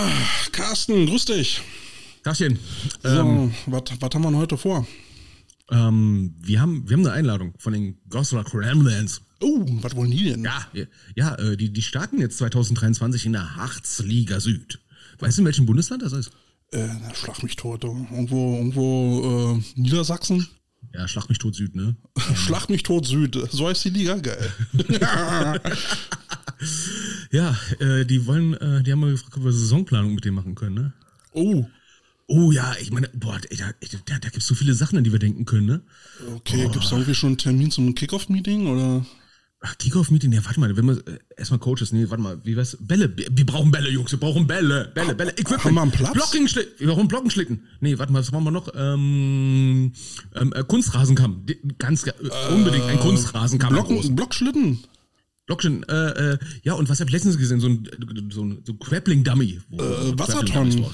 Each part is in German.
Ja, Carsten, grüß dich. Tachchen. So, ähm, was haben wir heute vor? Ähm, wir, haben, wir haben eine Einladung von den Goslar Gremlins. Oh, was wollen die denn? Ja, ja äh, die, die starten jetzt 2023 in der Harzliga Süd. Weißt du, in welchem Bundesland das ist? Äh, schlag mich tot. Irgendwo, irgendwo äh, Niedersachsen? Ja, Schlag mich tot Süd, ne? Schlag mich tot Süd. So heißt die Liga, geil. ja, äh, die wollen, äh, die haben mal gefragt, ob wir Saisonplanung mit denen machen können, ne? Oh. Oh ja, ich meine, boah, ey, da, da, da gibt es so viele Sachen, an die wir denken können, ne? Okay, gibt es irgendwie schon einen Termin zum Kickoff-Meeting oder? Ach, Kickoff-Meeting, ja, warte mal, wenn wir äh, erstmal Coaches, nee, warte mal, wie was? Bälle, wir brauchen Bälle, Jungs, wir brauchen Bälle, Bälle, Bälle. Equipment. Haben wir einen Platz? Blocking-Schlitten, wir brauchen Blockenschlitten. Nee, warte mal, was brauchen wir noch? Ähm, ähm, äh, Kunstrasenkamm, ganz, äh, unbedingt ein Kunstrasenkamm. Blocken, Blockschlitten? Blockschlitten, äh, äh, ja, und was hab ich letztens gesehen? So ein, so ein, so ein Grappling-Dummy. Äh, Wassertonnen.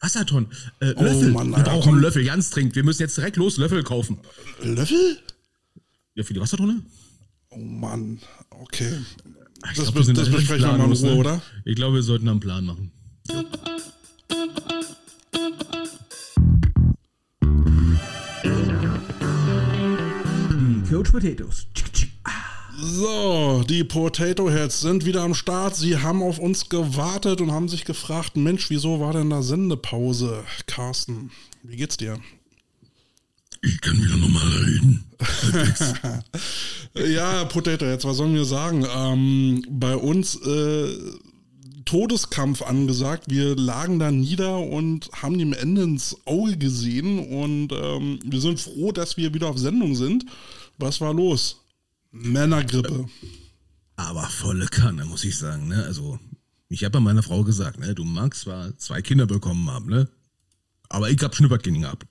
Wassertonnen. Äh, Löffel. Oh Mann, wir brauchen einen Löffel, ganz dringend. Wir müssen jetzt direkt los Löffel kaufen. Löffel? Ja, für die Wassertonne? Oh Mann, okay. Ich das, glaub, das besprechen wir mal in Ruhe, ne? oder? Ich glaube, wir sollten einen Plan machen. Die Coach Potatoes. So, die Potato Heads sind wieder am Start. Sie haben auf uns gewartet und haben sich gefragt, Mensch, wieso war denn da Sendepause? Carsten, wie geht's dir? Ich kann wieder nochmal reden. ja, Potato, jetzt was sollen wir sagen? Ähm, bei uns äh, Todeskampf angesagt. Wir lagen da nieder und haben dem Ende ins Auge gesehen und ähm, wir sind froh, dass wir wieder auf Sendung sind. Was war los? Männergrippe. Aber volle Kanne, muss ich sagen. Ne? Also, ich habe bei meiner Frau gesagt, ne? du magst zwar zwei Kinder bekommen haben, ne? aber ich habe Schnupperkind gehabt.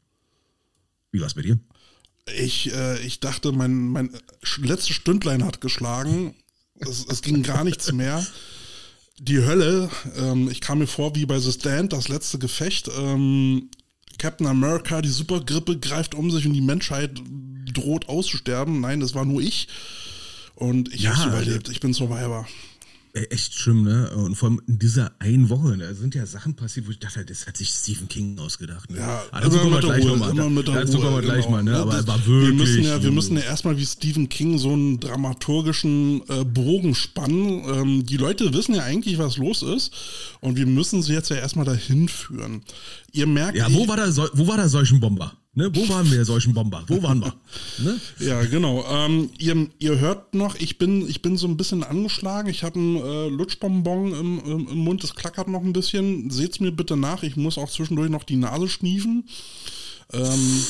Wie war es bei dir? Ich, äh, ich dachte, mein, mein letztes Stündlein hat geschlagen. Es, es ging gar nichts mehr. Die Hölle, ähm, ich kam mir vor wie bei The Stand, das letzte Gefecht. Ähm, Captain America, die Supergrippe greift um sich und die Menschheit droht auszusterben. Nein, das war nur ich. Und ich ja, habe überlebt. Ich bin Survivor. Äh, echt schlimm, ne? Und vor allem in dieser einen Woche, da sind ja Sachen passiert, wo ich dachte, das hat sich Stephen King ausgedacht. Ne? Ja, dazu kommen wir gleich nochmal. Immer mit der dazu kommen wir gleich genau. mal, ne? Aber, aber wirklich. Wir müssen ja, wir müssen ja erstmal wie Stephen King so einen dramaturgischen äh, Bogen spannen. Ähm, die Leute wissen ja eigentlich, was los ist. Und wir müssen sie jetzt ja erstmal dahin führen. Ihr merkt. Ja, wo war der, wo war der Seuchenbomber? Ne, wo waren wir, solchen Bomber? Wo waren wir? Ne? Ja, genau. Ähm, ihr, ihr hört noch, ich bin, ich bin so ein bisschen angeschlagen. Ich habe einen äh, Lutschbonbon im, im, im, Mund, das klackert noch ein bisschen. Seht's mir bitte nach. Ich muss auch zwischendurch noch die Nase schniefen. Ähm,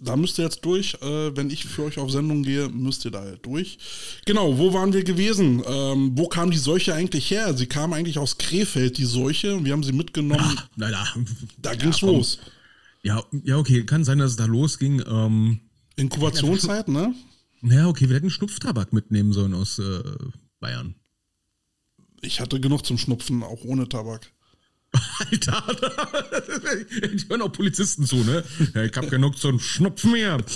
da müsst ihr jetzt durch. Äh, wenn ich für euch auf Sendung gehe, müsst ihr da halt durch. Genau, wo waren wir gewesen? Ähm, wo kam die Seuche eigentlich her? Sie kam eigentlich aus Krefeld, die Seuche. Wir haben sie mitgenommen. Ach, nein, nein. Da ging's ja, los. Ja, ja, okay, kann sein, dass es da losging. Ähm, Inkubationszeit, ne? Ja, okay, wir hätten Schnupftabak mitnehmen sollen aus äh, Bayern. Ich hatte genug zum Schnupfen, auch ohne Tabak. Alter, die hören auch Polizisten zu, ne? Ich hab genug zum Schnupfen mehr.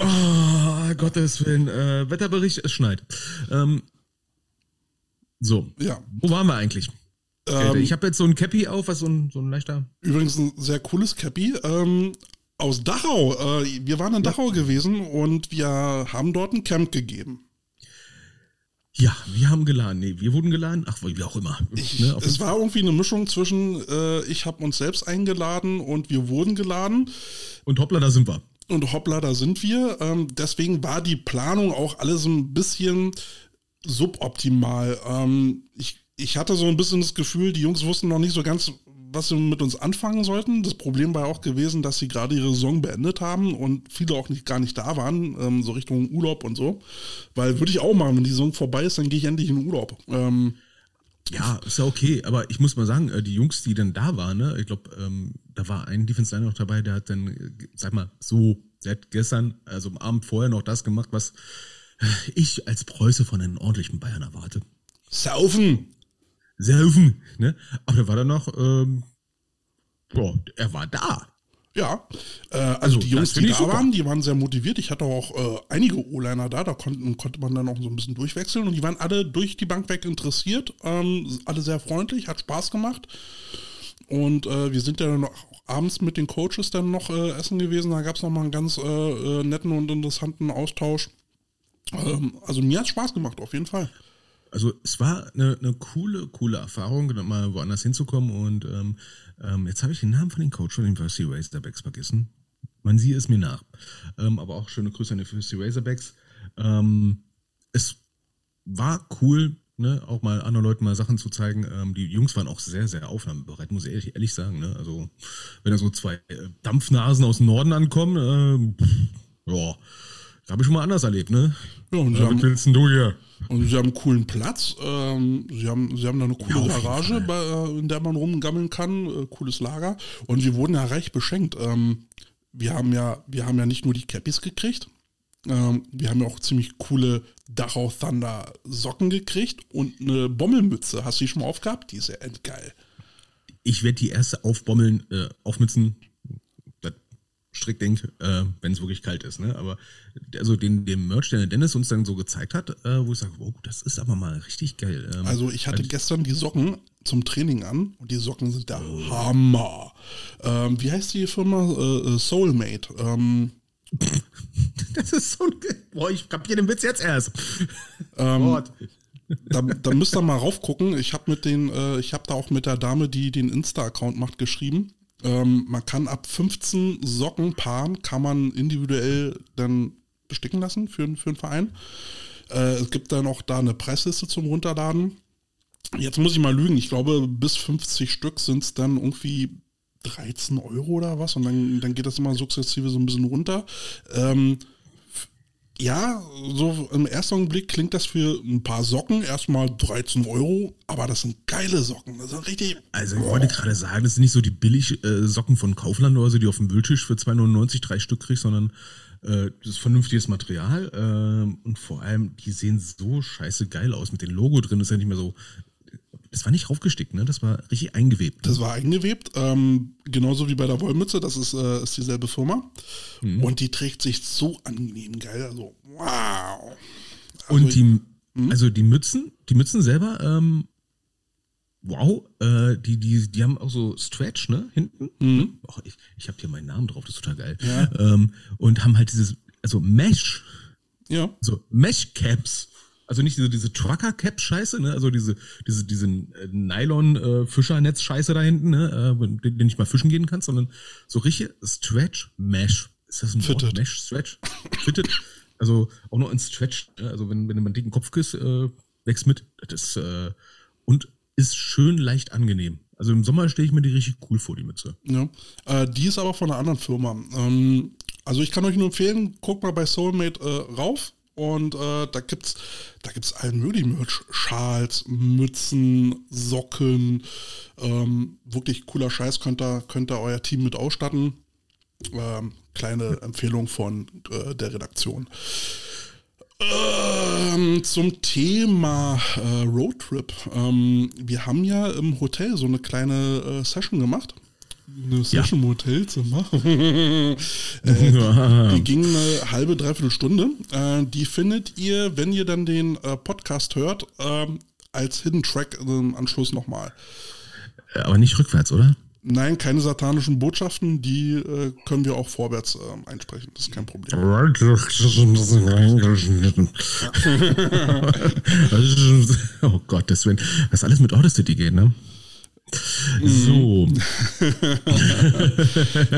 Oh, Gottes Willen. Äh, Wetterbericht, es schneit. Ähm, so, ja. wo waren wir eigentlich? Ähm, ich habe jetzt so ein Cappy auf, was so ein, so ein leichter. Übrigens ein sehr cooles Cappy. Ähm, aus Dachau. Äh, wir waren in Dachau gewesen und wir haben dort ein Camp gegeben. Ja, wir haben geladen. Nee, wir wurden geladen. Ach, wie auch immer. Ich, ne, es war irgendwie eine Mischung zwischen, äh, ich habe uns selbst eingeladen und wir wurden geladen. Und hoppla, da sind wir. Und hoppla, da sind wir. Ähm, deswegen war die Planung auch alles ein bisschen suboptimal. Ähm, ich ich hatte so ein bisschen das Gefühl, die Jungs wussten noch nicht so ganz, was sie mit uns anfangen sollten. Das Problem war auch gewesen, dass sie gerade ihre Saison beendet haben und viele auch nicht, gar nicht da waren, ähm, so Richtung Urlaub und so. Weil würde ich auch machen, wenn die Saison vorbei ist, dann gehe ich endlich in Urlaub. Ähm, ja, ist ja okay, aber ich muss mal sagen, äh, die Jungs, die dann da waren, ne, ich glaube, ähm, da war ein Defense Liner noch dabei, der hat dann, äh, sag mal, so, der hat gestern, also am Abend vorher noch das gemacht, was ich als Preuße von einem ordentlichen Bayern erwarte. Saufen! Saufen, ne? Aber der war dann noch, ähm, boah, er war da. Ja, äh, also, Also, die Jungs, die da super. waren, die waren sehr motiviert. Ich hatte auch äh, einige O-Liner da, da konnten, konnte man dann auch so ein bisschen durchwechseln und die waren alle durch die Bank weg interessiert, ähm, alle sehr freundlich, hat Spaß gemacht. Und äh, wir sind ja dann auch abends mit den Coaches dann noch äh, essen gewesen. Da gab es nochmal einen ganz äh, äh, netten und interessanten Austausch. Ähm, also mir hat Spaß gemacht, auf jeden Fall. Also es war eine, eine coole, coole Erfahrung, mal woanders hinzukommen. Und ähm, ähm, jetzt habe ich den Namen von den Coach von den University Razorbacks vergessen. Man sieht es mir nach. Ähm, aber auch schöne Grüße an die University Razorbacks. Ähm, es war cool, ne, auch mal anderen Leuten mal Sachen zu zeigen. Ähm, die Jungs waren auch sehr, sehr aufnahmebereit, muss ich ehrlich, ehrlich sagen. Ne? Also wenn da so zwei äh, Dampfnasen aus dem Norden ankommen, pff, ja, habe ich schon mal anders erlebt, ne? Ja, und Ja, was haben, willst denn du hier? Und sie haben einen coolen Platz. Ähm, sie, haben, sie haben da eine coole Ja, Garage, bei, äh, in der man rumgammeln kann. Äh, cooles Lager. Und wir wurden ja reich beschenkt. Ähm, wir, haben ja, wir haben ja nicht nur die Cappies gekriegt. Ähm, wir haben ja auch ziemlich coole Dachau Thunder Socken gekriegt und eine Bommelmütze. Hast du die schon mal aufgehabt? Die ist ja endgeil. ich werde die erste aufbommeln, äh, aufmützen, strikt äh, wenn es wirklich kalt ist, ne? Aber also den, den Merch, den der Dennis uns dann so gezeigt hat, äh, wo ich sage, wow, das ist aber mal richtig geil. Ähm, Also ich hatte gestern die Socken zum Training an und die Socken sind der Hammer. Ähm, wie heißt die Firma? Äh, äh, Soulmate. Ähm, das ist so ein, boah, ich kapiere den Witz jetzt erst. ähm, da, da müsst ihr mal raufgucken. Ich habe mit den, äh, ich habe da auch mit der Dame, die den Insta-Account macht, geschrieben. Ähm, man kann ab 15 Sockenpaaren kann man individuell dann besticken lassen für, für einen Verein. Äh, es gibt dann auch da eine Preisliste zum Runterladen. Jetzt muss ich mal lügen. Ich glaube, bis 50 Stück sind es dann irgendwie 13 Euro oder was. Und dann, dann geht das immer sukzessive so ein bisschen runter. Ähm, ja, so im ersten Augenblick klingt das für ein paar Socken erstmal 13 Euro, aber das sind geile Socken. Das sind richtig. Also ich wollte gerade sagen, das sind nicht so die billig äh, Socken von Kaufland oder so, die auf dem Mülltisch für 2,99 drei Stück kriegst, sondern äh, das ist vernünftiges Material ähm, und vor allem, die sehen so scheiße geil aus mit dem Logo drin. Das ist ja nicht mehr so. Das war nicht raufgestickt, ne? Das war richtig eingewebt. Das war eingewebt, ähm, genauso wie bei der Wollmütze, das ist, äh, ist dieselbe Firma. Und die trägt sich so angenehm geil. Also, wow. Also Und die, also die Mützen, die Mützen selber, ähm, wow, äh, die, die, die haben auch so Stretch, ne, hinten. Ne? Oh, ich ich habe hier meinen Namen drauf, das ist total geil. Ja. Ähm, und haben halt dieses, also Mesh, Ja, so Mesh-Caps. Also nicht diese, diese Trucker-Cap-Scheiße, ne? Also diese, diese, diesen äh, Nylon-Fischernetz-Scheiße da hinten, ne? Äh, den, den nicht mal fischen gehen kannst, sondern so richtig Stretch-Mesh. Ist das ein? Fitted. Mesh-Stretch? Fitted. Also auch noch ein Stretch, ne? also wenn, wenn du mal einen dicken Kopf kriegst, äh, wächst mit. Das ist, äh, und ist schön leicht angenehm. Also im Sommer stelle ich mir die richtig cool vor, die Mütze. ja. Äh, die ist aber von einer anderen Firma. Ähm, also ich kann euch nur empfehlen, guckt mal bei Soulmate äh, rauf. Und äh, da gibt's, da gibt's allen möglichen Merch. Schals, Mützen, Socken. Ähm, wirklich cooler Scheiß, könnt ihr, könnt ihr euer Team mit ausstatten. Ähm, kleine Empfehlung von äh, der Redaktion. Ähm, zum Thema äh, Roadtrip. Ähm, wir haben ja im Hotel so eine kleine äh, Session gemacht. Eine Session im Hotelzimmer. äh, die, die ging eine halbe, dreiviertel Stunde. Äh, die findet ihr, wenn ihr dann den äh, Podcast hört, ähm, als Hidden Track im Anschluss nochmal. Äh, Aber nicht rückwärts, oder? Nein, keine satanischen Botschaften, die äh, können wir auch vorwärts ähm, einsprechen. Das ist kein Problem. oh Gott, das, das alles mit Audacity geht, ne? So.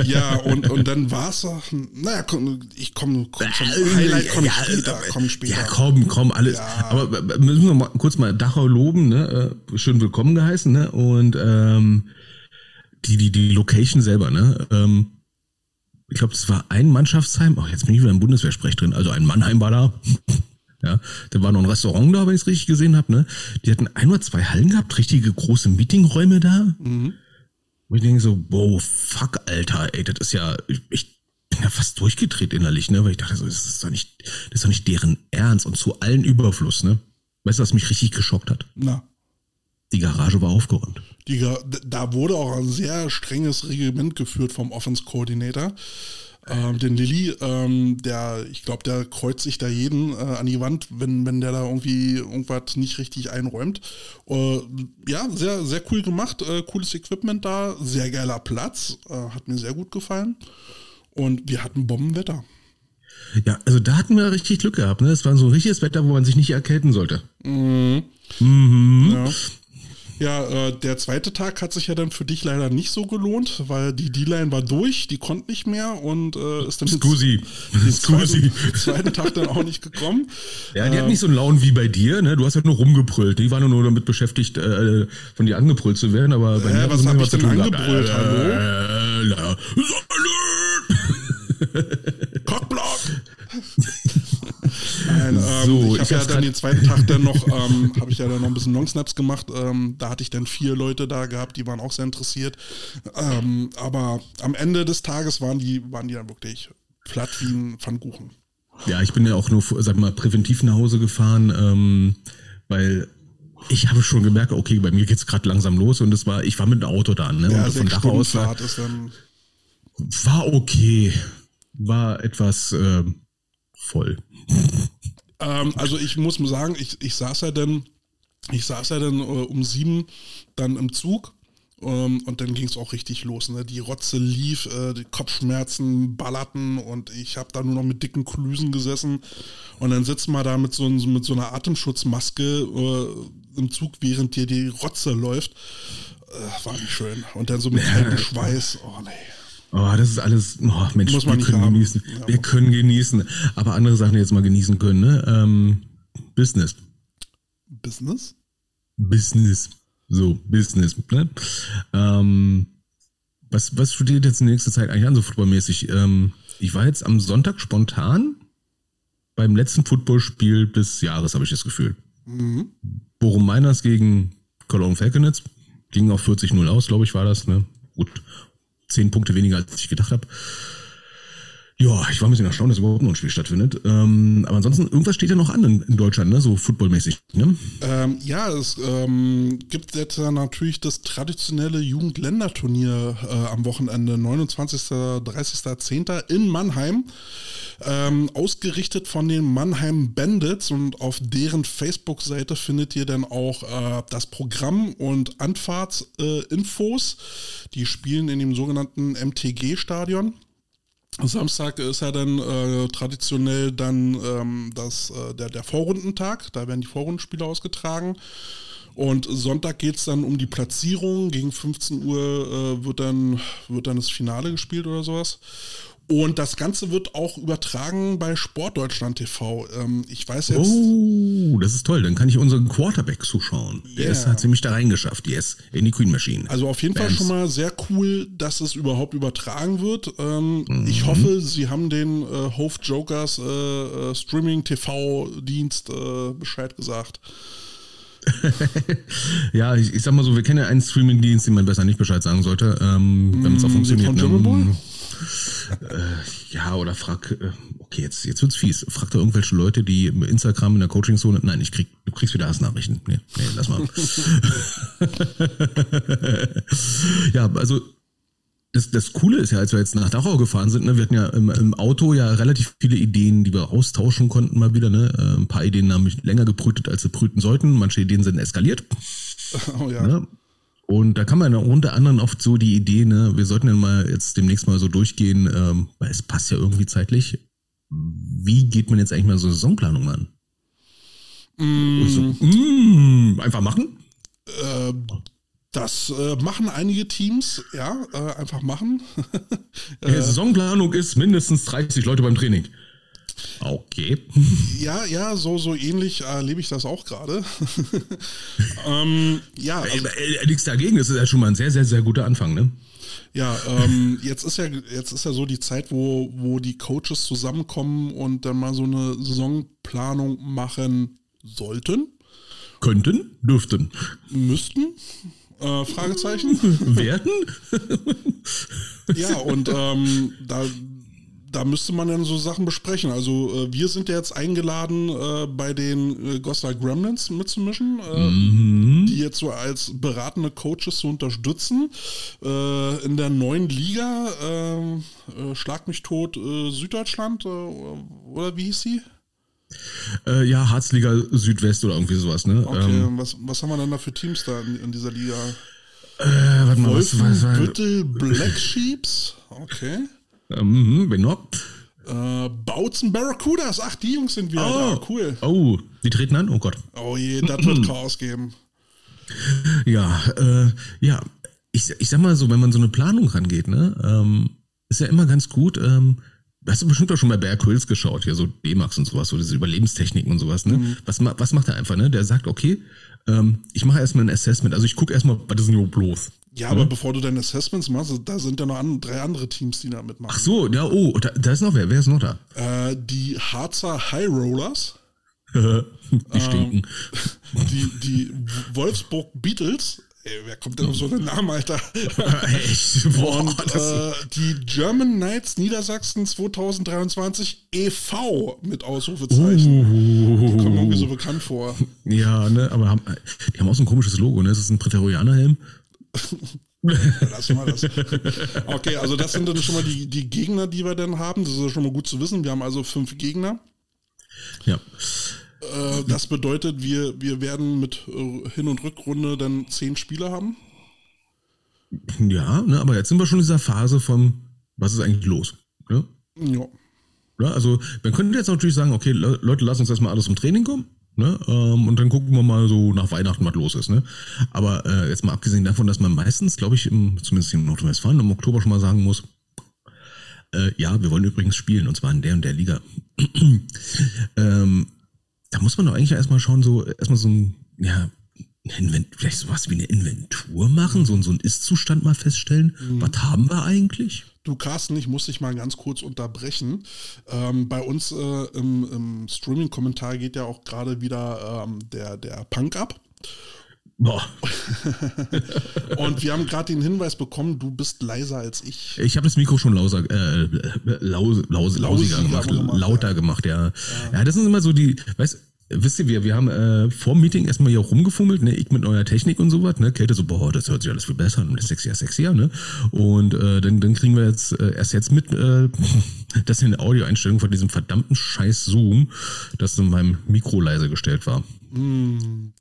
Ja, und, und dann war es doch, naja, komm, ich komme komm zum Highlight, komme ich später, komm ich später. Ja, komm, komm, alles. Ja. Aber äh, müssen wir mal kurz mal Dachau loben, ne? Äh, Schön willkommen geheißen, ne? Und ähm, die, die, die Location selber, ne? Ähm, ich glaube, das war ein Mannschaftsheim. Oh, jetzt bin ich wieder im Bundeswehrsprech drin. Also ein Mannheim war da. Ja, da war noch ein Restaurant da, wenn ich es richtig gesehen habe. Ne? Die hatten ein oder zwei Hallen gehabt, richtige große Meetingräume da. Mhm. Und ich denke so, wow, fuck, Alter, ey, das ist ja, ich bin ja fast durchgedreht innerlich, ne? Weil ich dachte so, das ist doch nicht, das ist doch nicht deren Ernst und zu allen Überfluss, ne? Weißt du, was mich richtig geschockt hat? Na, Die Garage war aufgeräumt. Die, da wurde auch ein sehr strenges Regiment geführt vom Offense Coordinator. Ähm, den Lilly, ähm, der, ich glaube, der kreuzt sich da jeden äh, an die Wand, wenn, wenn der da irgendwie irgendwas nicht richtig einräumt. Äh, ja, sehr, sehr cool gemacht, äh, cooles Equipment da, sehr geiler Platz, äh, hat mir sehr gut gefallen. Und wir hatten Bombenwetter. Ja, also da hatten wir richtig Glück gehabt. Ne? Es war so ein richtiges Wetter, wo man sich nicht erkälten sollte. Ja. Ja, äh, der zweite Tag hat sich ja dann für dich leider nicht so gelohnt, weil die D-Line war durch, die konnte nicht mehr und äh, ist dann Scusi. den Scusi. zweiten, zweiten Tag dann auch nicht gekommen. Ja, die hat nicht so einen Laun wie bei dir, ne? Du hast halt nur rumgebrüllt. Die waren nur damit beschäftigt, äh, von dir angebrüllt zu werden, aber bei mir was das hab ich denn angebrüllt, hallo? Äh, la- Cockblock! Nein, ähm, So, ich habe ja dann den zweiten Tag dann noch, ähm, habe ich ja dann noch ein bisschen Longsnaps gemacht. Ähm, da hatte ich dann vier Leute da gehabt, die waren auch sehr interessiert. Ähm, aber am Ende des Tages waren die, waren die dann wirklich platt wie ein Pfannkuchen. Ja, ich bin ja auch nur, sag mal, präventiv nach Hause gefahren, ähm, weil ich habe schon gemerkt, okay, bei mir geht's gerade langsam los und es war, ich war mit dem Auto da, ne? Ja, und von sechs da Stunden aus war, war okay, war etwas ähm, voll. Ähm, also ich muss mal sagen, ich, ich saß ja dann, ich saß ja dann äh, um sieben dann im Zug ähm, und dann ging es auch richtig los. Ne? Die Rotze lief, äh, die Kopfschmerzen ballerten und ich habe da nur noch mit dicken Klüsen gesessen und dann sitzt man da mit so, mit so einer Atemschutzmaske äh, im Zug, während dir die Rotze läuft. Äh, war nicht schön. Und dann so mit kaltem Schweiß. Oh nee. Oh, das ist alles, oh, Mensch, Muss man wir können haben. genießen. Ja. Wir können genießen. Aber andere Sachen jetzt mal genießen können, ne? Ähm, Business. Business? Business. So, Business. Ne? Ähm, was, was studiert jetzt in nächster Zeit eigentlich an, so footballmäßig? Ähm, ich war jetzt am Sonntag spontan beim letzten Footballspiel des Jahres, habe ich das Gefühl. Mhm. Bochum Miners gegen Cologne Falconets. Ging auf 40-0 aus, glaube ich, war das. Ne? Gut, zehn Punkte weniger, als ich gedacht habe. Ja, ich war ein bisschen erstaunt, dass überhaupt noch ein Spiel stattfindet. Ähm, aber ansonsten, irgendwas steht ja noch an in, in Deutschland, ne? so footballmäßig. Ne? Ähm, ja, es ähm, gibt jetzt natürlich das traditionelle Jugendländerturnier äh, am Wochenende, 29. 30.10. in Mannheim. Ähm, ausgerichtet von den Mannheim Bandits und auf deren Facebook-Seite findet ihr dann auch äh, das Programm und Anfahrtsinfos. Die spielen in dem sogenannten MTG-Stadion. Samstag ist ja dann äh, traditionell dann ähm, das, äh, der, der Vorrundentag, da werden die Vorrundenspiele ausgetragen. Und Sonntag geht es dann um die Platzierung. Gegen 15 Uhr äh, wird, dann, wird dann das Finale gespielt oder sowas. Und das Ganze wird auch übertragen bei Sportdeutschland TV. Ähm, ich weiß jetzt. Oh, das ist toll. Dann kann ich unseren Quarterback zuschauen. Der Yeah. ist, hat ziemlich da reingeschafft, yes, in die Queen Machine. Also auf jeden Fall Bands. schon mal sehr cool, dass es überhaupt übertragen wird. Ähm, Mhm. Ich hoffe, Sie haben den äh, Hove Jokers äh, äh, Streaming TV Dienst äh, Bescheid gesagt. Ja, ich, ich sag mal so, wir kennen ja einen Streaming-Dienst, den man besser nicht Bescheid sagen sollte, ähm, damit es auch funktioniert. Mm, von German Boy? Äh, ja, oder frag, äh, okay, jetzt, jetzt wird's fies. Frag da irgendwelche Leute, die im Instagram in der Coaching-Zone, nein, ich krieg, du kriegst wieder Hassnachrichten. Nee, nee, lass mal. ja, also, das, das Coole ist ja, als wir jetzt nach Dachau gefahren sind, ne, wir hatten ja im, im Auto ja relativ viele Ideen, die wir austauschen konnten mal wieder. Ne? Äh, ein paar Ideen haben mich länger gebrütet, als sie brüten sollten. Manche Ideen sind eskaliert. Oh ja. Ne? Und da kann man ja unter anderem oft so die Idee, ne, wir sollten dann mal jetzt demnächst mal so durchgehen, ähm, weil es passt ja irgendwie zeitlich. Wie geht man jetzt eigentlich mal so eine Saisonplanung an? Und so, mm, einfach machen? Äh, das äh, machen einige Teams, ja, äh, einfach machen. Saisonplanung ist mindestens 30 Leute beim Training. Okay. ja, ja, so, so ähnlich erlebe ich das auch gerade. ähm, ja, also, Äh, äh, Nichts dagegen, das ist ja schon mal ein sehr, sehr, sehr guter Anfang, ne? Ja, ähm, jetzt ist ja jetzt ist ja so die Zeit, wo, wo die Coaches zusammenkommen und dann mal so eine Saisonplanung machen sollten, Könnten, dürften, müssten. Äh, Fragezeichen. werden. ja, und ähm, da, da müsste man dann so Sachen besprechen. Also äh, wir sind ja jetzt eingeladen, äh, bei den äh, Goslar Gremlins mitzumischen, äh, Mhm. die jetzt so als beratende Coaches zu unterstützen. Äh, in der neuen Liga, äh, äh, Schlag mich tot, Süddeutschland, oder wie hieß sie? Ja, Harzliga Südwest oder irgendwie sowas, ne? Okay, Ähm, was, was haben wir denn da für Teams da in, in dieser Liga? äh, warte mal, was, was, was, Black Sheeps, okay. Ähm, wen noch? Äh, Bautzen Barracudas, ach, die Jungs sind wieder da, cool. Oh, die treten an? Oh Gott. Oh je, das wird Chaos geben. Ja, äh, ja, ich, ich sag mal so, wenn man so eine Planung rangeht, ne, ähm, ist ja immer ganz gut, ähm, hast du bestimmt auch schon bei Bear Quills geschaut, hier so D-Max und sowas, so diese Überlebenstechniken und sowas, ne? Mhm. Was, was macht er einfach, ne? Der sagt, okay, ähm, ich mache erstmal ein Assessment, also ich gucke erstmal, was ist denn überhaupt los? Ja, aber bevor du deine Assessments machst, da sind ja noch an, drei andere Teams, die da mitmachen. Ach so, ja, oh, da, da ist noch wer, wer ist noch da? Äh, die Harzer High Rollers, die stinken. die, die Wolfsburg Beatles, ey, wer kommt denn auf so einen Namen, Alter? Echt? Boah, Und äh, die German Knights Niedersachsen 2023 e.V. mit Ausrufezeichen. Die kommen irgendwie so bekannt vor. ja, ne, aber haben, die haben auch so ein komisches Logo, ne? Das ist ein Prätorianerhelm. Lassen wir das. Okay, also das sind dann schon mal die, die Gegner, die wir dann haben. Das ist ja schon mal gut zu wissen. Wir haben also fünf Gegner. Ja. Äh, das bedeutet, wir, wir werden mit äh, Hin- und Rückrunde dann zehn Spiele haben. Ja, ne, aber jetzt sind wir schon in dieser Phase von, was ist eigentlich los? Ne? Ja. Ja, also man könnte jetzt natürlich sagen, okay, Le Leute, lass uns erstmal alles zum Training kommen. Ne? Ähm, und dann gucken wir mal so nach Weihnachten, was los ist. Ne? Aber äh, jetzt mal abgesehen davon, dass man meistens, glaube ich, im, zumindest in Nordrhein-Westfalen im Oktober schon mal sagen muss, äh, ja, wir wollen übrigens spielen, und zwar in der und der Liga. ähm, da muss man doch eigentlich erstmal schauen, so erstmal so ein, ja, Invent vielleicht sowas wie eine Inventur machen, so, so einen Ist-Zustand mal feststellen. Was haben wir eigentlich? Du, Carsten, ich muss dich mal ganz kurz unterbrechen. Ähm, bei uns äh, im, im Streaming-Kommentar geht ja auch gerade wieder ähm, der, der Punk ab. Boah. Und wir haben gerade den Hinweis bekommen, du bist leiser als ich. Ich habe das Mikro schon lauser, äh, laus, laus, lausiger Lausiger gemacht, gemacht, lauter gemacht, ja. ja. das sind immer so die, weißt Wisst ihr, wir, wir haben äh, vor dem Meeting erstmal hier auch rumgefummelt, ne, ich mit neuer Technik und sowas, ne, Kälte so, boah, das hört sich alles viel besser an und ist sexier, sexier, ne, und äh, dann, dann kriegen wir jetzt äh, erst jetzt mit, äh, dass in der Audioeinstellung von diesem verdammten Scheiß Zoom, das in meinem Mikro leise gestellt war. Mhm,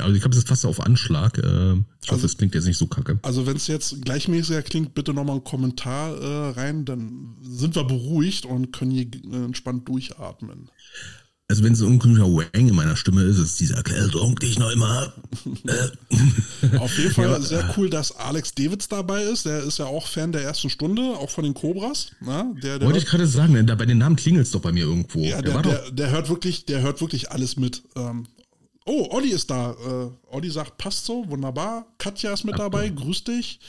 also ich habe das fast auf Anschlag, äh, ich hoffe, es klingt jetzt nicht so kacke. Also wenn es jetzt gleichmäßiger klingt, bitte nochmal einen Kommentar äh, rein, dann sind wir beruhigt und können hier äh, entspannt durchatmen. Also wenn es ein komischer Wang in meiner Stimme ist, ist dieser Erkältung, die ich noch immer habe. Auf jeden Fall sehr cool, dass Alex Davids dabei ist. Der ist ja auch Fan der ersten Stunde, auch von den Cobras. Ne? Der, der Wollte ich gerade sagen, denn da bei den Namen klingelt es doch bei mir irgendwo. Ja, der, der, der, hört wirklich, der hört wirklich alles mit. Ähm, oh, Olli ist da. Äh, Olli sagt, passt so, wunderbar. Katja ist mit dabei, grüß dich.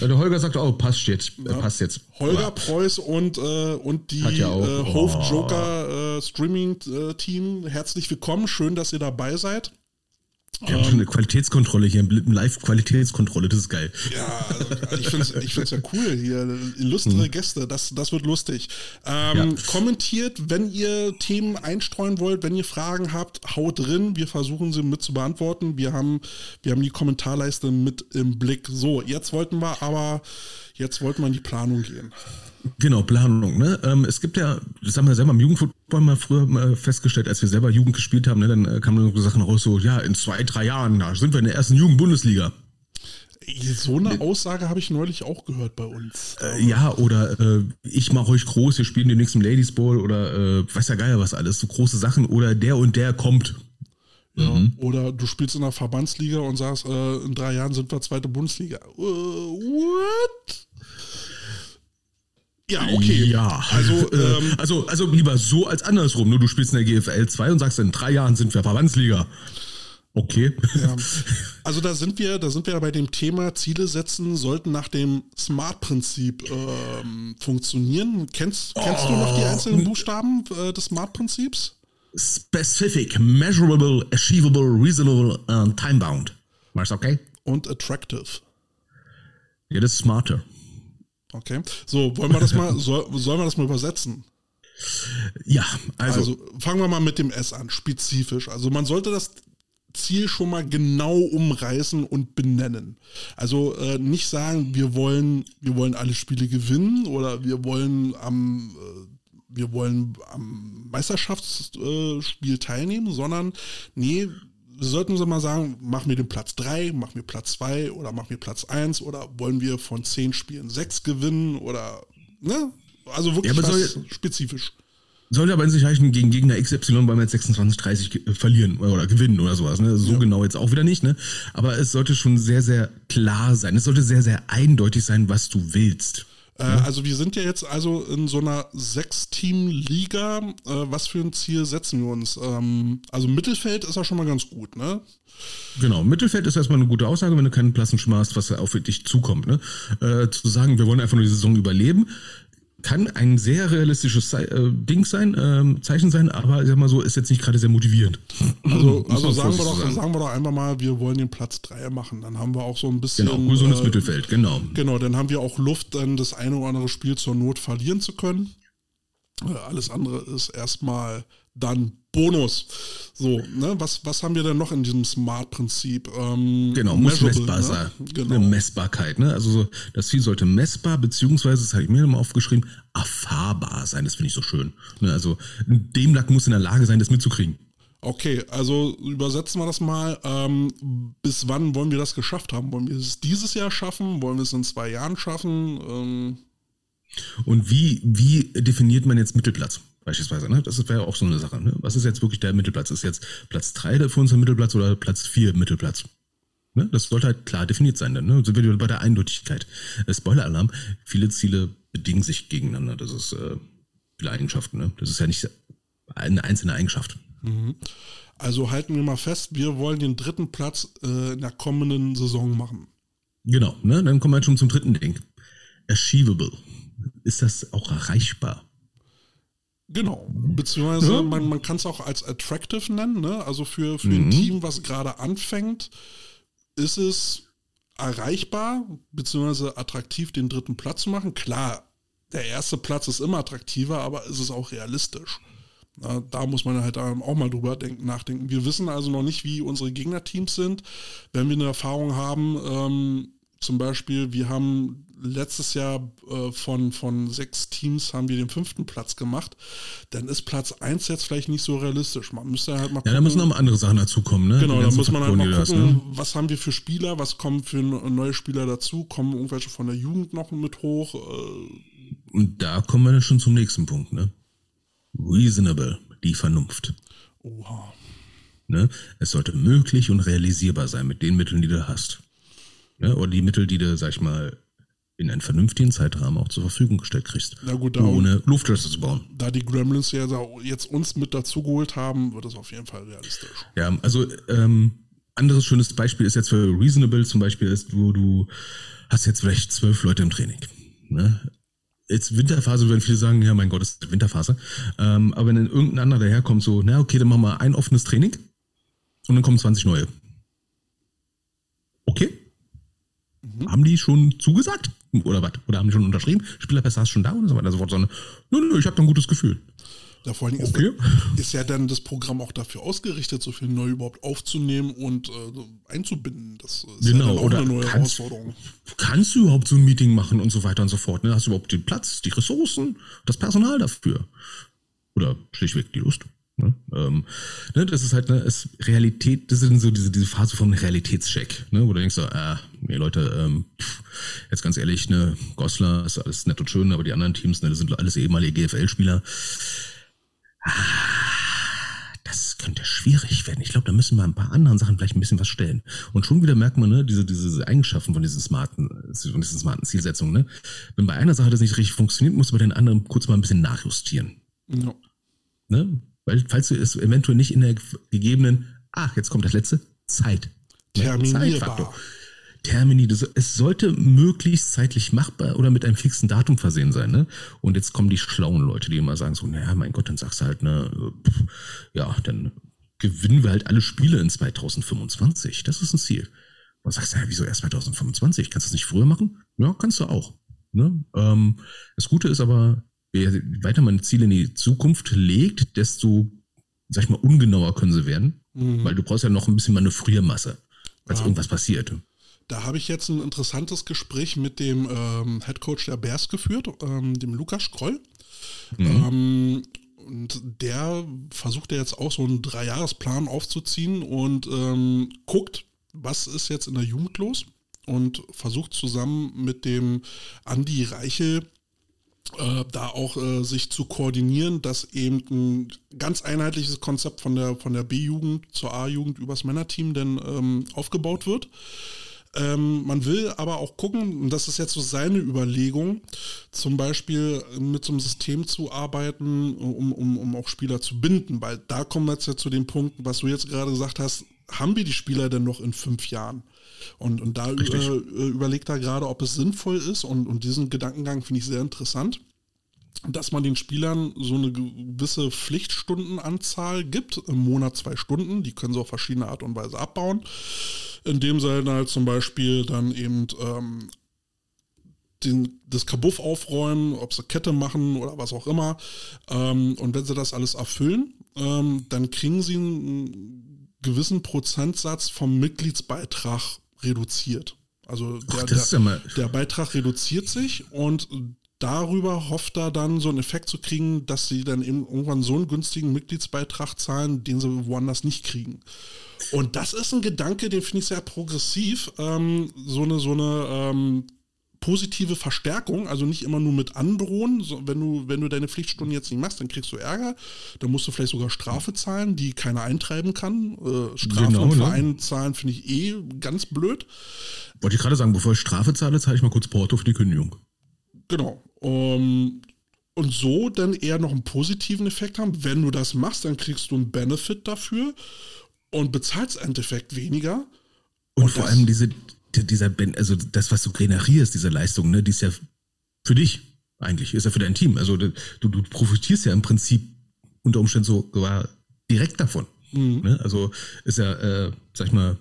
Ja, der Holger sagt, oh, passt jetzt. Äh, passt jetzt. Holger Ja. Preuß und, äh, und die auch. äh, Hove Joker äh, Streaming Team, herzlich willkommen. Schön, dass ihr dabei seid. Wir haben schon eine Qualitätskontrolle hier, eine Live-Qualitätskontrolle, das ist geil. Ja, also ich finde es find's ja cool hier. Illustre Gäste, das, das wird lustig. Ähm, Ja. Kommentiert, wenn ihr Themen einstreuen wollt, wenn ihr Fragen habt, haut drin. Wir versuchen sie mit zu beantworten. Wir haben, wir haben die Kommentarleiste mit im Blick. So, jetzt wollten wir aber, jetzt wollten wir in die Planung gehen. Genau, Planung. Ne? Ähm, es gibt ja, das haben wir selber im Jugendfußball mal früher mal festgestellt, als wir selber Jugend gespielt haben, ne, dann äh, kamen so Sachen raus, so, ja, in zwei, drei Jahren, da sind wir in der ersten Jugendbundesliga. So eine Aussage habe ich neulich auch gehört bei uns. Äh, ja, oder äh, ich mache euch groß, wir spielen den nächsten Ladies Bowl oder äh, weiß ja geil was alles, so große Sachen oder der und der kommt. Ja. Mhm. Oder du spielst in der Verbandsliga und sagst, äh, in drei Jahren sind wir zweite Bundesliga. Äh, what? Ja, okay. Ja, Also, äh, ähm, also, also lieber so als andersrum. Nur du spielst in der GFL 2 und sagst, in drei Jahren sind wir Verbandsliga. Okay. ja. also da sind wir, da sind wir bei dem Thema Ziele setzen sollten nach dem Smart-Prinzip ähm, funktionieren. Kennst, kennst du noch die Oh. einzelnen Buchstaben äh, des Smart-Prinzips? Specific, measurable, achievable, reasonable and time-bound. Machst okay? Und attractive. Ja, das ist smarter. Okay. So, wollen wir das mal, soll, sollen wir das mal übersetzen? Ja, also, Also fangen wir mal mit dem S an, spezifisch. Also man sollte das Ziel schon mal genau umreißen und benennen. Also äh, nicht sagen, wir wollen, wir wollen alle Spiele gewinnen oder wir wollen am, äh, wir wollen am Meisterschaftsspiel teilnehmen, sondern nee, sollten sie mal sagen, mach mir den Platz 3, mach mir Platz 2 oder mach mir Platz 1 oder wollen wir von 10 Spielen 6 gewinnen oder ne? Also wirklich Ja, was soll- spezifisch. sollte aber nicht heißen, gegen Gegner XY beim jetzt 26, 30 ge- äh, verlieren oder gewinnen oder sowas. Ne? So genau jetzt auch wieder nicht, ne? Aber es sollte schon sehr, sehr klar sein. Es sollte sehr, sehr eindeutig sein, was du willst. Äh, also wir sind ja jetzt also in so einer Sechs-Team-Liga. Äh, was für ein Ziel setzen wir uns? Ähm, also Mittelfeld ist ja schon mal ganz gut, ne? Genau, Mittelfeld ist erstmal eine gute Aussage, wenn du keinen Plassenschimmer hast, was auf dich zukommt. Ne? Äh, zu sagen, wir wollen einfach nur die Saison überleben, kann ein sehr realistisches Zei äh, Ding sein, ähm, Zeichen sein, aber ich sag mal so, ist jetzt nicht gerade sehr motivierend. Also, also sagen, wir doch, sagen. sagen wir doch einfach mal, wir wollen den Platz 3 machen. Dann haben wir auch so ein bisschen. Genau, gesundes äh, Mittelfeld, genau. Genau, dann haben wir auch Luft, dann das eine oder andere Spiel zur Not verlieren zu können. Äh, Alles andere ist erstmal dann Bonus. So, ne, was, was haben wir denn noch in diesem Smart-Prinzip? Ähm, Genau, muss messbar ne? sein. Genau. Eine Messbarkeit. Ne? Also so, das Ziel sollte messbar, beziehungsweise, das habe ich mir nochmal aufgeschrieben, erfahrbar sein. Das finde ich so schön. Ne? Also ein Demlack muss in der Lage sein, das mitzukriegen. Okay, also übersetzen wir das mal. Ähm, bis wann wollen wir das geschafft haben? Wollen wir es dieses Jahr schaffen? Wollen wir es in zwei Jahren schaffen? Ähm, Und wie, wie definiert man jetzt Mittelplatz? Beispielsweise, ne? Das wäre auch so eine Sache. Ne? Was ist jetzt wirklich der Mittelplatz? Ist jetzt Platz 3 für uns der Mittelplatz oder Platz 4 Mittelplatz? Ne? Das sollte halt klar definiert sein, dann, ne? So wie bei der Eindeutigkeit. Äh, Spoiler-Alarm, viele Ziele bedingen sich gegeneinander. Das ist äh, viele Eigenschaften, ne? Das ist ja nicht eine einzelne Eigenschaft. also halten wir mal fest, wir wollen den dritten Platz äh, in der kommenden Saison machen. Genau, ne? Dann kommen wir schon zum dritten Ding. Achievable. Ist das auch erreichbar? Genau. Beziehungsweise Ja. man, man kann es auch als attractive nennen, ne? Also für, für Mhm. ein Team, was gerade anfängt, ist es erreichbar, beziehungsweise attraktiv, den dritten Platz zu machen. Klar, der erste Platz ist immer attraktiver, aber ist es auch realistisch? Na, da muss man halt auch mal drüber denken, nachdenken. Wir wissen also noch nicht, wie unsere Gegnerteams sind. Wenn wir eine Erfahrung haben, ähm, zum Beispiel, wir haben letztes Jahr äh, von, von sechs Teams haben wir den fünften Platz gemacht, dann ist Platz eins jetzt vielleicht nicht so realistisch. Man müsste halt mal Ja, da müssen noch mal andere Sachen dazukommen, ne? Genau, da muss man halt mal gucken, ne? was haben wir für Spieler, was kommen für neue Spieler dazu, kommen irgendwelche von der Jugend noch mit hoch. Äh, Und da kommen wir dann schon zum nächsten Punkt, ne? Reasonable, die Vernunft. oha. Ne? Es sollte möglich und realisierbar sein mit den Mitteln, die du hast. Ne? Oder die Mittel, die du, sag ich mal, in einen vernünftigen Zeitrahmen auch zur Verfügung gestellt kriegst. Na gut, da, ohne Luftschlösser zu bauen. da die Gremlins ja jetzt uns mit dazugeholt haben, wird das auf jeden Fall realistisch. Ja, also ähm, anderes schönes Beispiel ist jetzt für Reasonable zum Beispiel ist, wo du hast jetzt vielleicht zwölf Leute im Training. Ne? Jetzt Winterphase würden viele sagen, ja mein Gott, es ist Winterphase. Ähm, aber wenn dann irgendein anderer daherkommt, so, na okay, dann machen wir ein offenes Training und dann kommen 20 neue. Okay. Haben die schon zugesagt? Oder was? Oder haben die schon unterschrieben? Spielerpässe hast schon da und so weiter und so fort. Sondern, nö, nö, ich habe da ein gutes Gefühl. Da vor allen Dingen Okay. ist, ist ja dann das Programm auch dafür ausgerichtet, so viel neu überhaupt aufzunehmen und äh, einzubinden. Das ist Genau, ja dann auch oder eine neue kannst- Herausforderung. kannst du überhaupt so ein Meeting machen und so weiter und so fort? Ne? Hast du überhaupt den Platz, die Ressourcen, das Personal dafür? Oder schlichtweg die Lust? Ne? Ähm, ne, das ist halt, ne, es Realität, das ist so diese, diese Phase von Realitätscheck, ne, wo du denkst so, ah, nee, Leute, ähm, pff, jetzt ganz ehrlich, ne, Goslar ist alles nett und schön, aber die anderen Teams, ne, das sind alles ehemalige GFL-Spieler. Ah, das könnte schwierig werden. Ich glaube, da müssen wir ein paar anderen Sachen vielleicht ein bisschen was stellen. Und schon wieder merkt man, ne, diese, diese Eigenschaften von diesen smarten, von diesen smarten Zielsetzungen, ne. Wenn bei einer Sache das nicht richtig funktioniert, musst du bei den anderen kurz mal ein bisschen nachjustieren. Ja. Ne? Weil, falls du es eventuell nicht in der gegebenen, ach, jetzt kommt das letzte, Zeit. Terminierbar. Termini, das, es sollte möglichst zeitlich machbar oder mit einem fixen Datum versehen sein, ne? Und jetzt kommen die schlauen Leute, die immer sagen so, naja, mein Gott, dann sagst du halt, ne, pff, ja, dann gewinnen wir halt alle Spiele in 2025. Das ist ein Ziel. Und sagst du, ja, wieso erst 2025? Kannst du das nicht früher machen? Ja, kannst du auch. Ne? Ähm, das Gute ist aber, je weiter man Ziele in die Zukunft legt, desto, sag ich mal, ungenauer können sie werden. Mhm. Weil du brauchst ja noch ein bisschen Manövriermasse, falls ja. irgendwas passiert. Da habe ich jetzt ein interessantes Gespräch mit dem ähm, Head Coach der Bears geführt, ähm, dem Lukas Schroll. Mhm. Ähm, und der versucht ja jetzt auch so einen Dreijahresplan aufzuziehen und ähm, guckt, was ist jetzt in der Jugend los und versucht zusammen mit dem Andi Reichel äh, da auch äh, sich zu koordinieren, dass eben ein ganz einheitliches Konzept von der, von der B-Jugend zur A-Jugend übers Männerteam denn ähm, aufgebaut wird. Ähm, man will aber auch gucken, und das ist jetzt so seine Überlegung, zum Beispiel mit so einem System zu arbeiten, um, um, um auch Spieler zu binden, weil da kommen wir jetzt ja zu dem Punkt, was du jetzt gerade gesagt hast, haben wir die Spieler denn noch in fünf Jahren? Und, und da über, äh, überlegt er gerade, ob es sinnvoll ist und, und diesen Gedankengang finde ich sehr interessant dass man den Spielern so eine gewisse Pflichtstundenanzahl gibt, im Monat zwei Stunden, die können sie auf verschiedene Art und Weise abbauen, indem sie halt zum Beispiel dann eben ähm, den, das Kabuff aufräumen, ob sie Kette machen oder was auch immer. Ähm, und wenn sie das alles erfüllen, ähm, dann kriegen sie einen gewissen Prozentsatz vom Mitgliedsbeitrag reduziert. Also der, Ach, der, der, Beitrag reduziert sich und darüber hofft er dann so einen Effekt zu kriegen, dass sie dann eben irgendwann so einen günstigen Mitgliedsbeitrag zahlen, den sie woanders nicht kriegen. Und das ist ein Gedanke, den finde ich sehr progressiv. Ähm, so eine, so eine ähm, positive Verstärkung, also nicht immer nur mit androhen. So, wenn, du, wenn du deine Pflichtstunden jetzt nicht machst, dann kriegst du Ärger. Dann musst du vielleicht sogar Strafe zahlen, die keiner eintreiben kann. Äh, Strafe genau, und ne? Verein zahlen finde ich eh ganz blöd. Wollte ich gerade sagen, bevor ich Strafe zahle, zahle ich mal kurz Porto für die Kündigung. Genau. Um, und so dann eher noch einen positiven Effekt haben. Wenn du das machst, dann kriegst du einen Benefit dafür und bezahlst im Endeffekt weniger. Und, und vor allem diese, dieser, also das, was du generierst, diese Leistung, ne, die ist ja für dich eigentlich, ist ja für dein Team. Also du, du profitierst ja im Prinzip unter Umständen sogar direkt davon. Mhm. Ne? Also ist ja, äh, sag ich mal,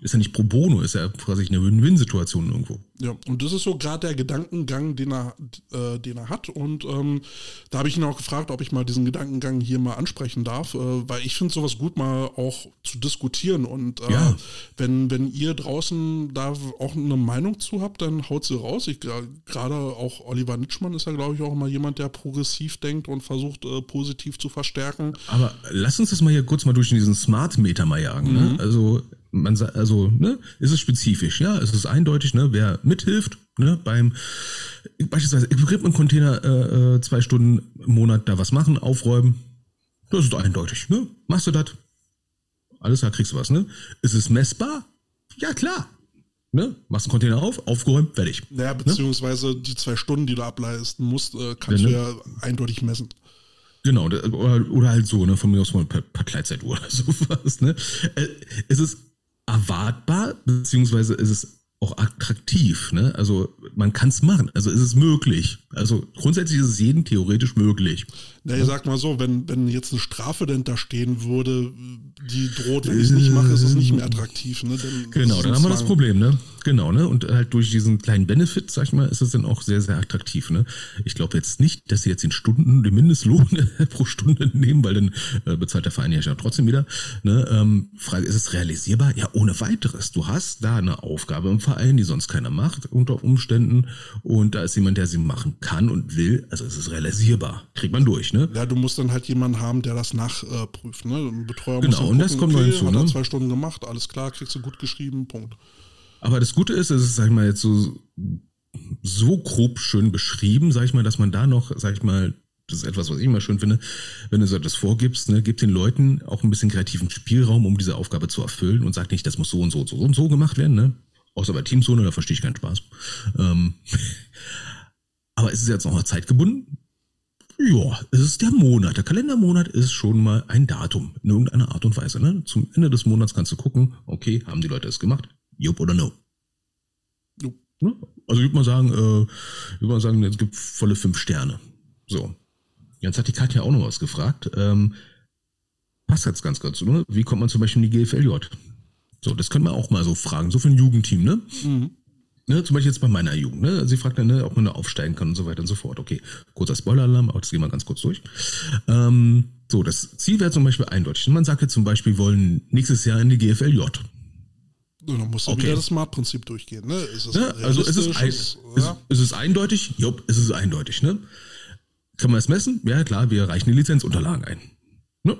ist ja nicht pro bono, ist ja quasi eine Win-Win-Situation irgendwo. Ja, und das ist so gerade der Gedankengang, den er, äh, den er hat. Und ähm, da habe ich ihn auch gefragt, ob ich mal diesen Gedankengang hier mal ansprechen darf, äh, weil ich finde sowas gut mal auch zu diskutieren. Und äh, ja. wenn, wenn ihr draußen da auch eine Meinung zu habt, dann haut sie raus. Ich gerade auch Oliver Nitschmann ist ja, glaube ich, auch mal jemand, der progressiv denkt und versucht, äh, positiv zu verstärken. Aber lass uns das mal hier kurz mal durch diesen Smart-Meter mal jagen. Ne? Mhm. Ne? Also man also, ne, ist es spezifisch, ja, es ist eindeutig, ne, wer mithilft, ne, beim beispielsweise Equipment-Container äh, äh, zwei Stunden im Monat da was machen, aufräumen, das ist eindeutig, ne? Machst du das? Alles klar, kriegst du was, ne? Ist es messbar? Ja, klar. Ne? Machst einen Container auf, aufgeräumt, fertig. Naja, ne? beziehungsweise ne? die zwei Stunden, die du ableisten musst, äh, kannst ja, ne? du ja eindeutig messen. Genau, oder, oder halt so, ne, von mir aus mal per, per Kleidzeit oder sowas, ne. Äh, es ist erwartbar, beziehungsweise ist es auch attraktiv. Ne? Also man kann es machen. Also ist es möglich. Also grundsätzlich ist es jedem theoretisch möglich. Na, ich sag mal so, wenn, wenn jetzt eine Strafe denn da stehen würde, die droht, wenn ich es nicht mache, ist es nicht mehr attraktiv. Ne? Dann genau, dann haben wir das Problem, ne? Genau, ne? Und halt durch diesen kleinen Benefit, sag ich mal, ist es dann auch sehr, sehr attraktiv. Ne? Ich glaube jetzt nicht, dass sie jetzt in Stunden den Mindestlohn pro Stunde nehmen, weil dann äh, bezahlt der Verein ja trotzdem wieder. Ne? Ähm, Frage, ist es realisierbar? Ja, ohne weiteres. Du hast da eine Aufgabe im Verein, die sonst keiner macht unter Umständen. Und da ist jemand, der sie machen kann und will. Also es ist realisierbar. Kriegt man durch ne? Ja, du musst dann halt jemanden haben, der das nachprüft, ne? Ein Betreuer genau, muss und das kommt okay, noch hinzu, hat ne? zwei Stunden gemacht, alles klar, kriegst du gut geschrieben, Punkt. Aber das Gute ist, es ist, sag ich mal, jetzt so, so grob schön beschrieben, sag ich mal, dass man da noch, sag ich mal, das ist etwas, was ich immer schön finde, wenn du so etwas vorgibst, ne, gib den Leuten auch ein bisschen kreativen Spielraum, um diese Aufgabe zu erfüllen und sag nicht, das muss so und so und so und so gemacht werden, ne? Außer bei Teamzone, da verstehe ich keinen Spaß. Ähm, aber es ist jetzt noch zeitgebunden. Ja, es ist der Monat. Der Kalendermonat ist schon mal ein Datum in irgendeiner Art und Weise. Ne? Zum Ende des Monats kannst du gucken, okay, haben die Leute es gemacht? Jupp oder no? Jupp. Ne? Also ich würde mal sagen, äh, würde mal sagen, es gibt volle fünf Sterne. So. Jetzt hat die Katja auch noch was gefragt. Ähm, passt jetzt ganz kurz, ne? Wie kommt man zum Beispiel in die GFLJ? So, das können wir auch mal so fragen. So für ein Jugendteam, ne? Mhm. Ne, zum Beispiel jetzt bei meiner Jugend, ne, sie fragt dann, ne, ob man da aufsteigen kann und so weiter und so fort. Okay, kurzer Spoiler-Alarm, aber das gehen wir ganz kurz durch. Ähm, so, das Ziel wäre zum Beispiel eindeutig. Man sagt jetzt zum Beispiel, wollen nächstes Jahr in die GFLJ. Und dann muss okay. wieder das Smart-Prinzip durchgehen. Ne? Ist es ja, also ist es, ein, ist, ja. ist, es eindeutig? Jupp, ist es eindeutig. Ne? Kann man es messen? Ja, klar, wir reichen die Lizenzunterlagen ein. Ne?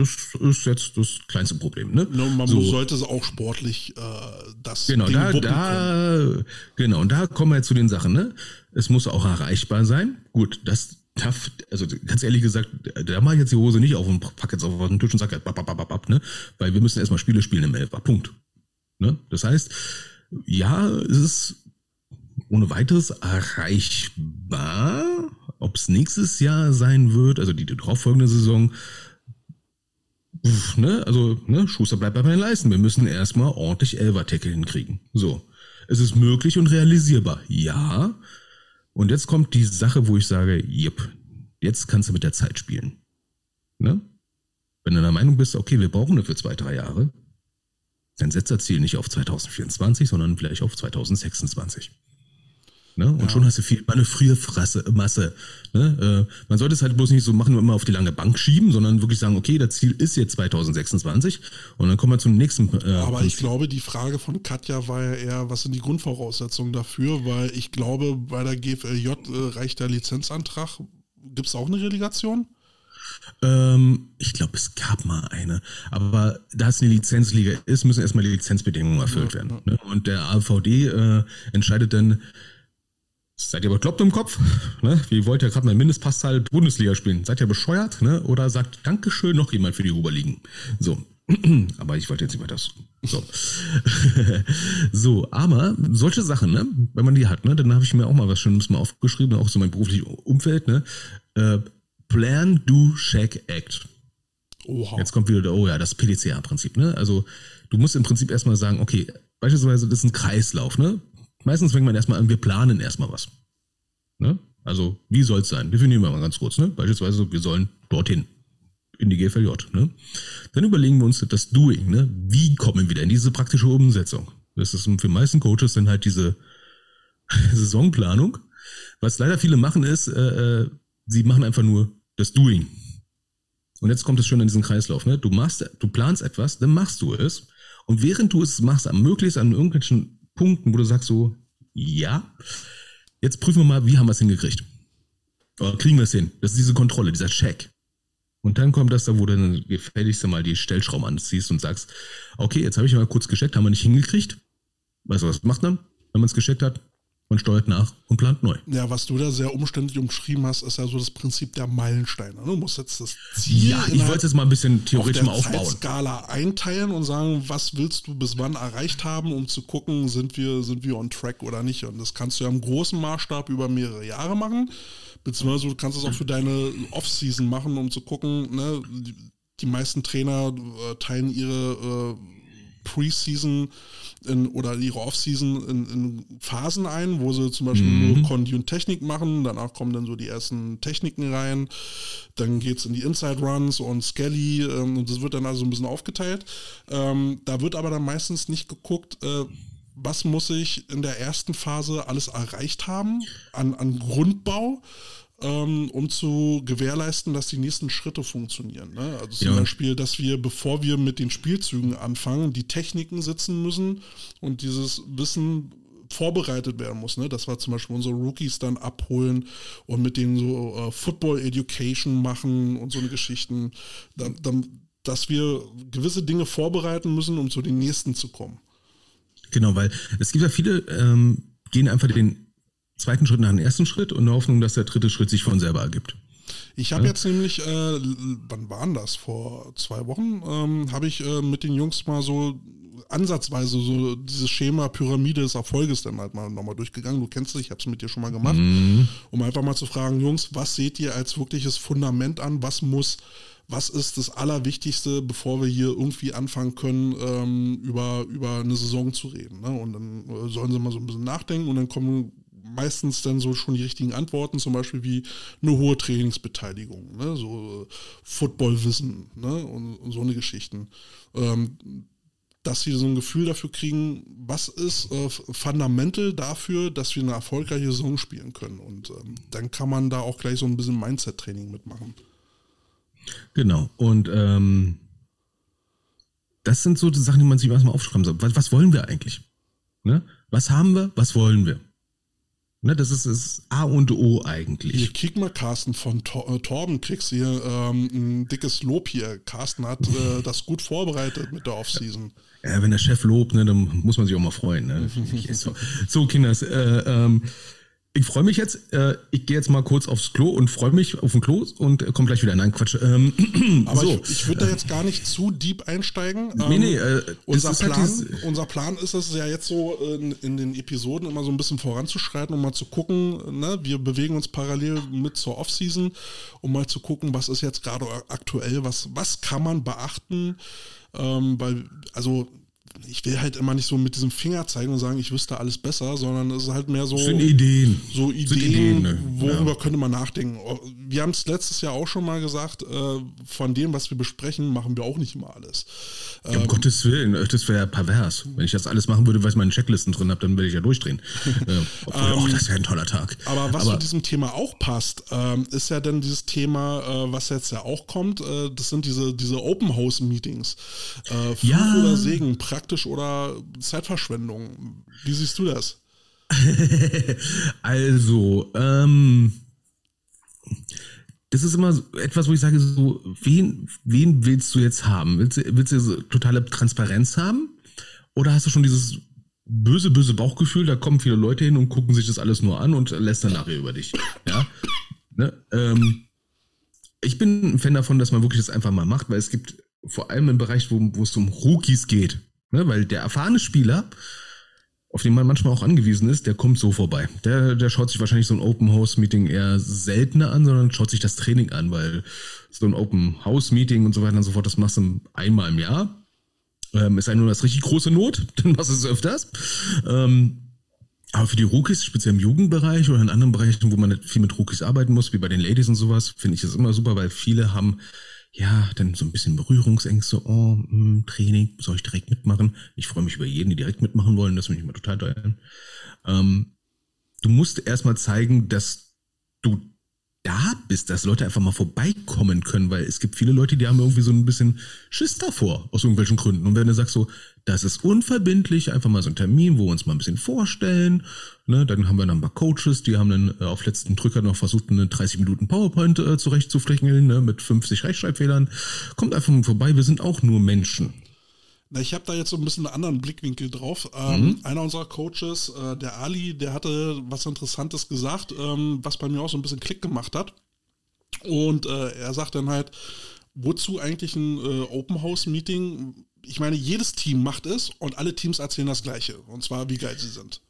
Das ist jetzt das kleinste Problem. Ne? No, man so. sollte es auch sportlich äh, das genau, Ding da, da, genau, und da kommen wir zu den Sachen. Ne? Es muss auch erreichbar sein. Gut, das darf, also ganz ehrlich gesagt, da mache ich jetzt die Hose nicht auf und packe jetzt auf den Tisch und sage, bap, bap, bap, bap, ne? weil wir müssen erstmal Spiele spielen im Elfer. Punkt. Ne? Das heißt, ja, es ist ohne weiteres erreichbar. Ob es nächstes Jahr sein wird, also die darauffolgende Saison, Uff, ne, also, ne, Schuster bleibt bei meinen Leisten. Wir müssen erstmal ordentlich Elver-Tackle hinkriegen. So. Es ist möglich und realisierbar. Ja. Und jetzt kommt die Sache, wo ich sage, jep, jetzt kannst du mit der Zeit spielen. Ne? Wenn du der Meinung bist, okay, wir brauchen dafür zwei, drei Jahre, dann setzt das Ziel nicht auf 2024, sondern vielleicht auf 2026. Ne? Und ja. schon hast du viel Manövriermasse. Ne? Äh, man sollte es halt bloß nicht so machen, immer auf die lange Bank schieben, sondern wirklich sagen, okay, das Ziel ist jetzt 2026 und dann kommen wir zum nächsten. Äh, Aber ich glaube, die Frage von Katja war ja eher, was sind die Grundvoraussetzungen dafür? Weil ich glaube, bei der GFLJ äh, reicht der Lizenzantrag. Gibt es auch eine Relegation? Ähm, ich glaube, es gab mal eine. Aber da es eine Lizenzliga ist, müssen erstmal die Lizenzbedingungen erfüllt werden. Ne? Und der AVD äh, entscheidet dann, Seid ihr bekloppt im Kopf? Ne? Wie wollt ihr gerade mal Mindestpasszahl Bundesliga spielen? Seid ihr bescheuert? Ne? Oder sagt Dankeschön noch jemand für die Oberligen? So. aber ich wollte jetzt nicht weiter. So. so, aber solche Sachen, ne? wenn man die hat, ne? dann habe ich mir auch mal was Schönes mal aufgeschrieben, auch so mein berufliches Umfeld. Ne? Äh, Plan, Do, Check, Act. Oha. Jetzt kommt wieder, oh ja, das PDCA-Prinzip. Ne? Also du musst im Prinzip erstmal sagen, okay, beispielsweise das ist ein Kreislauf. Ne? Meistens fängt man erstmal an, wir planen erstmal was. Ne? Also, wie soll es sein? Definieren wir mal ganz kurz. Ne? Beispielsweise, wir sollen dorthin, in die GFLJ. Ne? Dann überlegen wir uns das Doing. Ne? Wie kommen wir wieder in diese praktische Umsetzung? Das ist für meisten Coaches dann halt diese Saisonplanung. Was leider viele machen, ist, äh, äh, sie machen einfach nur das Doing. Und jetzt kommt es schon in diesen Kreislauf. Ne? Du machst, du planst etwas, dann machst du es. Und während du es machst, möglichst an irgendwelchen Punkten, wo du sagst so, ja, jetzt prüfen wir mal, wie haben wir es hingekriegt. Oder kriegen wir es hin? Das ist diese Kontrolle, dieser Check. Und dann kommt das da, wo du dann gefälligst mal die Stellschrauben anziehst und sagst, okay, jetzt habe ich mal kurz gecheckt, haben wir nicht hingekriegt. Weißt du, was macht man, wenn man es gecheckt hat? Man steuert nach und plant neu. Ja, was du da sehr umständlich umschrieben hast, ist ja so das Prinzip der Meilensteine. Ne? Du musst jetzt das Ziel. Ja, ich wollte es jetzt mal ein bisschen theoretisch mal aufbauen. Skala einteilen und sagen, was willst du bis wann erreicht haben, um zu gucken, sind wir, sind wir on track oder nicht. Und das kannst du ja im großen Maßstab über mehrere Jahre machen. Beziehungsweise du kannst es auch für deine Off-Season machen, um zu gucken, ne, die, die meisten Trainer äh, teilen ihre äh, Preseason in, oder ihre Offseason in, in Phasen ein, wo sie zum Beispiel mhm. nur Kondi und Technik machen. Danach kommen dann so die ersten Techniken rein. Dann geht es in die Inside Runs und Skelly ähm, und das wird dann also ein bisschen aufgeteilt. Ähm, da wird aber dann meistens nicht geguckt, äh, was muss ich in der ersten Phase alles erreicht haben an, an Grundbau ähm, um zu gewährleisten, dass die nächsten Schritte funktionieren. Ne? Also zum ja. Beispiel, dass wir, bevor wir mit den Spielzügen anfangen, die Techniken sitzen müssen und dieses Wissen vorbereitet werden muss. Ne? Das war zum Beispiel unsere Rookies dann abholen und mit denen so äh, Football Education machen und so eine Geschichten, dann, dann, dass wir gewisse Dinge vorbereiten müssen, um zu den nächsten zu kommen. Genau, weil es gibt ja viele, ähm, gehen einfach den zweiten Schritt nach dem ersten Schritt und eine Hoffnung, dass der dritte Schritt sich von selber ergibt. Ich habe ja. jetzt nämlich, äh, wann waren das? Vor zwei Wochen ähm, habe ich äh, mit den Jungs mal so ansatzweise so dieses Schema Pyramide des Erfolges dann halt mal nochmal durchgegangen. Du kennst es, ich habe es mit dir schon mal gemacht, mhm. um einfach mal zu fragen, Jungs, was seht ihr als wirkliches Fundament an? Was muss, was ist das Allerwichtigste, bevor wir hier irgendwie anfangen können, ähm, über, über eine Saison zu reden? Ne? Und dann äh, sollen sie mal so ein bisschen nachdenken und dann kommen meistens dann so schon die richtigen Antworten, zum Beispiel wie eine hohe Trainingsbeteiligung, ne? so Footballwissen ne? und, und, so eine Geschichten. Ähm, dass sie so ein Gefühl dafür kriegen, was ist äh, fundamental dafür, dass wir eine erfolgreiche Saison spielen können. Und ähm, dann kann man da auch gleich so ein bisschen Mindset-Training mitmachen. Genau. Und ähm, das sind so die Sachen, die man sich erstmal aufschreiben soll. Was, was wollen wir eigentlich? Ne? Was haben wir? Was wollen wir? Ne, das ist das A und O eigentlich. Hier, kick mal, Carsten, von Tor, äh, Torben kriegst hier ähm, ein dickes Lob hier. Carsten hat äh, das gut vorbereitet mit der Offseason. Ja, wenn der Chef lobt, ne, dann muss man sich auch mal freuen. Ne? so, so, Kinders, äh, ähm, ich freue mich jetzt. Äh, ich gehe jetzt mal kurz aufs Klo und freue mich auf den Klo und äh, komme gleich wieder. Nein, Quatsch. Ähm, Aber so. ich, ich würde da jetzt gar nicht zu deep einsteigen. Ähm, nee, nee. Äh, unser, halt Plan, halt unser Plan ist es ja jetzt so, in, in, den Episoden immer so ein bisschen voranzuschreiten, um mal zu gucken. Ne? Wir bewegen uns parallel mit zur Offseason, um mal zu gucken, was ist jetzt gerade aktuell, was, was kann man beachten. Ähm, weil, also ich will halt immer nicht so mit diesem Finger zeigen und sagen, ich wüsste alles besser, sondern es ist halt mehr so. Sind Ideen. So Ideen, Ideen ne? worüber ja. könnte man nachdenken. Wir haben es letztes Jahr auch schon mal gesagt, äh, von dem, was wir besprechen, machen wir auch nicht immer alles. Ja, um ähm, Gottes Willen, äh, das wäre ja pervers. Wenn ich das alles machen würde, weil ich meine Checklisten drin habe, dann würde ich ja durchdrehen. äh, obwohl, ähm, oh, das wäre ein toller Tag. Aber was aber, zu diesem Thema auch passt, ähm, ist ja dann dieses Thema, äh, was jetzt ja auch kommt, äh, das sind diese, diese Open House Meetings. Äh, Fluch ja. oder Segen, praktisch oder Zeitverschwendung. Wie siehst du das? also, ähm, das ist immer etwas, wo ich sage, so, wen, wen willst du jetzt haben? Willst du, willst du so totale Transparenz haben? Oder hast du schon dieses böse, böse Bauchgefühl, da kommen viele Leute hin und gucken sich das alles nur an und lästern nachher über dich? Ja? Ne? Ähm, ich bin ein Fan davon, dass man wirklich das einfach mal macht, weil es gibt vor allem im Bereich, wo, wo es um Rookies geht, ne? weil der erfahrene Spieler, auf den man manchmal auch angewiesen ist, der kommt so vorbei. Der, der schaut sich wahrscheinlich so ein Open House Meeting eher seltener an, sondern schaut sich das Training an, weil so ein Open House Meeting und so weiter und so fort, das machst du einmal im Jahr. Ähm, ist nur das richtig große Not, dann machst du es öfters. Ähm, aber für die Rookies, speziell im Jugendbereich oder in anderen Bereichen, wo man viel mit Rookies arbeiten muss, wie bei den Ladies und sowas, finde ich das immer super, weil viele haben ja, dann so ein bisschen Berührungsängste, oh, mh, hm, Training, soll ich direkt mitmachen? Ich freue mich über jeden, die direkt mitmachen wollen, das finde ich immer total toll. Ähm, du musst erstmal zeigen, dass du da bist, dass Leute einfach mal vorbeikommen können, weil es gibt viele Leute, die haben irgendwie so ein bisschen Schiss davor, aus irgendwelchen Gründen. Und wenn du sagst so, das ist unverbindlich, einfach mal so ein Termin, wo wir uns mal ein bisschen vorstellen, ne, dann haben wir dann ein paar Coaches, die haben dann äh, auf letzten Drücker noch versucht, eine 30 Minuten PowerPoint äh, zurechtzuflächeln, ne, mit 50 Rechtschreibfehlern. Kommt einfach mal vorbei, wir sind auch nur Menschen. Na, ich habe da jetzt so ein bisschen einen anderen Blickwinkel drauf. Ähm, mhm. Einer unserer Coaches, äh, der Ali, der hatte was Interessantes gesagt, ähm, was bei mir auch so ein bisschen Klick gemacht hat. Und äh, er sagt dann halt, wozu eigentlich ein äh, Open House Meeting? Ich meine, jedes Team macht es und alle Teams erzählen das Gleiche. Und zwar, wie geil sie sind.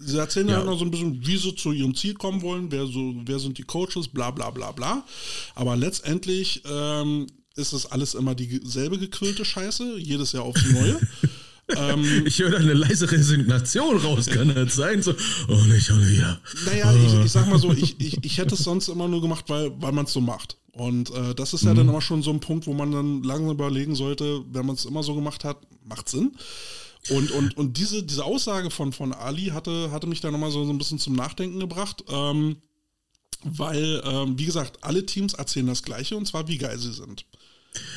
Sie erzählen ja, ja noch so ein bisschen, wie sie zu ihrem Ziel kommen wollen, wer, so, wer sind die Coaches, bla bla bla bla. Aber letztendlich ähm, ist es alles immer dieselbe gequillte Scheiße, jedes Jahr aufs Neue. ähm, ich höre da eine leise Resignation raus, kann das sein? So, oh nicht, oh ja. Naja, ich, ich sag mal so, ich, ich, ich hätte es sonst immer nur gemacht, weil, weil man es so macht. Und äh, das ist ja mhm. dann immer schon so ein Punkt, wo man dann langsam überlegen sollte, wenn man es immer so gemacht hat, macht Sinn. Und, und, und diese, diese Aussage von, von Ali hatte, hatte mich da nochmal so, so ein bisschen zum Nachdenken gebracht. Ähm, weil, ähm, wie gesagt, alle Teams erzählen das Gleiche und zwar, wie geil sie sind.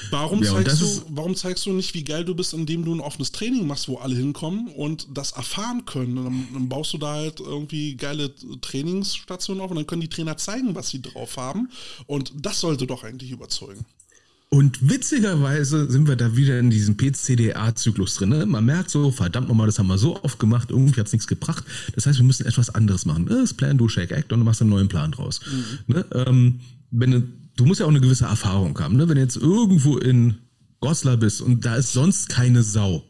Warum, ja, zeigst du, warum zeigst du nicht, wie geil du bist, indem du ein offenes Training machst, wo alle hinkommen und das erfahren können? Dann, dann, baust du da halt irgendwie geile Trainingsstationen auf und dann können die Trainer zeigen, was sie drauf haben. Und das sollte doch eigentlich überzeugen. Und witzigerweise sind wir da wieder in diesem PCDA-Zyklus drin. Ne? Man merkt so, verdammt nochmal, das haben wir so oft gemacht, irgendwie hat es nichts gebracht. Das heißt, wir müssen etwas anderes machen. Das Plan, do, Shake, Act und du machst einen neuen Plan draus. Mhm. Ne? Ähm, wenn du du musst ja auch eine gewisse Erfahrung haben. Ne? Wenn du jetzt irgendwo in Goslar bist und da ist sonst keine Sau,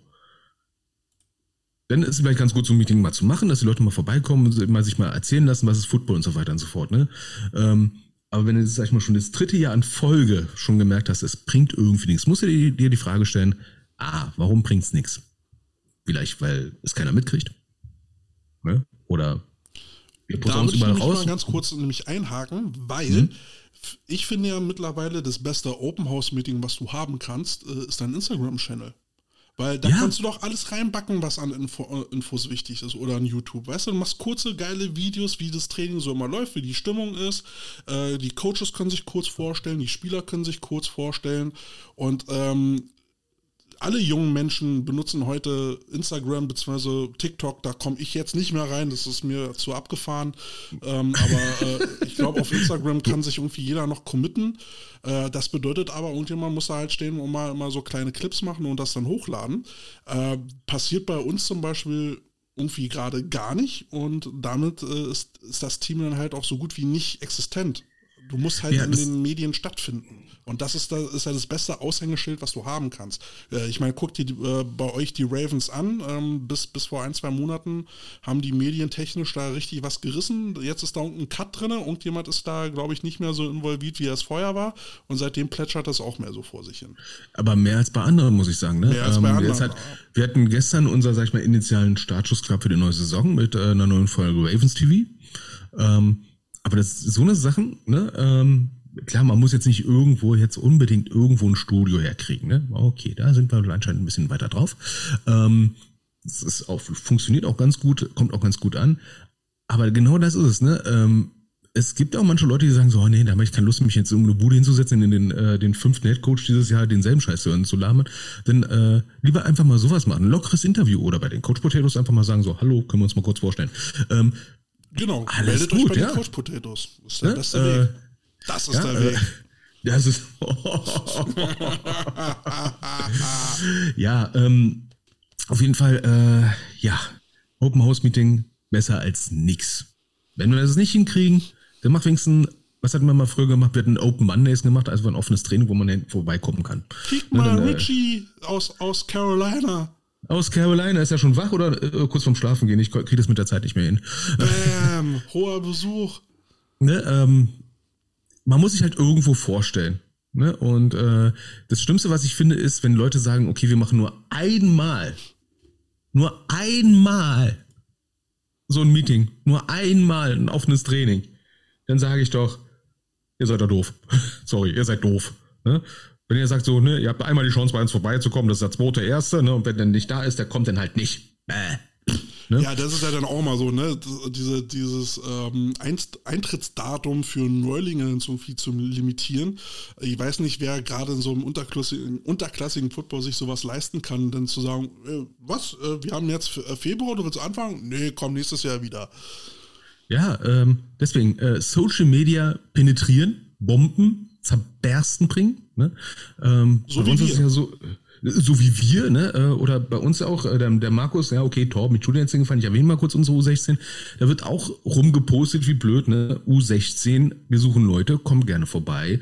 dann ist es vielleicht ganz gut, so ein Meeting mal zu machen, dass die Leute mal vorbeikommen und mal sich mal erzählen lassen, was ist Football und so weiter und so fort. Ne? Ähm, aber wenn du, sag ich mal, schon das dritte Jahr in Folge schon gemerkt hast, es bringt irgendwie nichts, musst du dir, dir die Frage stellen, ah, warum bringt es nichts? Vielleicht, weil es keiner mitkriegt. Ne? Oder wir da würde ich überall raus. mal ganz kurz nämlich einhaken, weil hm? Ich finde ja mittlerweile das beste Open House Meeting, was du haben kannst, äh, ist dein Instagram-Channel. Weil da Ja. kannst du doch alles reinbacken, was an Info, äh, Infos wichtig ist oder an YouTube. Weißt du, du machst kurze, geile Videos, wie das Training so immer läuft, wie die Stimmung ist. Äh, die Coaches können sich kurz vorstellen, die Spieler können sich kurz vorstellen. Und ähm, alle jungen Menschen benutzen heute Instagram bzw. TikTok. Da komme ich jetzt nicht mehr rein, das ist mir zu abgefahren. Ähm, aber äh, ich glaube, auf Instagram kann sich irgendwie jeder noch committen. Äh, das bedeutet aber, irgendjemand muss da halt stehen und mal, mal so kleine Clips machen und das dann hochladen. Äh, passiert bei uns zum Beispiel irgendwie gerade gar nicht und damit äh, ist, ist das Team dann halt auch so gut wie nicht existent. Du musst halt Ja, in das- den Medien stattfinden. Und das ist, da, ist ja das beste Aushängeschild, was du haben kannst. Äh, ich meine, guck dir die, äh, bei euch die Ravens an. Ähm, bis, bis vor ein, zwei Monaten haben die Medien technisch da richtig was gerissen. Jetzt ist da irgendein Cut drin. Irgendjemand ist da, glaube ich, nicht mehr so involviert, wie er es vorher war. Und seitdem plätschert das auch mehr so vor sich hin. Aber mehr als bei anderen, muss ich sagen. Ne? Mehr als bei anderen, jetzt hat, ja. wir hatten gestern unser, sag ich mal, initialen Startschuss gehabt für die neue Saison mit äh, einer neuen Folge Ravens TV. Ähm, aber das so eine Sachen, ne? Ähm, klar, man muss jetzt nicht irgendwo jetzt unbedingt irgendwo ein Studio herkriegen. Ne? Okay, da sind wir anscheinend ein bisschen weiter drauf. Ähm, das ist auch, funktioniert auch ganz gut, kommt auch ganz gut an. Aber genau das ist es, ne? Ähm, es gibt auch manche Leute, die sagen so, oh nee, da habe ich keine Lust, mich jetzt in eine Bude hinzusetzen, in den, äh, den fünften Headcoach dieses Jahr denselben Scheiß zu hören zu labern. Dann äh, lieber einfach mal sowas machen, ein lockeres Interview oder bei den Coach Potatoes einfach mal sagen so, hallo, können wir uns mal kurz vorstellen. Ähm, Genau, Alles meldet euch gut, bei den ja. Coach Potatoes. Das ist der Ne? beste Äh, Weg. Das ist ja, der äh, Weg. das ist. ja, ähm, auf jeden Fall, äh, ja, Open House Meeting besser als nix. Wenn wir das nicht hinkriegen, dann macht wenigstens, was hatten wir mal früher gemacht? Wir hatten Open Mondays gemacht, also ein offenes Training, wo man vorbeikommen kann. Kick Ne, mal dann, äh, Richie aus, aus Carolina. Aus Carolina ist er schon wach oder äh, kurz vorm Schlafen gehen? Ich kriege das mit der Zeit nicht mehr hin. Bam, hoher Besuch. ne, ähm, man muss sich halt irgendwo vorstellen. Ne? Und äh, das Schlimmste, was ich finde, ist, wenn Leute sagen, okay, wir machen nur einmal, nur einmal so ein Meeting, nur einmal ein offenes Training, dann sage ich doch, ihr seid da doof. Sorry, ihr seid doof. Ne? Wenn ihr sagt so, ne, ihr habt einmal die Chance, bei uns vorbeizukommen, das ist der zweite, erste, ne, und wenn der nicht da ist, der kommt dann halt nicht. Bäh. Ne? Ja, das ist ja dann auch mal so, ne? Diese, dieses ähm, Eintrittsdatum für Neulinge so viel zu limitieren. Ich weiß nicht, wer gerade in so einem unterklassigen, unterklassigen Football sich sowas leisten kann, denn zu sagen, äh, was, äh, wir haben jetzt äh, Februar, du willst anfangen? Nee, komm nächstes Jahr wieder. Ja, ähm, deswegen äh, Social Media penetrieren, bomben, zerbersten bringen. Ne? Ähm, So bei wie uns ist wir. es ja so, äh, so wie wir, ne? äh, Oder bei uns auch, äh, der, der Markus, ja, okay, Tor mit Julian gefallen, ich erwähne mal kurz unsere U16. Da wird auch rumgepostet, wie blöd, ne? U16, wir suchen Leute, kommt gerne vorbei.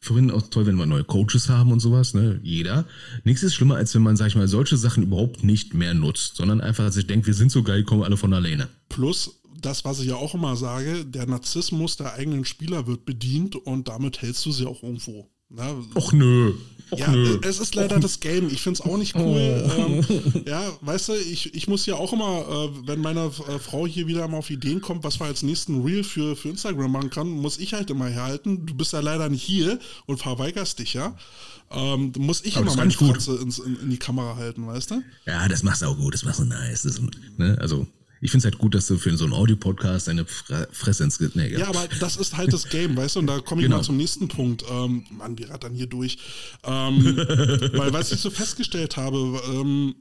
Finden auch toll, wenn wir neue Coaches haben und sowas, ne? Jeder. Nichts ist schlimmer, als wenn man, sag ich mal, solche Sachen überhaupt nicht mehr nutzt, sondern einfach sich denkt, wir sind so geil, kommen alle von alleine. Plus, das, was ich ja auch immer sage, der Narzissmus der eigenen Spieler wird bedient und damit hältst du sie auch irgendwo. Ne? Och nö. Och Ja, nö. es ist leider das Game. Ich finde es auch nicht cool. Ähm, ja, weißt du, ich, ich muss ja auch immer, äh, wenn meine äh, Frau hier wieder mal auf Ideen kommt, was wir als nächsten Reel für, für Instagram machen kann, muss ich halt immer herhalten. Du bist ja leider nicht hier und verweigerst dich ja. Ähm, muss ich Aber immer meine. Fratze ins, in, in die Kamera halten, weißt du? Ja, das machst du auch gut, das machst du nice. Ist- ne? Also, ich finde es halt gut, dass du für so einen Audio-Podcast deine Fre Fresse ins Ge- nee, Ja, aber das ist halt das Game, weißt du? Und da komme ich Genau. mal zum nächsten Punkt. Ähm, Mann, wir rattern hier durch. Ähm, weil was ich so festgestellt habe, ähm,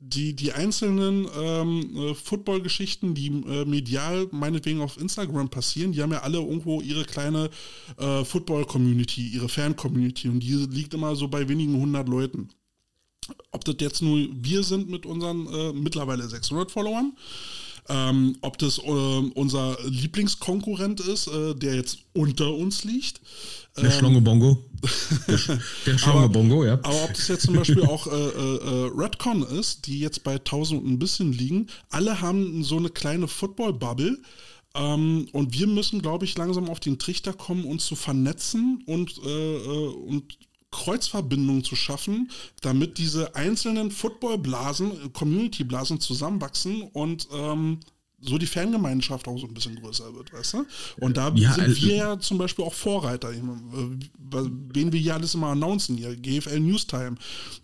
die, die einzelnen ähm, äh, Football-Geschichten, die äh, medial meinetwegen auf Instagram passieren, die haben ja alle irgendwo ihre kleine äh, Football-Community, ihre Fan-Community und die liegt immer so bei wenigen hundert Leuten. Ob das jetzt nur wir sind mit unseren äh, mittlerweile 600 Followern, ähm, ob das äh, unser Lieblingskonkurrent ist, äh, der jetzt unter uns liegt. Der Schlongebongo. Der, Sch- der Schlongebongo, ja. Aber ob das jetzt zum Beispiel auch äh, äh, äh, Redcon ist, die jetzt bei 1000 und ein bisschen liegen, alle haben so eine kleine Football-Bubble. Ähm, und wir müssen, glaube ich, langsam auf den Trichter kommen, uns zu vernetzen und, äh, und Kreuzverbindungen zu schaffen, damit diese einzelnen Football-Blasen, Community-Blasen zusammenwachsen und ähm, so die Fangemeinschaft auch so ein bisschen größer wird, weißt du? Und da Ja, sind also- wir ja zum Beispiel auch Vorreiter. Äh, Wen wir hier alles immer announcen hier, GFL Newstime,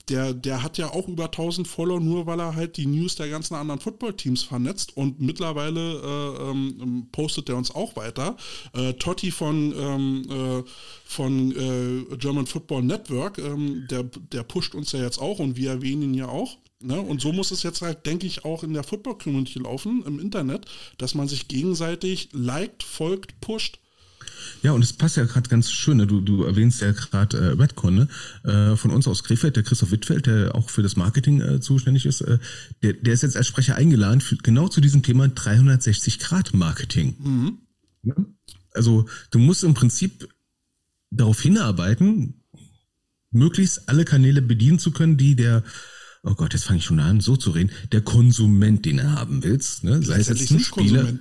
der, der hat ja auch über 1000 Follower, nur weil er halt die News der ganzen anderen Footballteams vernetzt und mittlerweile äh, ähm, postet er uns auch weiter. Äh, Totti von, ähm, äh, von äh, German Football Network, ähm, der, der pusht uns ja jetzt auch und wir erwähnen ihn ja auch. Ne? Und so muss es jetzt halt, denke ich, auch in der Football-Community laufen, im Internet, dass man sich gegenseitig liked, folgt, pusht. Ja, und es passt ja gerade ganz schön. Ne? Du, du erwähnst ja gerade äh, Redcon, ne? äh, von uns aus Krefeld, der Christoph Wittfeld, der auch für das Marketing äh, zuständig ist, äh, der, der ist jetzt als Sprecher eingeladen für genau zu diesem Thema 360-Grad-Marketing. Ne? Also du musst im Prinzip darauf hinarbeiten, möglichst alle Kanäle bedienen zu können, die der Oh Gott, jetzt fange ich schon an, so zu reden. Der Konsument, den du haben willst, ne? sei es jetzt ein Spieler,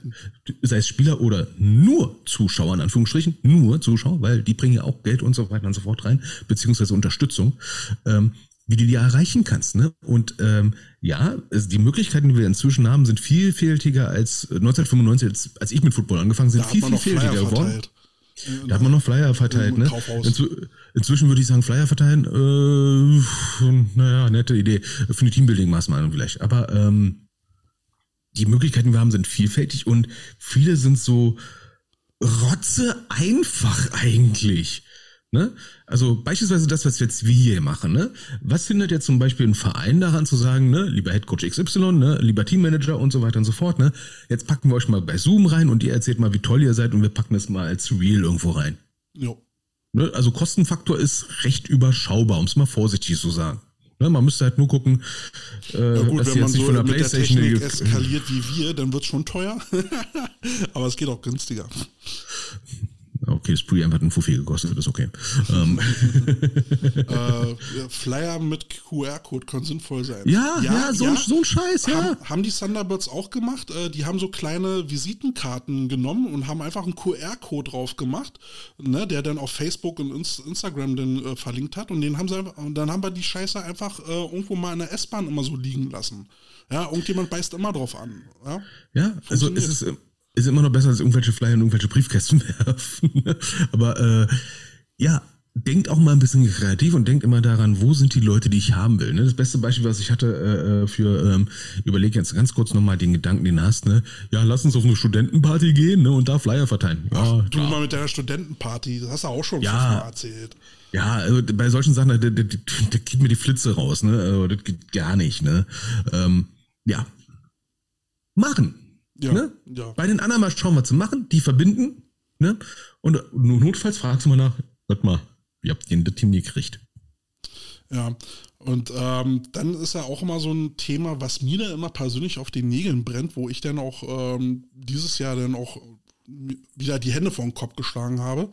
sei es Spieler oder nur Zuschauer, in Anführungsstrichen, nur Zuschauer, weil die bringen ja auch Geld und so weiter und so fort rein, beziehungsweise Unterstützung, ähm, wie du die erreichen kannst. Ne? Und ähm, ja, die Möglichkeiten, die wir inzwischen haben, sind vielfältiger als 1995, als, als ich mit Football angefangen sind, viel, viel vielfältiger geworden. Da hat man noch Flyer verteilt, ne? Inzw inzwischen würde ich sagen, Flyer verteilen, äh, naja, nette Idee. Für eine Teambuilding-Maßnahme vielleicht. Aber ähm, die Möglichkeiten, die wir haben, sind vielfältig und viele sind so rotze einfach eigentlich. Ne? Also beispielsweise das, was jetzt wir hier machen. Ne? Was hindert jetzt zum Beispiel ein Verein daran zu sagen, ne, lieber Headcoach XY, ne, lieber Teammanager und so weiter und so fort. Ne? Jetzt packen wir euch mal bei Zoom rein und ihr erzählt mal, wie toll ihr seid und wir packen das mal als Real irgendwo rein. Jo. Ne? Also Kostenfaktor ist recht überschaubar, um es mal vorsichtig zu sagen. Ne? Man müsste halt nur gucken, äh, Ja gut, dass wenn man so von der mit der Playstation Technik die- eskaliert wie wir, dann wird es schon teuer. Aber es geht auch günstiger. Okay, das Pre-Amp hat einen Fuffi gekostet, ist okay. ähm, äh, Flyer mit QR-Code können sinnvoll sein. ja, ja, so, Ein, so ein Scheiß, ja. Haben, haben die Thunderbirds auch gemacht. Äh, die haben so kleine Visitenkarten genommen und haben einfach einen QR-Code drauf gemacht, ne, der dann auf Facebook und Inst Instagram dann äh, verlinkt hat. Und den haben sie einfach, und dann haben wir die Scheiße einfach äh, irgendwo mal in der S-Bahn immer so liegen lassen. Ja, irgendjemand beißt immer drauf an. Ja, Ja, also es ist, äh, ist immer noch besser als irgendwelche Flyer in irgendwelche Briefkästen werfen. Aber äh, ja, denkt auch mal ein bisschen kreativ und denkt immer daran, wo sind die Leute, die ich haben will. Ne? Das beste Beispiel, was ich hatte äh, für, ähm, überleg jetzt ganz kurz nochmal den Gedanken, den du hast, ne? Ja, lass uns auf eine Studentenparty gehen ne? und da Flyer verteilen. Ja, du mal mit deiner Studentenparty, das hast du auch schon Ja. erzählt. Ja, also bei solchen Sachen, da, da, da, da geht mir die Flitze raus, ne? Also, das geht gar nicht, ne? Ähm, ja. Machen. Ja, ne? ja. Bei den anderen mal schauen, was sie machen, die verbinden, ne? Und notfalls fragst du mal nach, warte mal, wie habt ihr denn das Team gekriegt? Ja, und ähm, dann ist ja auch immer so ein Thema, was mir dann immer persönlich auf den Nägeln brennt, wo ich dann auch ähm, dieses Jahr dann auch wieder die Hände vor den Kopf geschlagen habe.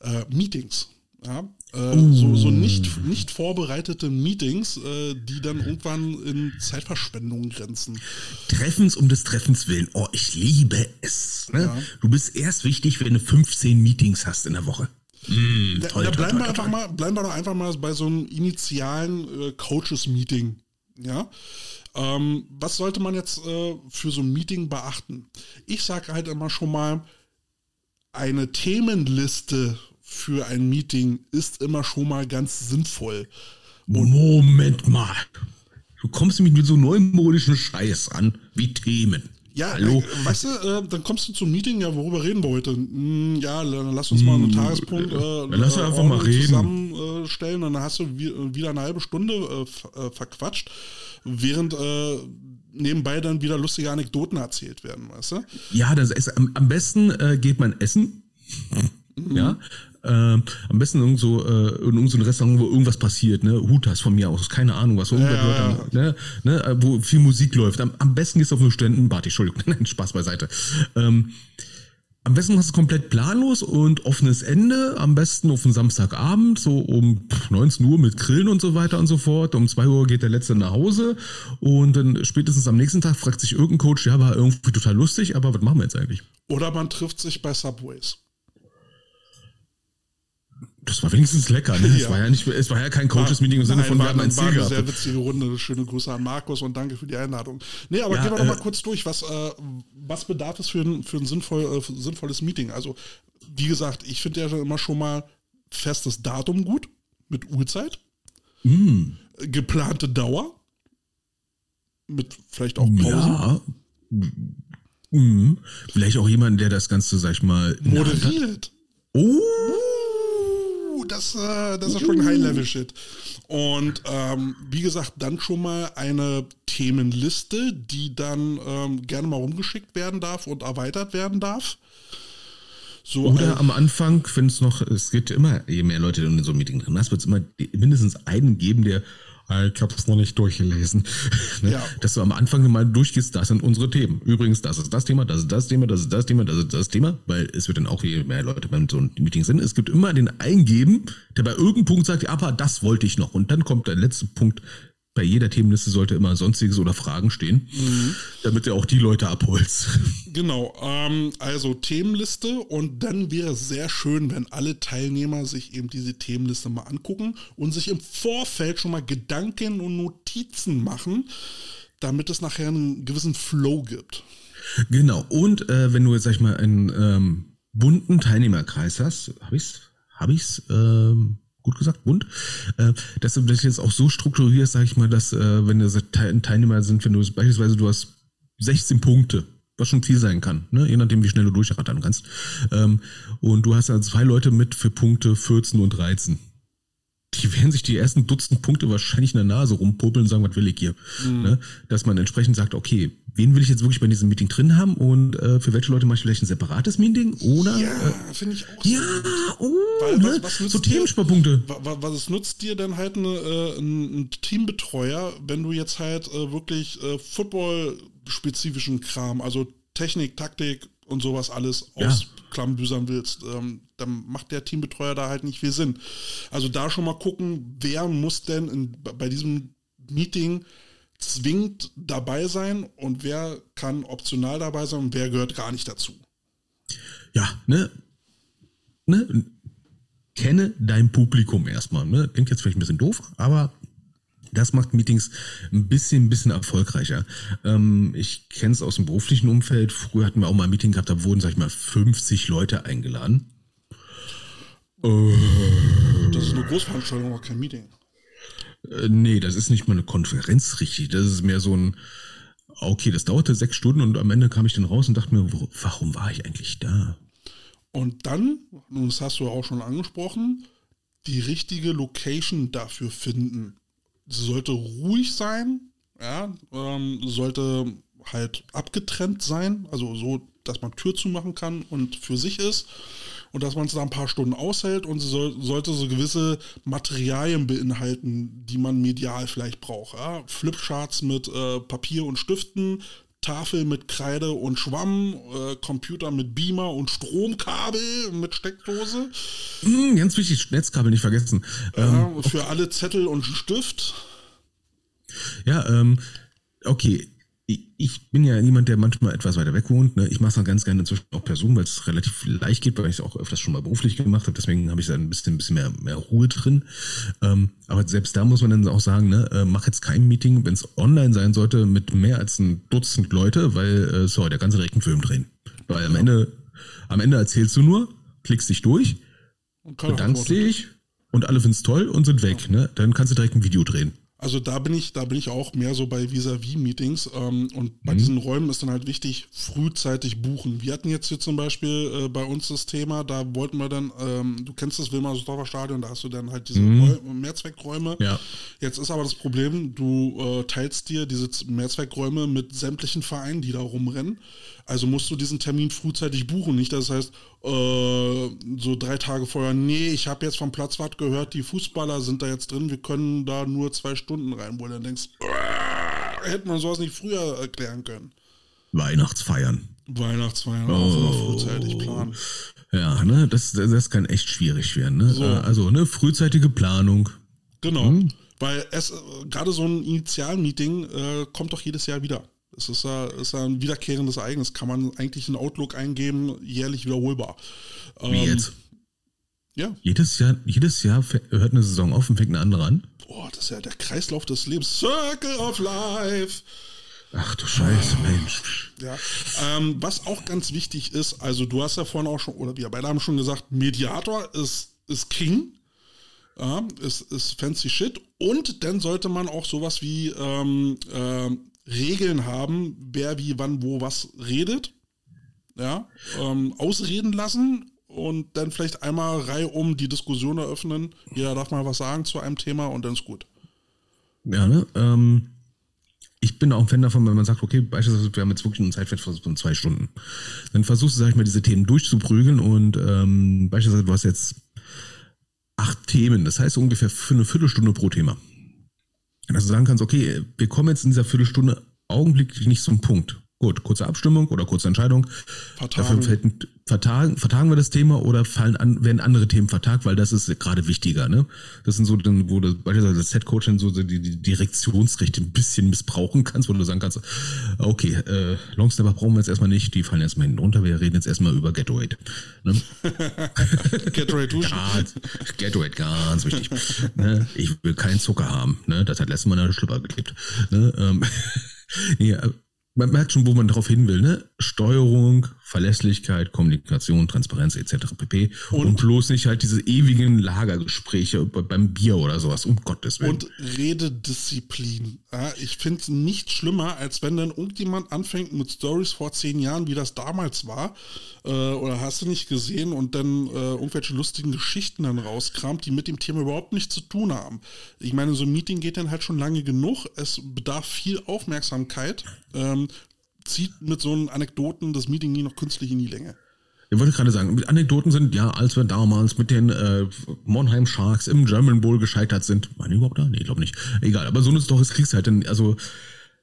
Äh, Meetings. Ja, äh, so, so nicht, nicht vorbereitete Meetings, äh, die dann irgendwann in Zeitverschwendung grenzen. Treffens um des Treffens willen. Oh, ich liebe es. Ne? Ja. Du bist erst wichtig, wenn du 15 Meetings hast in der Woche. Mm, toll, da toll, bleiben, toll, wir einfach mal, bleiben wir doch einfach mal bei so einem initialen äh, Coaches-Meeting. Ja. Ähm, was sollte man jetzt äh, für so ein Meeting beachten? Ich sage halt immer schon mal, eine Themenliste für ein Meeting ist immer schon mal ganz sinnvoll. Moment mal. Du kommst mit so neumodischen Scheiß an, wie Themen. Ja, Hallo? Äh, weißt du, äh, dann kommst du zum Meeting, ja, worüber reden wir heute? Hm, ja, dann lass uns mal einen Tagespunkt äh, lass doch einfach mal reden. zusammenstellen und dann hast du wie, wieder eine halbe Stunde äh, äh, verquatscht, während äh, nebenbei dann wieder lustige Anekdoten erzählt werden, weißt du? Ja, das ist am, am besten äh, geht man essen. Ja. Ähm, am besten in irgend so, äh, in irgend so ein Restaurant, wo irgendwas passiert, ne? Hutas von mir aus, keine Ahnung, was irgendwas Ja, wird, ne? Ne? äh, wo viel Musik läuft. Am, am besten gehst du auf eine Studentenparty, Entschuldigung, nein, Spaß beiseite. Ähm, am besten machst du es komplett planlos und offenes Ende. Am besten auf einen Samstagabend, so um 19 Uhr mit Grillen und so weiter und so fort. Um 2 Uhr geht der Letzte nach Hause und dann spätestens am nächsten Tag fragt sich irgendein Coach, ja, war irgendwie total lustig, aber was machen wir jetzt eigentlich? Oder man trifft sich bei Subways. Das war wenigstens lecker. Ne? Es, Ja. war ja nicht, es war ja kein Coaches-Meeting im Sinne von, wir ein Ziel gehabt. sehr witzige Runde. Schöne Grüße an Markus und danke für die Einladung. Nee, aber Ja, gehen wir doch mal äh, kurz durch. Was, äh, was bedarf es für ein, für ein sinnvoll, äh, für ein sinnvolles Meeting? Also, wie gesagt, ich finde ja immer schon mal festes Datum gut, mit Uhrzeit, Mm. geplante Dauer, mit vielleicht auch Pausen, Ja. Mhm. Vielleicht auch jemand, der das Ganze, sag ich mal, moderiert. Oh, das, äh, das ist schon High-Level-Shit. Und ähm, wie gesagt, dann schon mal eine Themenliste, die dann ähm, gerne mal rumgeschickt werden darf und erweitert werden darf. So Oder äh, am Anfang, wenn es noch, es gibt immer, je mehr Leute in so einem Meeting drin hast, wird es immer mindestens einen geben, der, "Ah, ich habe es noch nicht durchgelesen. ne? Ja. Dass du am Anfang mal durchgehst, das sind unsere Themen. Übrigens, das ist das Thema, das ist das Thema, das ist das Thema, das ist das Thema, weil es wird dann auch, je mehr Leute beim so einem Meeting sind, es gibt immer den eingeben, der bei irgendeinem Punkt sagt, ja, aber das wollte ich noch. Und dann kommt der letzte Punkt, bei jeder Themenliste sollte immer Sonstiges oder Fragen stehen, damit du auch die Leute abholst. Genau, ähm, also Themenliste und dann wäre es sehr schön, wenn alle Teilnehmer sich eben diese Themenliste mal angucken und sich im Vorfeld schon mal Gedanken und Notizen machen, damit es nachher einen gewissen Flow gibt. Genau. Und äh, wenn du jetzt, sag ich mal, einen ähm, bunten Teilnehmerkreis hast, habe ich's, habe ich's ähm, gut gesagt, bunt, äh, dass du das jetzt auch so strukturierst, sag ich mal, dass äh, wenn das Te Teilnehmer sind, wenn du beispielsweise du hast 16 Punkte, was schon viel sein kann, ne? je nachdem, wie schnell du durchrattern kannst. Ähm, und du hast dann zwei Leute mit für Punkte 14 und 13 die werden sich die ersten Dutzend Punkte wahrscheinlich in der Nase rumpopeln und sagen, was will ich hier? Ne? Dass man entsprechend sagt, okay, wen will ich jetzt wirklich bei diesem Meeting drin haben und äh, für welche Leute mache ich vielleicht ein separates Meeting oder Ja, äh, finde ich auch. ja, oh, Weil was- ne? was nützt so dir- Themensparpunkte. Wa- wa- Was es nutzt dir denn halt eine, äh, ein Teambetreuer, wenn du jetzt halt äh, wirklich äh, Football-spezifischen Kram, also Technik, Taktik und sowas alles Ja. ausklambüsern willst, ähm, dann macht der Teambetreuer da halt nicht viel Sinn. Also da schon mal gucken, wer muss denn in, bei diesem Meeting zwingend dabei sein und wer kann optional dabei sein und wer gehört gar nicht dazu. Ja, ne? ne? Kenne dein Publikum erstmal. Ne? Klingt jetzt vielleicht ein bisschen doof, aber das macht Meetings ein bisschen, ein bisschen erfolgreicher. Ähm, ich kenne es aus dem beruflichen Umfeld. Früher hatten wir auch mal ein Meeting gehabt, da wurden, sag ich mal, 50 Leute eingeladen. Das ist eine Großveranstaltung, auch kein Meeting. Äh, nee, das ist nicht mal eine Konferenz richtig. Das ist mehr so ein, okay, das dauerte sechs Stunden und am Ende kam ich dann raus und dachte mir, wo, warum war ich eigentlich da? Und dann, das hast du auch schon angesprochen, die richtige Location dafür finden. Sie sollte ruhig sein, ja, ähm, sollte halt abgetrennt sein, also so, dass man Tür zumachen kann und für sich ist und dass man es da ein paar Stunden aushält und sie soll, sollte so gewisse Materialien beinhalten, die man medial vielleicht braucht. Ja? Flipcharts mit äh, Papier und Stiften, Tafel mit Kreide und Schwamm, äh, Computer mit Beamer und Stromkabel mit Steckdose. Hm, ganz wichtig, Netzkabel nicht vergessen. Ähm, Ja, für alle Zettel und Stift. Ja, ähm, okay. Ich- bin ja jemand, der manchmal etwas weiter weg wohnt. Ne? Ich mache es dann ganz gerne inzwischen auch per Zoom, weil es relativ leicht geht, weil ich es auch öfters schon mal beruflich gemacht habe. Deswegen habe ich da ein bisschen, ein bisschen mehr, mehr Ruhe drin. Ähm, aber selbst da muss man dann auch sagen, ne, äh, mach jetzt kein Meeting, wenn es online sein sollte, mit mehr als ein Dutzend Leute, weil, äh, sorry, der du direkt einen Film drehen. Weil am Ende, am Ende erzählst du nur, klickst dich durch, bedankst dich und alle finden es toll und sind weg. Ne? Dann kannst du direkt ein Video drehen. Also da bin ich, da bin ich auch mehr so bei Vis-a-vis-Meetings ähm, und Mhm. bei diesen Räumen ist dann halt wichtig, frühzeitig buchen. Wir hatten jetzt hier zum Beispiel äh, bei uns das Thema, da wollten wir dann, ähm, du kennst das Wilmersdorfer Stadion, da hast du dann halt diese Räu- Mehrzweckräume. Mhm. Ja. Jetzt ist aber das Problem, du äh, teilst dir diese Mehrzweckräume mit sämtlichen Vereinen, die da rumrennen. Also musst du diesen Termin frühzeitig buchen. Nicht, dass das heißt, äh, so drei Tage vorher, nee, ich habe jetzt vom Platzwart gehört, die Fußballer sind da jetzt drin, wir können da nur zwei Stunden rein, wo du dann denkst, "Uah, hätte man sowas nicht früher erklären können. Weihnachtsfeiern. Weihnachtsfeiern auch immer frühzeitig planen. Ja, ne, das, das kann echt schwierig werden. Ne? So. Äh, Also, ne, frühzeitige Planung. Genau. Mhm. Weil es äh, gerade so ein Initialmeeting äh, kommt doch jedes Jahr wieder. Es ist ja, ist ja ein wiederkehrendes Ereignis. Kann man eigentlich in Outlook eingeben, jährlich wiederholbar. Wie Ähm, jetzt? Ja. Jedes Jahr, jedes Jahr hört eine Saison auf und fängt eine andere an. Boah, das ist ja der Kreislauf des Lebens. Circle of Life. Ach du Scheiße, Mensch. Ja. Ähm, was auch ganz wichtig ist, also du hast ja vorhin auch schon, oder wir beide haben schon gesagt, Mediator ist, ist King. Ja, ist, ist fancy shit. Und dann sollte man auch sowas wie ähm, ähm, Regeln haben, wer wie wann wo was redet. Ja, ähm, ausreden lassen und dann vielleicht einmal Reihe um die Diskussion eröffnen. Jeder darf mal was sagen zu einem Thema und dann ist gut. Ja, ne? Ähm, ich bin auch ein Fan davon, wenn man sagt, okay, beispielsweise, wir haben jetzt wirklich ein Zeitfenster von zwei Stunden. Dann versuchst du, sag ich mal, diese Themen durchzuprügeln und ähm, beispielsweise, du hast jetzt acht Themen, das heißt ungefähr für eine Viertelstunde pro Thema. Dass du sagen kannst, okay, wir kommen jetzt in dieser Viertelstunde augenblicklich nicht zum Punkt. Gut, kurze Abstimmung oder kurze Entscheidung. Vertagen. Dafür vertagen, vertagen wir das Thema oder fallen an, werden andere Themen vertagt, weil das ist gerade wichtiger. Ne? Das sind so, dann, wo du beispielsweise als Set-Coach dann so die, die Direktionsrechte ein bisschen missbrauchen kannst, wo du sagen kannst, okay, äh, Longsnapper brauchen wir jetzt erstmal nicht, die fallen erstmal hinten runter, wir reden jetzt erstmal über Gatorade. Ne? Ready to Ganz, Gatorade, ganz wichtig. ne? Ich will keinen Zucker haben. Ne? Das hat letztes Mal in der Schlüpper geklebt. Ne? Ähm, nee, äh, man merkt schon, wo man darauf hin will. Ne? Steuerung, Verlässlichkeit, Kommunikation, Transparenz etc. pp. Und, Und- bloß nicht halt diese ewigen Lagergespräche be- beim Bier oder sowas, um Gottes Willen. Und Rededisziplin. Ja, ich finde es nicht schlimmer, als wenn dann irgendjemand anfängt mit Stories vor zehn Jahren, wie das damals war, äh, oder hast du nicht gesehen und dann äh, irgendwelche lustigen Geschichten dann rauskramt, die mit dem Thema überhaupt nichts zu tun haben. Ich meine, so ein Meeting geht dann halt schon lange genug. Es bedarf viel Aufmerksamkeit. Ähm, zieht mit so Anekdoten das Meeting nie noch künstlich in die Länge. Ich wollte gerade sagen, mit Anekdoten sind, ja, als wir damals mit den äh, Monheim Sharks im German Bowl gescheitert sind. Waren die überhaupt da? Nee, ich glaube nicht. Egal, aber so eine Story kriegst du halt dann, also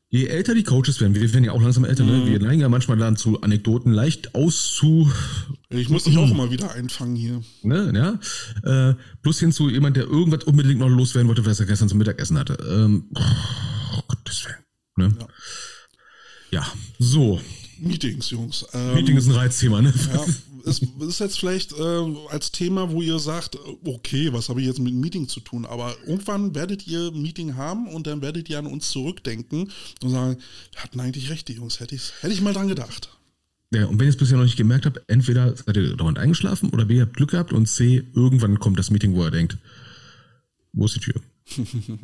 je älter die Coaches werden, wir werden ja auch langsam älter, ne? wir neigen ja manchmal dann zu Anekdoten leicht auszu, Ich muss dich auch immer wieder einfangen hier. ne, ja, äh, plus hin zu jemand, der irgendwas unbedingt noch loswerden wollte, was er gestern zum Mittagessen hatte. Ähm, oh, Gottes Willen. Ne? Ja. So. Meetings, Jungs. Ähm, Meeting ist ein Reizthema, ne? Ja, es ist jetzt vielleicht äh, als Thema, wo ihr sagt, okay, was habe ich jetzt mit Meeting zu tun? Aber irgendwann werdet ihr ein Meeting haben und dann werdet ihr an uns zurückdenken und sagen, hatten eigentlich recht, die Jungs, hätte ich, hätte ich mal dran gedacht. Ja, und wenn ihr es bisher noch nicht gemerkt habt, entweder seid ihr dauernd eingeschlafen oder B, ihr habt Glück gehabt und C, irgendwann kommt das Meeting, wo ihr denkt, wo ist die Tür?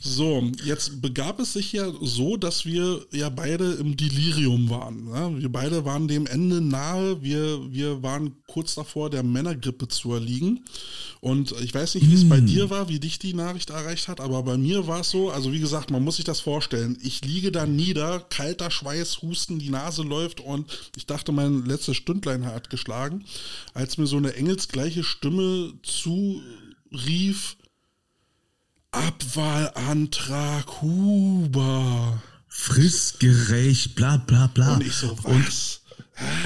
So, jetzt begab es sich ja so, dass wir ja beide im Delirium waren. Ne? Wir beide waren dem Ende nahe. Wir, wir waren kurz davor, der Männergrippe zu erliegen. Und ich weiß nicht, wie es bei dir war, wie dich die Nachricht erreicht hat, aber bei mir war es so, also wie gesagt, man muss sich das vorstellen. Ich liege da nieder, kalter Schweiß, Husten, die Nase läuft und ich dachte, mein letztes Stündlein hat geschlagen, als mir so eine engelsgleiche Stimme zurief, Abwahlantrag Huber. Fristgerecht, bla bla bla. Und ich so, was?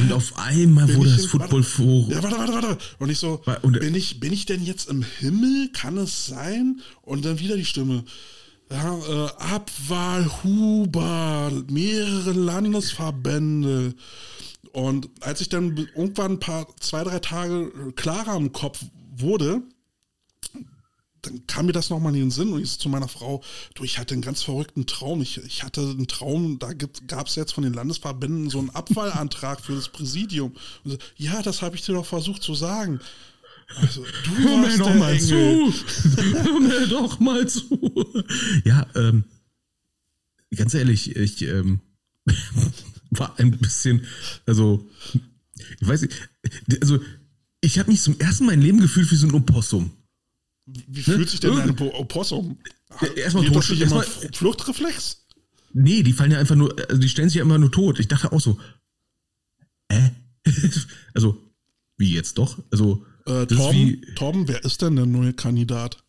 Und auf einmal Bin wurde das in- Football Forum. Ja, warte, warte, warte. Und ich so, und- bin, ich, bin ich denn jetzt im Himmel? Kann es sein? Und dann wieder die Stimme. Ja, äh, Abwahl Huber, mehrere Landesverbände. Und als ich dann irgendwann ein paar, zwei, drei Tage klarer im Kopf wurde, dann kam mir das nochmal in den Sinn und ich so zu meiner Frau, du, ich hatte einen ganz verrückten Traum. Ich, ich hatte einen Traum, da gab es jetzt von den Landesverbänden so einen Abwahlantrag für das Präsidium. Und so, ja, das habe ich dir doch versucht zu sagen. Also, du Hör mir doch mal Engel. zu. Hör mir doch mal zu. Ja, ähm, ganz ehrlich, ich ähm, war ein bisschen, also, ich weiß nicht, also, ich habe mich zum ersten Mal im Leben gefühlt wie so ein Opossum. Wie fühlt sich denn ein Irgend- Po- Opossum? Erstmal tot- erstmal- Fluchtreflex? Nee, die fallen ja einfach nur, also die stellen sich ja immer nur tot. Ich dachte auch so, äh? also, wie jetzt doch? Also, Äh, Torben, Torben, wer ist denn der neue Kandidat?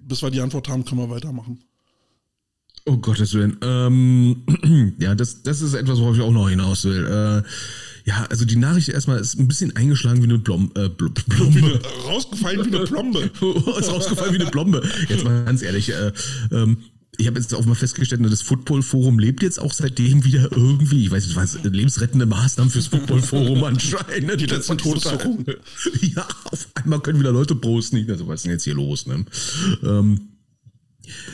Bis wir die Antwort haben, können wir weitermachen. Oh Gottes Willen. Ähm, ja, das, das ist etwas, worauf ich auch noch hinaus will. Äh, ja, also die Nachricht erstmal ist ein bisschen eingeschlagen wie eine Blom, äh, Bl Wie Blombe. rausgefallen wie eine Plombe. ist rausgefallen wie eine Blombe. Jetzt mal ganz ehrlich. Äh, ähm, ich habe jetzt auch mal festgestellt, das Football-Forum lebt jetzt auch seitdem wieder irgendwie, ich weiß nicht was, lebensrettende Maßnahmen fürs Football-Forum anscheinend. Die letzten Todessuchungen. Ja, auf einmal können wieder Leute posten. Also was ist denn jetzt hier los? Ne? Ähm,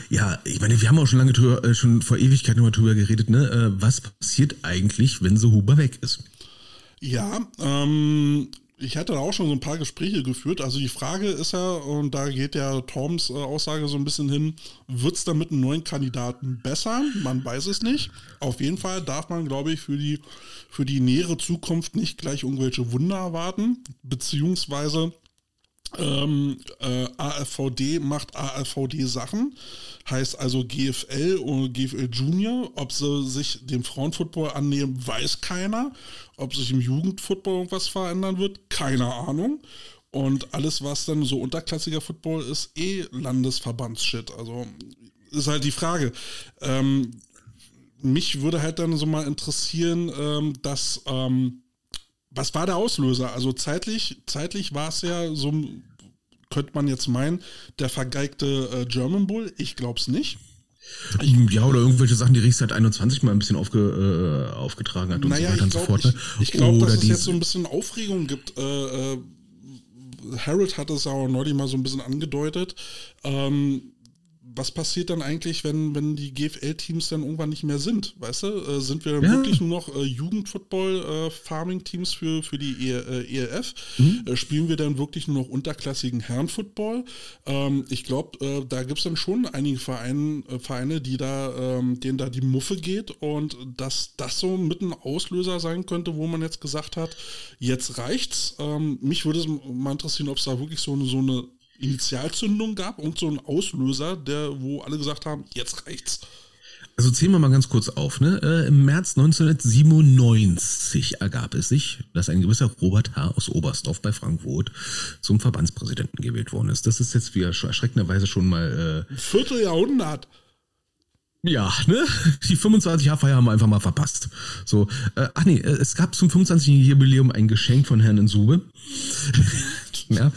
ja, ich meine, wir haben auch schon lange drüber, äh, schon vor Ewigkeiten immer drüber geredet, ne? Äh, was passiert eigentlich, wenn so Huber weg ist? Ja, ähm, ich hatte da auch schon so ein paar Gespräche geführt. Also die Frage ist ja, und da geht ja Toms äh, Aussage so ein bisschen hin, wird es dann mit einem neuen Kandidaten besser? Man weiß es nicht. Auf jeden Fall darf man, glaube ich, für die, für die nähere Zukunft nicht gleich irgendwelche Wunder erwarten, beziehungsweise ähm, äh, AFVD macht AFVD-Sachen, heißt also GFL und GFL Junior. Ob sie sich dem Frauenfootball annehmen, weiß keiner. Ob sich im Jugendfootball irgendwas verändern wird, keine Ahnung. Und alles, was dann so unterklassiger Football ist, eh Landesverbandsshit. Also ist halt die Frage. Ähm, mich würde halt dann so mal interessieren, ähm, dass ähm, was war der Auslöser? Also zeitlich, zeitlich war es ja so, könnte man jetzt meinen, der vergeigte äh, German Bull. Ich glaube es nicht. Ich, ja, oder irgendwelche Sachen, die Riechseit 21 mal ein bisschen aufge, äh, aufgetragen hat und naja, so weiter und so fort. Ne? Ich, ich glaube, dass es jetzt so ein bisschen Aufregung gibt. Äh, äh, Harold hat es auch neulich mal so ein bisschen angedeutet. Ähm, was passiert dann eigentlich, wenn, wenn die GFL-Teams dann irgendwann nicht mehr sind? Weißt du, äh, sind wir ja. wirklich nur noch äh, Jugendfootball-Farming-Teams äh, für, für die e äh, ELF? Mhm. Äh, spielen wir dann wirklich nur noch unterklassigen Herrenfootball? Ähm, ich glaube, da gibt es dann schon einige Vereine, Vereine die da, ähm, denen da die Muffe geht und dass das so mit ein Auslöser sein könnte, wo man jetzt gesagt hat, jetzt reicht's. Ähm, mich würde es mal interessieren, ob es da wirklich so, so eine Initialzündung gab und so ein Auslöser, der, wo alle gesagt haben, jetzt reicht's. Also zählen wir mal ganz kurz auf. Ne? Äh, Im März 1997 ergab es sich, dass ein gewisser Robert H. aus Oberstdorf bei Frankfurt zum Verbandspräsidenten gewählt worden ist. Das ist jetzt wieder erschreckenderweise schon mal... Äh, Vierteljahrhundert. Ja, ne? Die 25-Jahr-Feier haben wir einfach mal verpasst. So, äh, ach nee, äh, es gab zum 25-jährigen Jubiläum ein Geschenk von Herrn Insube. Ja.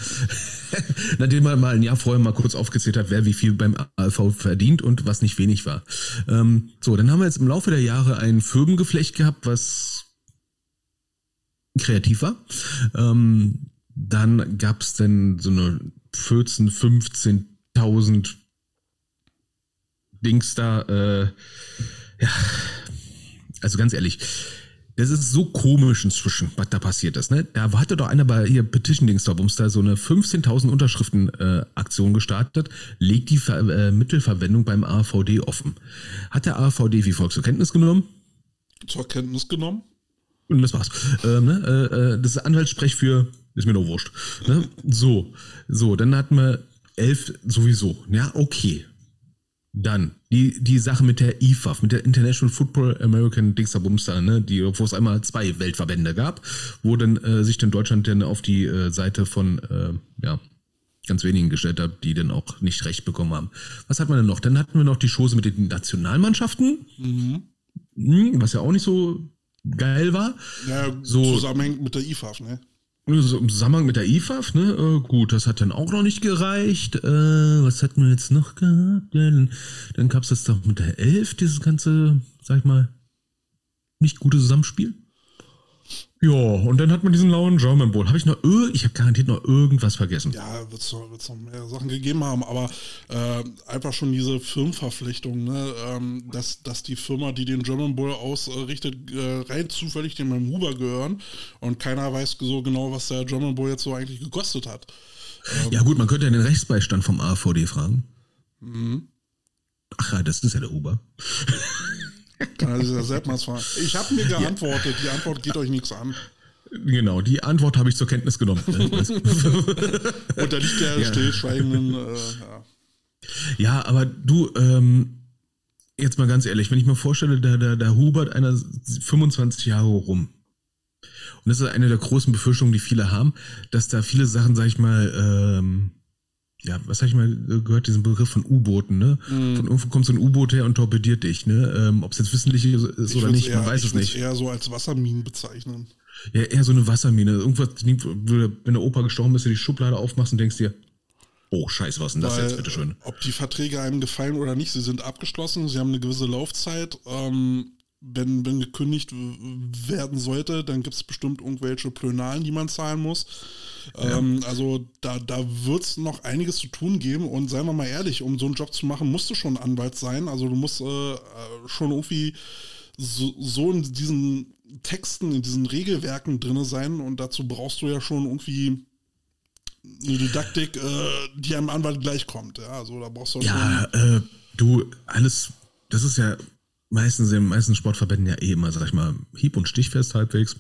Nachdem er mal ein Jahr vorher mal kurz aufgezählt hat, wer wie viel beim ALV verdient und was nicht wenig war. Ähm, so, dann haben wir jetzt im Laufe der Jahre ein Firmengeflecht gehabt, was kreativ war. Ähm, dann gab es dann so eine 14, 15.000 Dings da. Äh, ja, also ganz ehrlich, das ist so komisch inzwischen, was da passiert ist. Ne? Da hatte doch einer bei hier Petition-Dings da da so eine 15.000 Unterschriften-Aktion äh, gestartet, legt die Ver äh, Mittelverwendung beim AVD offen. Hat der AVD wie folgt zur Kenntnis genommen? Zur Kenntnis genommen? Und das war's. Ähm, ne? äh, äh, das ist Anwaltssprech für, ist mir nur wurscht. Ne? So, so, dann hatten wir elf sowieso. Ja, okay. Dann die, die Sache mit der IFAF, mit der International Football American Dingsabumster, ne, die, wo es einmal zwei Weltverbände gab, wo dann äh, sich dann Deutschland dann auf die äh, Seite von äh, ja, ganz wenigen gestellt hat, die dann auch nicht recht bekommen haben. Was hat man denn noch? Dann hatten wir noch die Chose mit den Nationalmannschaften, mhm. was ja auch nicht so geil war. Ja, so, zusammenhängt mit der IFAF, ne? Also Im Zusammenhang mit der IFAF, ne? Äh, gut, das hat dann auch noch nicht gereicht. Äh, was hatten wir jetzt noch gehabt? Dann dann gab es das doch mit der Elf, dieses ganze, sag ich mal, nicht gute Zusammenspiel. Ja, und dann hat man diesen lauen German Bowl. Habe ich noch, ich habe garantiert noch irgendwas vergessen. Ja, wird es noch, noch mehr Sachen gegeben haben, aber äh, einfach schon diese Firmenverpflichtung, ne? ähm, dass, dass die Firma, die den German Bowl ausrichtet, äh, rein zufällig dem Huber gehören und keiner weiß so genau, was der German Bowl jetzt so eigentlich gekostet hat. Ähm, ja gut, man könnte ja den Rechtsbeistand vom AVD fragen. Mhm. Ach ja, das ist ja der Huber. Fragen. Ich habe mir geantwortet, die Antwort geht euch nichts an. Genau, die Antwort habe ich zur Kenntnis genommen. Unter liegt der ja. stillschweigenden. Äh, ja. ja, aber du, ähm, jetzt mal ganz ehrlich, wenn ich mir vorstelle, da, da, da Hubert einer 25 Jahre rum. Und das ist eine der großen Befürchtungen, die viele haben, dass da viele Sachen, sag ich mal, ähm, ja, was habe ich mal gehört, diesen Begriff von U-Booten, ne? Mhm. Von irgendwo kommt so ein U-Boot her und torpediert dich, ne? Ähm, Ob es jetzt wissentlich ist ich oder nicht, eher, man weiß es nicht. eher so als Wasserminen bezeichnen. Ja, eher so eine Wassermine. Irgendwas, wenn der Opa gestorben ist, du die Schublade aufmachst und denkst dir, Oh, scheiße, was denn das Weil, jetzt, bitteschön? Ob die Verträge einem gefallen oder nicht, sie sind abgeschlossen, sie haben eine gewisse Laufzeit. Ähm, wenn, wenn gekündigt werden sollte, dann gibt es bestimmt irgendwelche Plönalen, die man zahlen muss. Ähm, also da, da wird es noch einiges zu tun geben und seien wir mal ehrlich, um so einen Job zu machen, musst du schon Anwalt sein. Also du musst äh, äh, schon irgendwie so, so in diesen Texten, in diesen Regelwerken drin sein und dazu brauchst du ja schon irgendwie eine Didaktik, äh, die einem Anwalt gleichkommt. Ja, also da brauchst du. Ja, äh, du, alles, das ist ja meistens in den meisten Sportverbänden ja eh immer, sag ich mal, hieb- und stichfest halbwegs.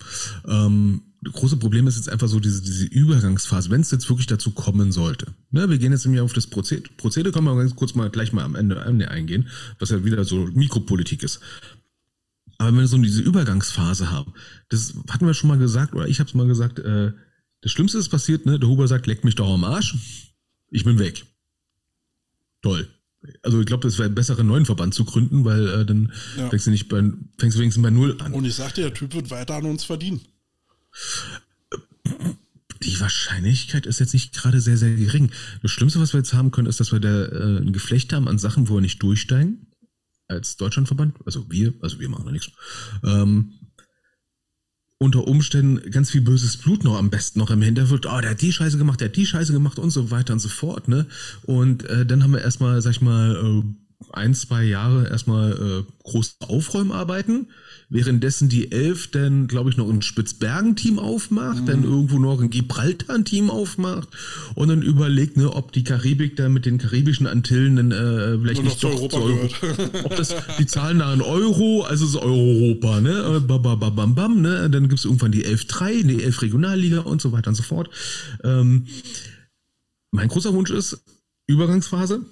Ähm, große Problem ist jetzt einfach so diese, diese Übergangsphase, wenn es jetzt wirklich dazu kommen sollte. Ne, wir gehen jetzt nämlich auf das Prozedere. Prozedere können wir ganz kurz mal gleich mal am Ende, eingehen, was ja wieder so Mikropolitik ist. Aber wenn wir so diese Übergangsphase haben, das hatten wir schon mal gesagt, oder ich habe es mal gesagt, äh, das Schlimmste ist passiert, ne? Der Huber sagt, leck mich doch am Arsch, ich bin weg. Toll. Also ich glaube, es wäre besser, einen neuen Verband zu gründen, weil äh, dann Ja. fängst du nicht bei, fängst du wenigstens bei Null an. Und ich sagte, der Typ wird weiter an uns verdienen. Die Wahrscheinlichkeit ist jetzt nicht gerade sehr, sehr gering. Das Schlimmste, was wir jetzt haben können, ist, dass wir da äh, ein Geflecht haben an Sachen, wo wir nicht durchsteigen. Als Deutschlandverband. Also wir, also wir machen da nichts. Ähm, unter Umständen ganz viel böses Blut noch am besten noch im Hintergrund. Oh, der hat die Scheiße gemacht, der hat die Scheiße gemacht und so weiter und so fort. Ne? Und äh, dann haben wir erstmal, sag ich mal, äh, ein, zwei Jahre erstmal äh, große Aufräumarbeiten, währenddessen die Elf dann, glaube ich, noch ein Spitzbergen-Team aufmacht, dann irgendwo noch ein Gibraltar ein Team aufmacht und dann überlegt, ne, ob die Karibik da mit den karibischen Antillen dann äh, vielleicht nicht zu doch Europa zu Euro, ob das, die zahlen da einen Euro, also so Europa, ne, äh, bam, bam, bam, bam, bam, ne, dann gibt's irgendwann die 11-3, die 11 Regionalliga und so weiter und so fort. Ähm, mein großer Wunsch ist, Übergangsphase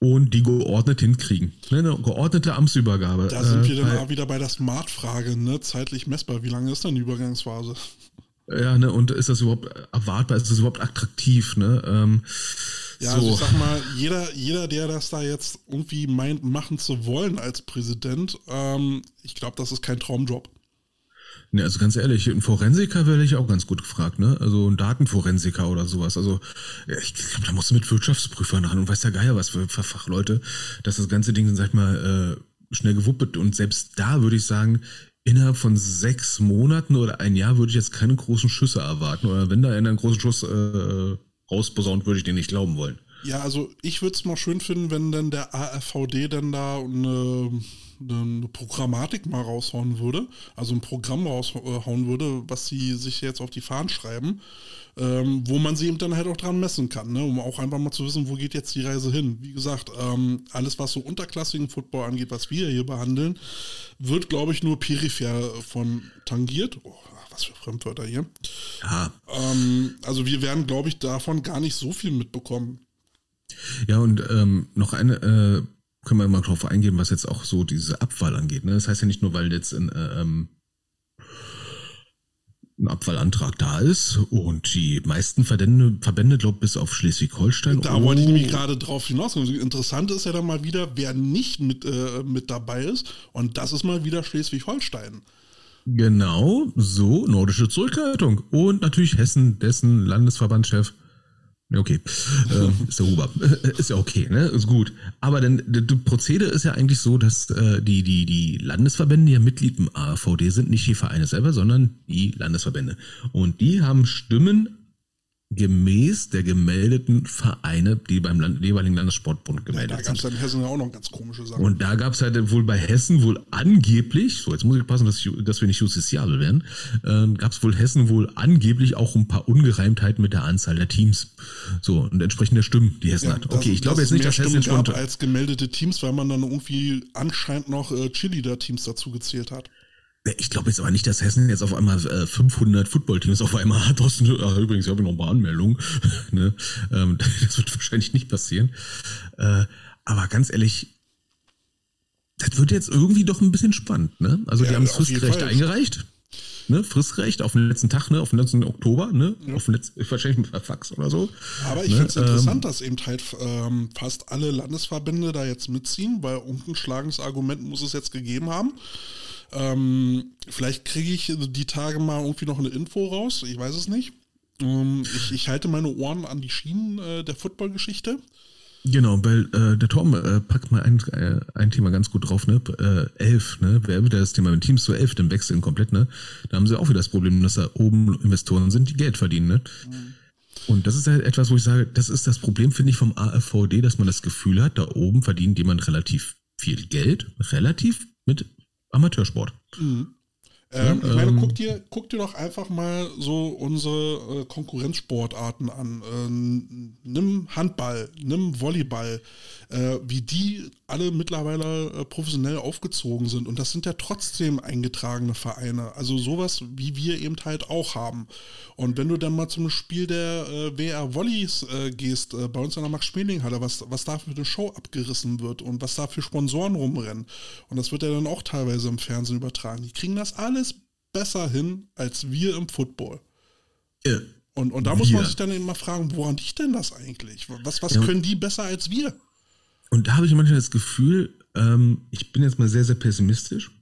und die geordnet hinkriegen. Ne, eine geordnete Amtsübergabe. Da sind Äh, wir dann weil- auch wieder bei der Smart-Frage, ne? Zeitlich messbar. Wie lange ist denn die Übergangsphase? Ja, ne, und ist das überhaupt erwartbar, ist das überhaupt attraktiv, ne? Ähm, Ja, so. also ich sag mal, jeder, jeder, der das da jetzt irgendwie meint, machen zu wollen als Präsident, ähm, ich glaube, das ist kein Traumjob. Ne, also ganz ehrlich, ein Forensiker wäre ich auch ganz gut gefragt, ne? Also ein Datenforensiker oder sowas. Also ich glaube, da musst du mit Wirtschaftsprüfern ran und weiß der Geier was für, Fachleute, dass das ganze Ding, sag ich mal, äh, schnell gewuppet. Und selbst da würde ich sagen, innerhalb von sechs Monaten oder ein Jahr würde ich jetzt keine großen Schüsse erwarten. Oder wenn da einer einen großen Schuss äh, rausposaunt, würde ich den nicht glauben wollen. Ja, also ich würde es mal schön finden, wenn dann der AFVD dann da eine, eine Programmatik mal raushauen würde, also ein Programm raushauen würde, was sie sich jetzt auf die Fahnen schreiben, ähm, wo man sie eben dann halt auch dran messen kann, ne? um auch einfach mal zu wissen, wo geht jetzt die Reise hin. Wie gesagt, ähm, alles, was so unterklassigen Football angeht, was wir hier behandeln, wird, glaube ich, nur peripher von tangiert. Oh, was für Fremdwörter hier. Ähm, also wir werden, glaube ich, davon gar nicht so viel mitbekommen. Ja, und ähm, noch eine, äh, können wir mal drauf eingehen, was jetzt auch so diese Abwahl angeht. Ne? Das heißt ja nicht nur, weil jetzt ein, äh, ähm, ein Abwahlantrag da ist und die meisten Verbände, Verbände glaube bis auf Schleswig-Holstein. Da wollte ich nämlich gerade drauf hinaus. Interessant ist ja dann mal wieder, wer nicht mit, äh, mit dabei ist. Und das ist mal wieder Schleswig-Holstein. Genau, so, nordische Zurückhaltung. Und natürlich Hessen, dessen Landesverbandschef. Okay, ähm, ist der Huber. ist ja okay, ne? Ist gut. Aber dann, das Prozedere ist ja eigentlich so, dass äh, die, die, die Landesverbände, ja Mitglied im AVD sind, nicht die Vereine selber, sondern die Landesverbände. Und die haben Stimmen gemäß der gemeldeten Vereine, die beim Land jeweiligen Landessportbund Ja, gemeldet da sind. gab es in Hessen ja auch noch ganz komische Sachen. Und da gab es halt wohl bei Hessen wohl angeblich, so jetzt muss ich passen, dass, dass wir nicht justiziabel werden, ähm, gab es wohl Hessen wohl angeblich auch ein paar Ungereimtheiten mit der Anzahl der Teams. So, und entsprechend der Stimmen, die Hessen Ja, hat. Okay, ich glaube jetzt nicht, dass Hessen jetzt gab als gemeldete Teams, weil man dann irgendwie anscheinend noch äh, Cheerleader-Teams dazu gezählt hat. Ich glaube jetzt aber nicht, dass Hessen jetzt auf einmal äh, 500 Footballteams auf einmal hat. Thorsten, ach, übrigens, ich habe noch ein paar Anmeldungen. ne? ähm, das wird wahrscheinlich nicht passieren. Äh, aber ganz ehrlich, das wird jetzt irgendwie doch ein bisschen spannend. Ne? Also Ja, die haben Fristrecht Fall. eingereicht. Ne, Fristrecht auf den letzten Tag, ne, auf den letzten Oktober, ne, auf den letzten, wahrscheinlich mit Fax oder so. Aber ich ne, finde es interessant, dass eben halt ähm, fast alle Landesverbände da jetzt mitziehen, weil irgendein schlagendes Argument muss es jetzt gegeben haben. Ähm, vielleicht kriege ich die Tage mal irgendwie noch eine Info raus, ich weiß es nicht. Ähm, ich, ich, halte meine Ohren an die Schienen äh, der Football-Geschichte. Genau, weil äh, der Tom äh, packt mal ein, äh, ein Thema ganz gut drauf, ne? Äh, elf, ne? Wer wieder das Thema mit Teams zu elf, dann wechseln komplett, ne? Da haben sie auch wieder das Problem, dass da oben Investoren sind, die Geld verdienen, ne? Mhm. Und das ist halt etwas, wo ich sage, das ist das Problem, finde ich, vom AFVD, dass man das Gefühl hat, da oben verdient jemand relativ viel Geld, relativ mit Amateursport. Mhm. Ähm, ich meine, ähm, guck dir, guck dir doch einfach mal so unsere äh, Konkurrenzsportarten an. Ähm, nimm Handball, nimm Volleyball, äh, wie die alle mittlerweile äh, professionell aufgezogen sind. Und das sind ja trotzdem eingetragene Vereine. Also sowas, wie wir eben halt auch haben. Und wenn du dann mal zum Spiel der äh, WR Volleys äh, gehst, äh, bei uns in der Max-Schmeling-Halle, was, was da für eine Show abgerissen wird und was da für Sponsoren rumrennen. Und das wird ja dann auch teilweise im Fernsehen übertragen. Die kriegen das alle alles besser hin als wir im Football. Ja. Und, und da muss man sich dann immer fragen, woran liegt denn das eigentlich? Was, was ja. können die besser als wir? Und da habe ich manchmal das Gefühl, ähm, ich bin jetzt mal sehr, sehr pessimistisch.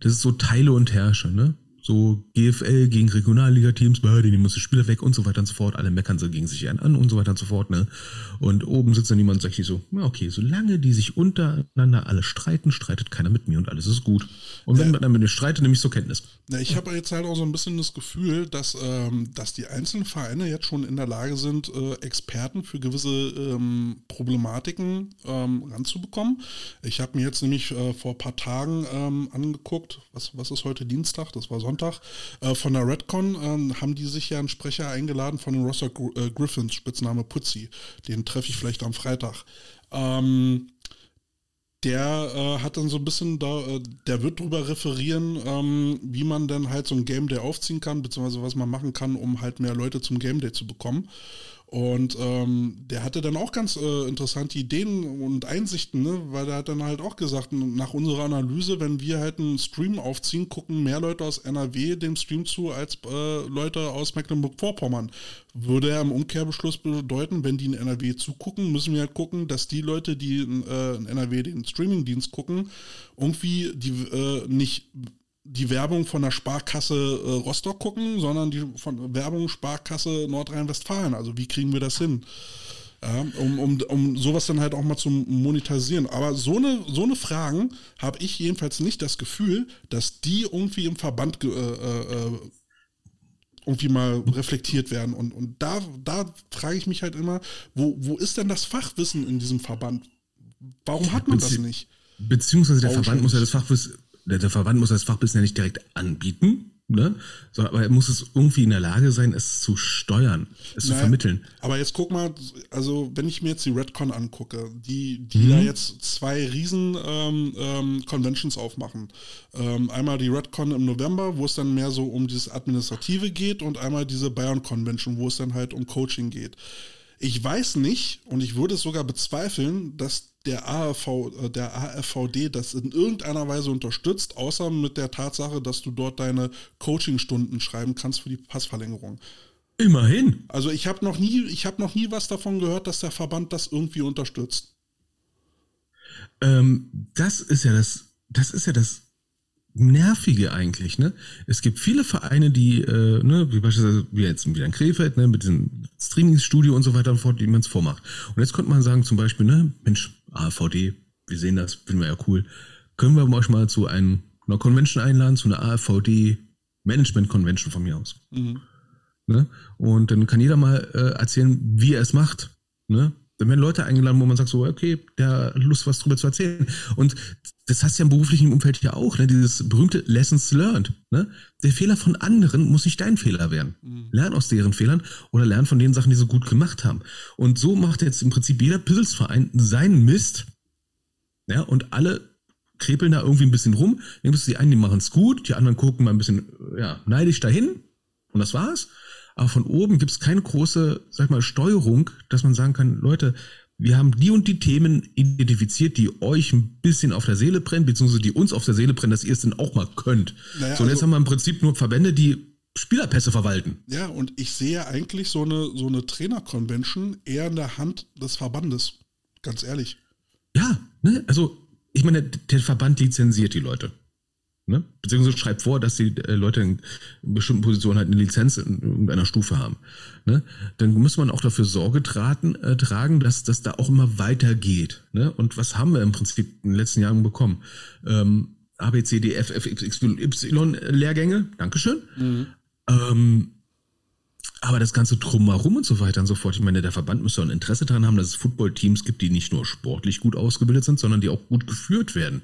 Das ist so Teile und Herrsche, ne? So GFL gegen Regionalliga-Teams, die nehmen uns die Spieler weg und so weiter und so fort. Alle meckern so gegen sich an und so weiter und so fort. Ne? Und oben sitzt dann jemand und sagt sich so, ja okay, solange die sich untereinander alle streiten, streitet keiner mit mir und alles ist gut. Und wenn ja. man dann mit mir streitet, nehme ich zur Kenntnis. Ja, ich habe jetzt halt auch so ein bisschen das Gefühl, dass, ähm, dass die einzelnen Vereine jetzt schon in der Lage sind, äh, Experten für gewisse ähm, Problematiken ähm, ranzubekommen. Ich habe mir jetzt nämlich äh, vor ein paar Tagen ähm, angeguckt, was, was ist heute Dienstag? Das war Sonntag Sonntag. Äh, von der Redcon äh, haben die sich ja einen Sprecher eingeladen von den Rosser Gr äh, Griffins, Spitzname Putzi. Den treffe ich vielleicht am Freitag. Ähm, der äh, hat dann so ein bisschen da, äh, der wird darüber referieren, ähm, wie man dann halt so ein Game Day aufziehen kann, beziehungsweise was man machen kann, um halt mehr Leute zum Game Day zu bekommen. Und ähm, der hatte dann auch ganz äh, interessante Ideen und Einsichten, ne? weil der hat dann halt auch gesagt, nach unserer Analyse, wenn wir halt einen Stream aufziehen, gucken mehr Leute aus NRW dem Stream zu als äh, Leute aus Mecklenburg-Vorpommern. Würde er im Umkehrbeschluss bedeuten, wenn die in NRW zugucken, müssen wir halt gucken, dass die Leute, die in, äh, in NRW den Streamingdienst gucken, irgendwie die äh, nicht die Werbung von der Sparkasse äh, Rostock gucken, sondern die von Werbung Sparkasse Nordrhein-Westfalen. Also wie kriegen wir das hin? Ja, um, um, um sowas dann halt auch mal zu monetarisieren. Aber so eine, so eine Fragen habe ich jedenfalls nicht das Gefühl, dass die irgendwie im Verband äh, äh, irgendwie mal reflektiert werden. Und, und da, da frage ich mich halt immer, wo, wo ist denn das Fachwissen in diesem Verband? Warum hat man das nicht? Beziehungsweise der Verband muss ja das Fachwissen der, der Verband muss das Fachwissen ja nicht direkt anbieten, ne? So, aber er muss es irgendwie in der Lage sein, es zu steuern, es naja, zu vermitteln. Aber jetzt guck mal, also wenn ich mir jetzt die Redcon angucke, die, die mhm. da jetzt zwei riesen ähm, ähm, Conventions aufmachen. Ähm, einmal die Redcon im November, wo es dann mehr so um dieses Administrative geht und einmal diese Bayern Convention, wo es dann halt um Coaching geht. Ich weiß nicht und ich würde es sogar bezweifeln, dass der ARV, äh, der ARVD das in irgendeiner Weise unterstützt, außer mit der Tatsache, dass du dort deine Coachingstunden schreiben kannst für die Passverlängerung. Immerhin. Also ich habe noch nie, ich habe noch nie was davon gehört, dass der Verband das irgendwie unterstützt. Ähm, das ist ja das, das ist ja das Nervige eigentlich, ne? Es gibt viele Vereine, die, äh, ne, wie beispielsweise wie jetzt wieder in Krefeld, ne, mit diesem Streaming-Studio und so weiter und fort, die man es vormacht. Und jetzt könnte man sagen, zum Beispiel, ne, Mensch, AVD, wir sehen das, finden wir ja cool. Können wir euch mal zu einem, einer Convention einladen, zu einer AVD Management Convention von mir aus. Mhm. Ne? Und dann kann jeder mal äh, erzählen, wie er es macht. Ne? Dann werden Leute eingeladen, wo man sagt so, okay, der hat Lust, was drüber zu erzählen. Und das hast du ja im beruflichen Umfeld ja auch, ne? dieses berühmte Lessons learned. Ne? Der Fehler von anderen muss nicht dein Fehler werden. Mhm. Lern aus deren Fehlern oder lern von den Sachen, die sie gut gemacht haben. Und so macht jetzt im Prinzip jeder Pizzelsverein seinen Mist. Ja, und alle krepeln da irgendwie ein bisschen rum. Die einen, die machen es gut, die anderen gucken mal ein bisschen ja, neidisch dahin. Und das war's. Aber von oben gibt es keine große, sag mal, Steuerung, dass man sagen kann, Leute, wir haben die und die Themen identifiziert, die euch ein bisschen auf der Seele brennen, beziehungsweise die uns auf der Seele brennen, dass ihr es denn auch mal könnt. Naja, so, und also, jetzt haben wir im Prinzip nur Verbände, die Spielerpässe verwalten. Ja, und ich sehe eigentlich so eine, so eine Trainer-Convention eher in der Hand des Verbandes. Ganz ehrlich. Ja, ne? Also, ich meine, der Verband lizenziert die Leute. Ne? Beziehungsweise schreibt vor, dass die äh, Leute in bestimmten Positionen halt eine Lizenz in irgendeiner Stufe haben. Ne? Dann muss man auch dafür Sorge tragen, äh, tragen dass das da auch immer weitergeht. Ne? Und was haben wir im Prinzip in den letzten Jahren bekommen? Ähm, A, B, C, D, F, F, X, X, Y Lehrgänge, Dankeschön. Mhm. Ähm, aber das ganze Drumherum und so weiter und so fort, ich meine, der Verband müsste ein Interesse daran haben, dass es Footballteams gibt, die nicht nur sportlich gut ausgebildet sind, sondern die auch gut geführt werden.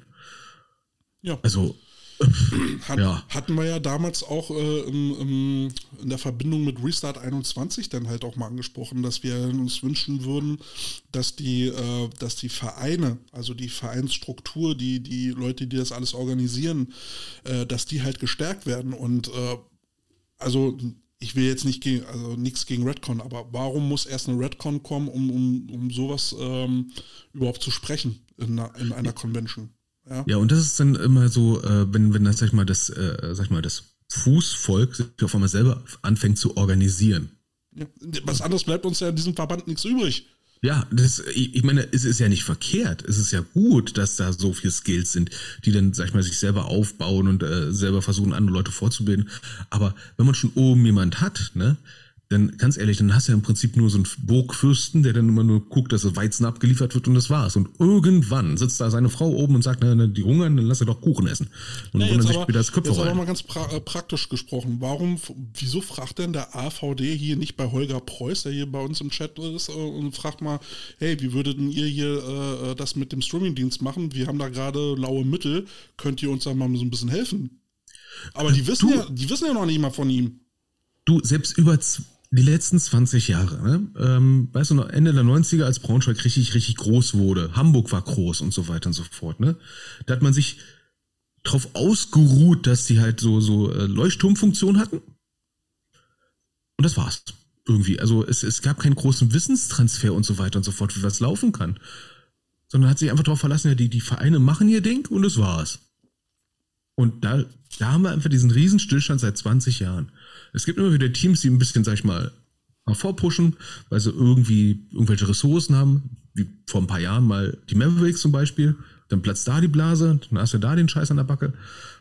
Ja. Also hat, ja. Hatten wir ja damals auch äh, im, im, in der Verbindung mit Restart 21 dann halt auch mal angesprochen, dass wir uns wünschen würden, dass die, äh, dass die Vereine, also die Vereinsstruktur, die, die Leute, die das alles organisieren, äh, dass die halt gestärkt werden. Und äh, also ich will jetzt nicht gegen, also nichts gegen Redcon, aber warum muss erst eine Redcon kommen, um, um, um sowas ähm, überhaupt zu sprechen in einer, in einer Convention? Ja. ja, und das ist dann immer so, äh, wenn, wenn das, sag ich mal, das, äh, sag ich mal, das Fußvolk sich auf einmal selber anfängt zu organisieren. Was anderes bleibt uns ja in diesem Verband nichts übrig. Ja, das, ich meine, es ist ja nicht verkehrt. Es ist ja gut, dass da so viele Skills sind, die dann, sag ich mal, sich selber aufbauen und äh, selber versuchen, andere Leute vorzubilden. Aber wenn man schon oben jemand hat, ne, dann ganz ehrlich, dann hast du ja im Prinzip nur so einen Burgfürsten, der dann immer nur guckt, dass das Weizen abgeliefert wird und das war's. Und irgendwann sitzt da seine Frau oben und sagt, na, die hungern, dann lass er doch Kuchen essen. Und ja, wundern sich wieder das Köpfe Jetzt aber mal ganz pra äh, praktisch gesprochen. Warum, wieso fragt denn der AVD hier nicht bei Holger Preuß, der hier bei uns im Chat ist, äh, und fragt mal, hey, wie würdet ihr hier äh, das mit dem Streamingdienst machen? Wir haben da gerade laue Mittel, könnt ihr uns da mal so ein bisschen helfen? Aber die wissen du, ja, die wissen ja noch nicht mal von ihm. Du, selbst über die letzten 20 Jahre, ne? ähm, weißt du Ende der 90er, als Braunschweig richtig, richtig groß wurde, Hamburg war groß und so weiter und so fort, ne? Da hat man sich drauf ausgeruht, dass die halt so, so äh, Leuchtturmfunktion hatten. Und das war's. Irgendwie. Also es, es gab keinen großen Wissenstransfer und so weiter und so fort, wie was laufen kann. Sondern hat sich einfach darauf verlassen, ja, die, die Vereine machen ihr Ding und es war's. Und da, da haben wir einfach diesen Riesenstillstand seit 20 Jahren. Es gibt immer wieder Teams, die ein bisschen, sag ich mal, vorpushen, weil sie irgendwie irgendwelche Ressourcen haben, wie vor ein paar Jahren mal die Mavericks zum Beispiel. Dann platzt da die Blase, dann hast du da den Scheiß an der Backe.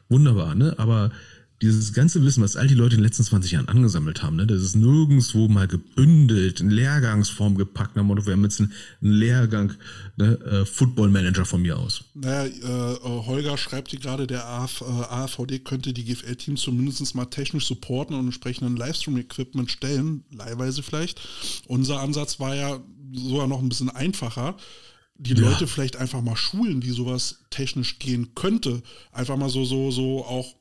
Wunderbar, ne? Aber dieses ganze Wissen, was all die Leute in den letzten 20 Jahren angesammelt haben, ne, das ist nirgendwo mal gebündelt, in Lehrgangsform gepackt. Nach Motto, wir haben jetzt einen, Lehrgang, ne, äh, Football Manager von mir aus. Naja, äh, äh Holger schreibt hier gerade, der AF, äh, AVD könnte die GFL-Teams zumindest mal technisch supporten und entsprechenden Livestream-Equipment stellen, leihweise vielleicht. Unser Ansatz war ja sogar noch ein bisschen einfacher die ja. Leute vielleicht einfach mal schulen, die sowas technisch gehen könnte. Einfach mal so, so, so auch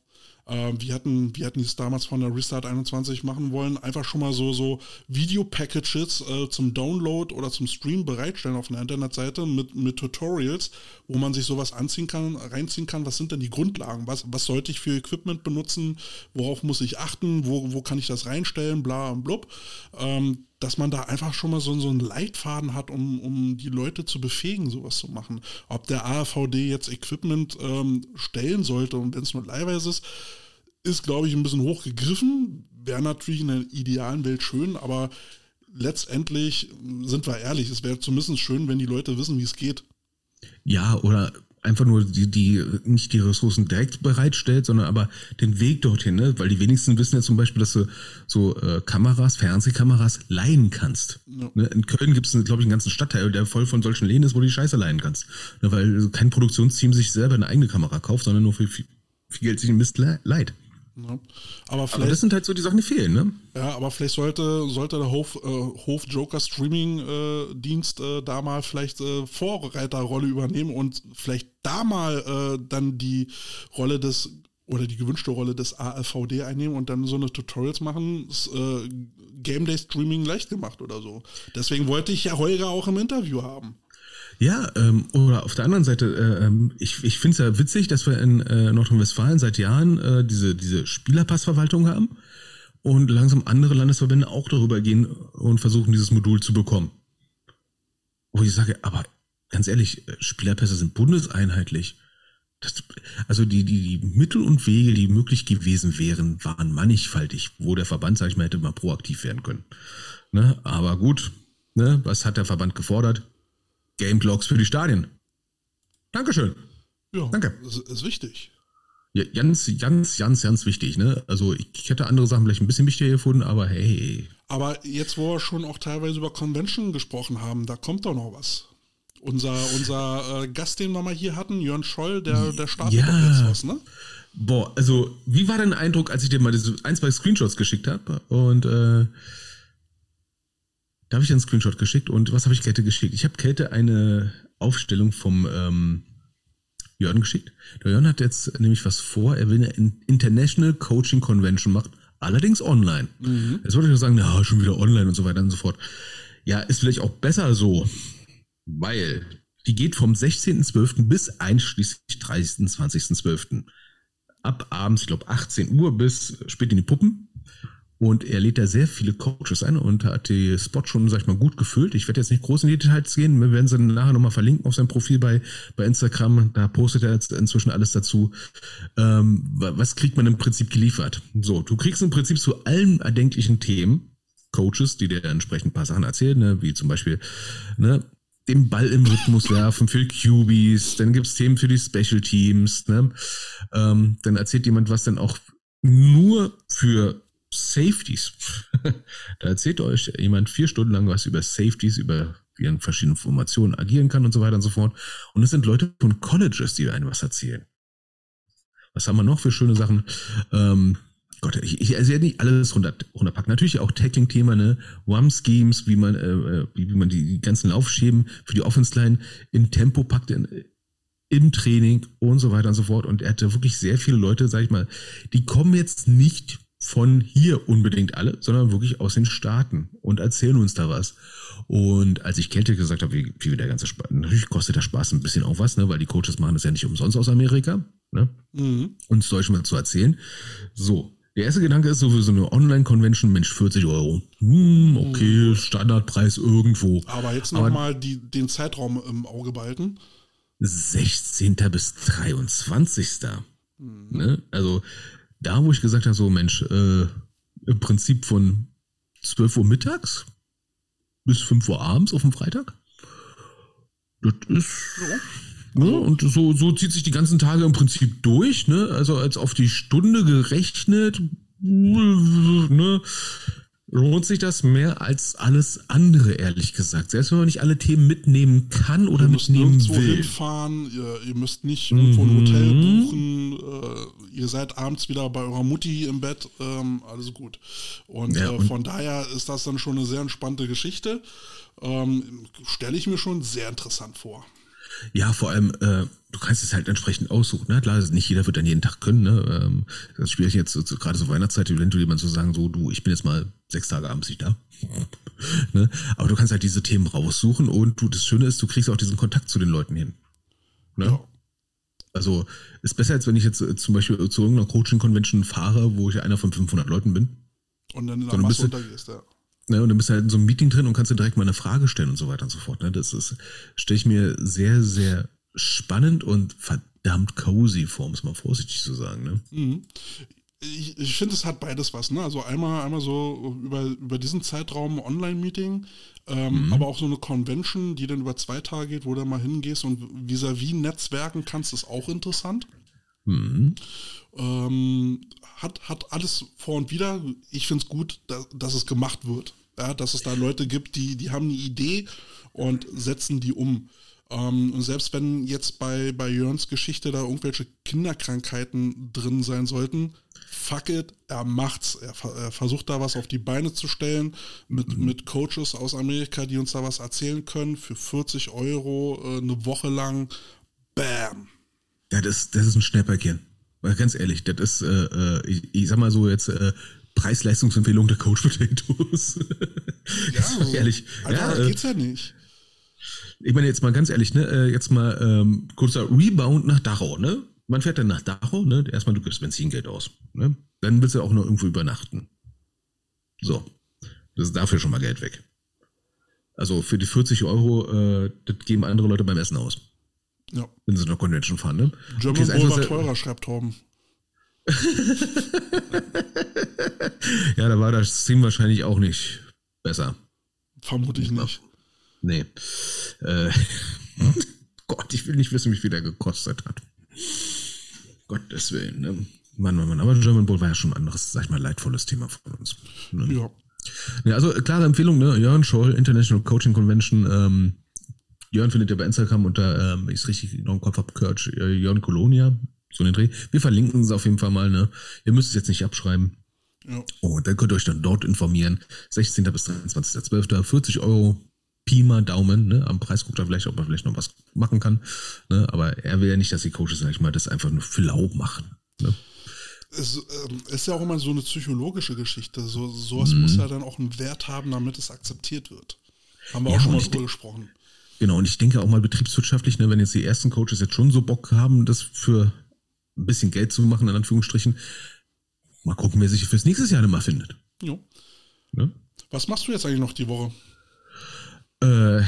äh, wir hatten, wir hatten es damals von der Restart 21 machen wollen, einfach schon mal so, so Video-Packages äh, zum Download oder zum Stream bereitstellen auf einer Internetseite mit, mit Tutorials, wo man sich sowas anziehen kann, reinziehen kann. Was sind denn die Grundlagen? Was, was sollte ich für Equipment benutzen? Worauf muss ich achten? Wo, wo kann ich das reinstellen? Bla und blub. Ähm, dass man da einfach schon mal so, so einen Leitfaden hat, um, um die Leute zu befähigen, sowas zu machen. Ob der AVD jetzt Equipment ähm, stellen sollte und wenn es nur leihweise ist, ist, glaube ich, ein bisschen hochgegriffen. Wäre natürlich in der idealen Welt schön, aber letztendlich sind wir ehrlich, es wäre zumindest schön, wenn die Leute wissen, wie es geht. Ja, oder einfach nur die, die nicht die Ressourcen direkt bereitstellt, sondern aber den Weg dorthin, ne? Weil die wenigsten wissen ja zum Beispiel, dass du so äh, Kameras, Fernsehkameras leihen kannst. Ja. Ne? In Köln gibt es, glaube ich, einen ganzen Stadtteil, der voll von solchen Läden ist, wo du die Scheiße leihen kannst. Ne? Weil kein Produktionsteam sich selber eine eigene Kamera kauft, sondern nur für viel, viel Geld sich ein Mist leiht. Ja. Aber, aber, das sind halt so die Sachen, die fehlen, ne? Ja, aber vielleicht sollte, sollte der Hof, äh, Hof Joker Streaming äh, Dienst äh, da mal vielleicht äh, Vorreiterrolle übernehmen und vielleicht da mal äh, dann die Rolle des oder die gewünschte Rolle des ALVD einnehmen und dann so eine Tutorials machen, äh, Game Day Streaming leicht gemacht oder so. Deswegen wollte ich ja Holger auch im Interview haben. Ja, ähm, oder auf der anderen Seite, äh, ähm, ich, ich finde es ja witzig, dass wir in äh, Nordrhein-Westfalen seit Jahren äh, diese, diese Spielerpassverwaltung haben und langsam andere Landesverbände auch darüber gehen und versuchen, dieses Modul zu bekommen. Wo ich sage, aber ganz ehrlich, äh, Spielerpässe sind bundeseinheitlich. Das, also die, die, die Mittel und Wege, die möglich gewesen wären, waren mannigfaltig, wo der Verband, sag ich mal, hätte mal proaktiv werden können. Ne? Aber gut, ne? was hat der Verband gefordert? Game Blocks für die Stadien. Dankeschön. Ja, Danke. Das ist wichtig. Ja, ganz, ganz, ganz, ganz wichtig, ne? Also ich hätte andere Sachen vielleicht ein bisschen wichtiger gefunden, aber hey. Aber jetzt, wo wir schon auch teilweise über Convention gesprochen haben, da kommt doch noch was. Unser, unser äh, Gast, den wir mal hier hatten, Jörn Scholl, der, der startet Ja. jetzt was, ne? Boah, also wie war dein Eindruck, als ich dir mal diese ein, zwei Screenshots geschickt habe? Und äh, da habe ich einen Screenshot geschickt und was habe ich Kälte geschickt? Ich habe Kälte eine Aufstellung vom ähm, Jörn geschickt. Der Jörn hat jetzt nämlich was vor. Er will eine In- International Coaching Convention machen, allerdings online. Jetzt wollte ich nur sagen, ja, schon wieder online und so weiter und so fort. Ja, ist vielleicht auch besser so, weil die geht vom 16.12. bis einschließlich 30.20.12 ab abends, ich glaube 18 Uhr bis spät in die Puppen. Und er lädt da sehr viele Coaches ein und hat die Spot schon, sag ich mal, gut gefüllt. Ich werde jetzt nicht groß in die Details gehen. Wir werden sie nachher nochmal verlinken auf seinem Profil bei, bei Instagram. Da postet er jetzt inzwischen alles dazu. Ähm, wa- was kriegt man im Prinzip geliefert? So, du kriegst im Prinzip zu allen erdenklichen Themen Coaches, die dir entsprechend ein paar Sachen erzählen, ne? wie zum Beispiel ne, den Ball im Rhythmus werfen für QBs, dann gibt's Themen für die Special Teams, ne? ähm, dann erzählt jemand was dann auch nur für Safeties. da erzählt euch jemand vier Stunden lang was über Safeties, über wie er in verschiedenen Formationen agieren kann und so weiter und so fort. Und es sind Leute von Colleges, die einem was erzählen. Was haben wir noch für schöne Sachen? Ähm, Gott, ich, ich also ja nicht alles runter, runterpacken. Natürlich auch Tackling-Thema, ne? One-Schemes, wie man, äh, wie, wie man die, die ganzen Laufschäben für die Offense-Line in Tempo packt, in, im Training und so weiter und so fort. Und er hatte wirklich sehr viele Leute, sag ich mal, die kommen jetzt nicht von hier unbedingt alle, sondern wirklich aus den Staaten und erzählen uns da was. Und als ich Kälte gesagt habe, wie, wie der ganze Spaß, natürlich kostet der Spaß ein bisschen auch was, ne, weil die Coaches machen das ja nicht umsonst aus Amerika, ne, Mhm. uns Deutschen mal zu erzählen. So, der erste Gedanke ist sowieso eine Online-Convention, Mensch, 40 Euro. Hm, okay, Standardpreis irgendwo. Aber jetzt nochmal den Zeitraum im Auge behalten. 16. bis 23. Ne? Also da, wo ich gesagt habe, so Mensch, äh, im Prinzip von 12 Uhr mittags bis 5 Uhr abends auf dem Freitag. Das ist. Ne? Und so, so zieht sich die ganzen Tage im Prinzip durch, ne? Also als auf die Stunde gerechnet, ne? Lohnt sich das mehr als alles andere, ehrlich gesagt. Selbst wenn man nicht alle Themen mitnehmen kann oder Ihr müsst mitnehmen nirgendwo will. hinfahren, ihr, ihr müsst nicht irgendwo ein Hotel Mhm. buchen, äh, ihr seid abends wieder bei eurer Mutti im Bett, ähm, alles gut. Und, Ja, äh, und- von daher ist das dann schon eine sehr entspannte Geschichte. Ähm, Stelle ich mir schon sehr interessant vor. Ja, vor allem, äh, du kannst es halt entsprechend aussuchen. Ne? Klar, nicht jeder wird dann jeden Tag können. Ne? Ähm, das spiele ich jetzt so, so, gerade so Weihnachtszeit, eventuell jemand zu sagen, so, du, ich bin jetzt mal sechs Tage abends nicht da. ne? Aber du kannst halt diese Themen raussuchen und du, das Schöne ist, du kriegst auch diesen Kontakt zu den Leuten hin. Ne? Ja. Also ist besser, als wenn ich jetzt äh, zum Beispiel zu irgendeiner Coaching-Convention fahre, wo ich einer von 500 Leuten bin. Und dann in der Masse du- untergehst, ja. Ne, und dann bist du halt in so einem Meeting drin und kannst dir direkt mal eine Frage stellen und so weiter und so fort. Ne? Das ist, stelle ich mir sehr, sehr spannend und verdammt cozy vor, um es mal vorsichtig zu sagen. Ne? Mhm. Ich, ich finde, es hat beides was. Ne? Also einmal, einmal so über, über diesen Zeitraum Online-Meeting, ähm, aber auch so eine Convention, die dann über zwei Tage geht, wo du mal hingehst und vis-à-vis netzwerken kannst, ist auch interessant. Mhm. Ähm, hat, hat alles vor und wider. Ich finde es gut, dass, dass es gemacht wird. Ja, dass es da Leute gibt, die, die haben eine Idee und setzen die um. Ähm, und selbst wenn jetzt bei, bei Jörns Geschichte da irgendwelche Kinderkrankheiten drin sein sollten, fuck it, er macht's. Er, er versucht da was auf die Beine zu stellen mit, mit Coaches aus Amerika, die uns da was erzählen können für 40 Euro äh, eine Woche lang. Bam. Ja, das, das ist ein Schnäpperchen. Weil ganz ehrlich, das ist, äh, äh, ich, ich sag mal so jetzt, äh, Preis-Leistungsempfehlung der Coach Potatoes. Ja, ich ehrlich. Alter, ja, da äh, geht's ja nicht. ich meine jetzt mal ganz ehrlich, ne, äh, jetzt mal ähm, kurzer Rebound nach Dachau, ne? Man fährt dann nach Dachau, ne? Erstmal du gibst Benzingeld aus, ne? Dann willst du auch noch irgendwo übernachten. So, das ist dafür schon mal Geld weg. Also für die 40 Euro, äh, das geben andere Leute beim Essen aus, Ja. wenn sie nach Convention fahren, ne? German ist Bowl war teurer, schreibt Torben. Ja, da war das Stream wahrscheinlich auch nicht besser. Vermute ich nicht. Nee. Äh, Gott, ich will nicht wissen, wie viel der gekostet hat. Gottes Willen, ne? Mann, Mann, Mann. Aber German Bowl war ja schon ein anderes, sag ich mal, leidvolles Thema von uns. Ne? Ja. Ja, also klare Empfehlung, ne? Jörn Scholl, International Coaching Convention. Ähm, Jörn findet ihr bei Instagram unter, ähm, ich es richtig noch im Kopf hab, Kurt, äh, Jörn Colonia, so den Dreh. Wir verlinken es auf jeden Fall mal, ne? Ihr müsst es jetzt nicht abschreiben. ja. Oh, dann könnt ihr euch dann dort informieren. 16. bis 23.12. 40 Euro. Pi mal Daumen, ne? Am Preis guckt er vielleicht, ob er vielleicht noch was machen kann. Ne? Aber er will ja nicht, dass die Coaches, sag ich mal, das einfach nur flau machen. Ne? Es ähm, ist ja auch immer so eine psychologische Geschichte. So, sowas muss ja dann auch einen Wert haben, damit es akzeptiert wird. Haben wir Ja, auch schon und mal drüber gesprochen. Genau, und ich denke auch mal betriebswirtschaftlich, ne, wenn jetzt die ersten Coaches jetzt schon so Bock haben, das für ein bisschen Geld zu machen, in Anführungsstrichen, mal gucken, wer sich fürs nächste Jahr dann mal findet. Jo. Ne? Was machst du jetzt eigentlich noch die Woche? Äh,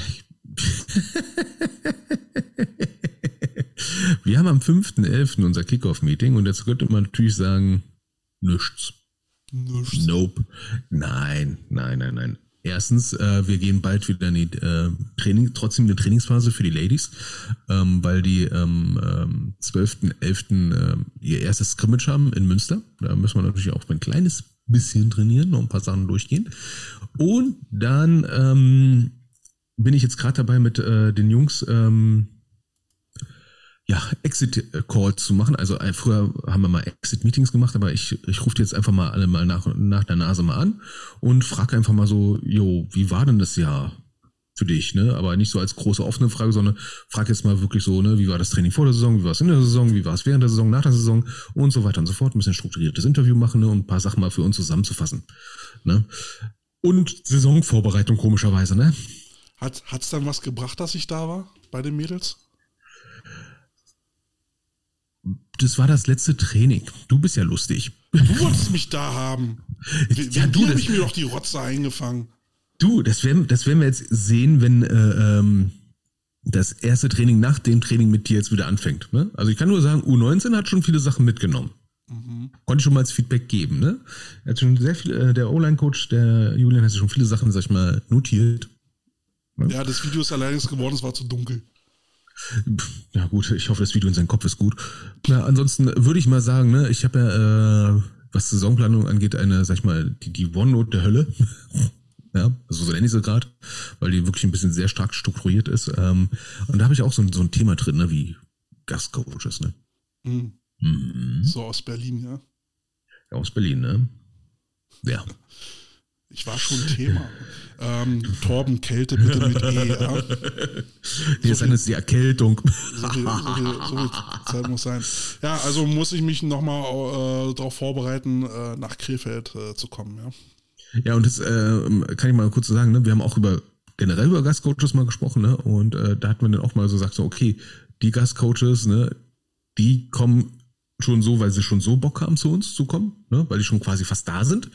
wir haben am 5.11. unser Kickoff-Meeting und jetzt könnte man natürlich sagen, nichts. Nichts. Nope. Nein, nein, nein, nein. Erstens, äh, wir gehen bald wieder in die äh, Training, trotzdem eine Trainingsphase für die Ladies, ähm, weil die ähm, ähm, 12.11. ähm, ihr erstes Scrimmage haben in Münster. Da müssen wir natürlich auch ein kleines bisschen trainieren, noch ein paar Sachen durchgehen. Und dann ähm, bin ich jetzt gerade dabei mit äh, den Jungs ähm, ja, Exit-Calls zu machen. Also äh, früher haben wir mal Exit-Meetings gemacht, aber ich, ich rufe jetzt einfach mal alle mal nach, nach der Nase mal an und frage einfach mal so, jo, wie war denn das Jahr für dich? Ne? Aber nicht so als große offene Frage, sondern frag jetzt mal wirklich so, ne, wie war das Training vor der Saison, wie war es in der Saison, wie war es während der Saison, nach der Saison und so weiter und so fort. Ein bisschen strukturiertes Interview machen ne, und ein paar Sachen mal für uns zusammenzufassen. Ne? Und Saisonvorbereitung komischerweise, ne? Hat es dann was gebracht, dass ich da war bei den Mädels? Das war das letzte Training. Du bist ja lustig. Du wolltest mich da haben. Wie, Ja, du, habe ich mir doch die Rotze eingefangen? Du, das werden, das werden wir jetzt sehen, wenn äh, ähm, das erste Training nach dem Training mit dir jetzt wieder anfängt. Ne? Also ich kann nur sagen, U19 hat schon viele Sachen mitgenommen. Konnte ich schon mal als Feedback geben. Ne? Er hat schon sehr viel, äh, der O-Line-Coach, der Julian, hat sich schon viele Sachen, sag ich mal, notiert. Ja, das Video ist allerdings geworden, es war zu dunkel. Ja gut, ich hoffe, das Video in seinem Kopf ist gut. Na, ansonsten würde ich mal sagen, ne, ich habe ja, äh, was Saisonplanung angeht, eine, sag ich mal, die, die OneNote der Hölle. Ja, also so nenne ich sie gerade, weil die wirklich ein bisschen sehr stark strukturiert ist. Ähm, und da habe ich auch so, ein- so ein Thema drin, ne, wie Gastcoaches, ne? Hm. Mhm. So aus Berlin, ja. Ja, aus Berlin, ne? Ja. Ich war schon Thema. ähm, Torben, Kälte bitte mit E. Ja? Hier ist eine die Erkältung. So, viel, so, viel, so viel Zeit muss sein. Ja, also muss ich mich nochmal äh, darauf vorbereiten, äh, nach Krefeld äh, zu kommen. Ja? Ja, und das äh, kann ich mal kurz so sagen, ne? wir haben auch über generell über Gastcoaches mal gesprochen, ne? Und äh, da hat man dann auch mal so gesagt, so, okay, die Gastcoaches, ne, die kommen schon so, weil sie schon so Bock haben, zu uns zu kommen, ne? Weil die schon quasi fast da sind.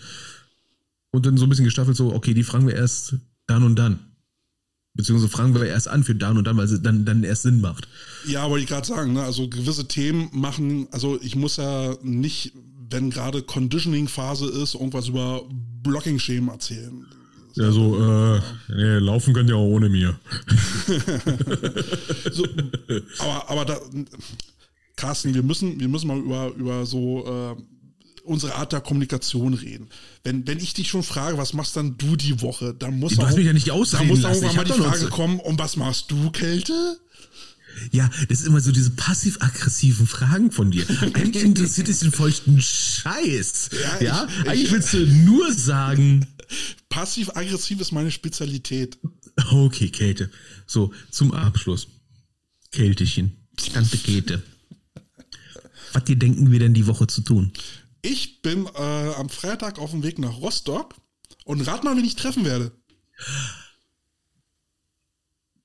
Und dann so ein bisschen gestaffelt, so, okay, die fragen wir erst dann und dann. Beziehungsweise fragen wir erst an für dann und dann, weil sie dann, dann erst Sinn macht. Ja, wollte ich gerade sagen, ne? also gewisse Themen machen, also ich muss ja nicht, wenn gerade Conditioning-Phase ist, irgendwas über Blocking-Schemen erzählen. Ja, so, äh, nee, laufen könnt ihr auch ohne mir. So, aber, aber da, Carsten, wir müssen, wir müssen mal über, über so äh, unsere Art der Kommunikation reden. Wenn, wenn ich dich schon frage, was machst dann du die Woche, dann muss Du hast auch, mich ja nicht dann ausreden muss lassen. irgendwann Ich mal die Frage kommen, und was machst du, Kälte? Ja, das ist immer so diese passiv-aggressiven Fragen von dir. Eigentlich interessiert es den feuchten Scheiß. Ja, Ja, ich- eigentlich ich- willst du nur sagen, Passiv-aggressiv ist meine Spezialität. okay, Kälte. So, zum Abschluss. Kältechen, Tante Käthe. Was dir denken wir denn die Woche zu tun? Ich bin äh, am Freitag auf dem Weg nach Rostock und rat mal, wen ich treffen werde.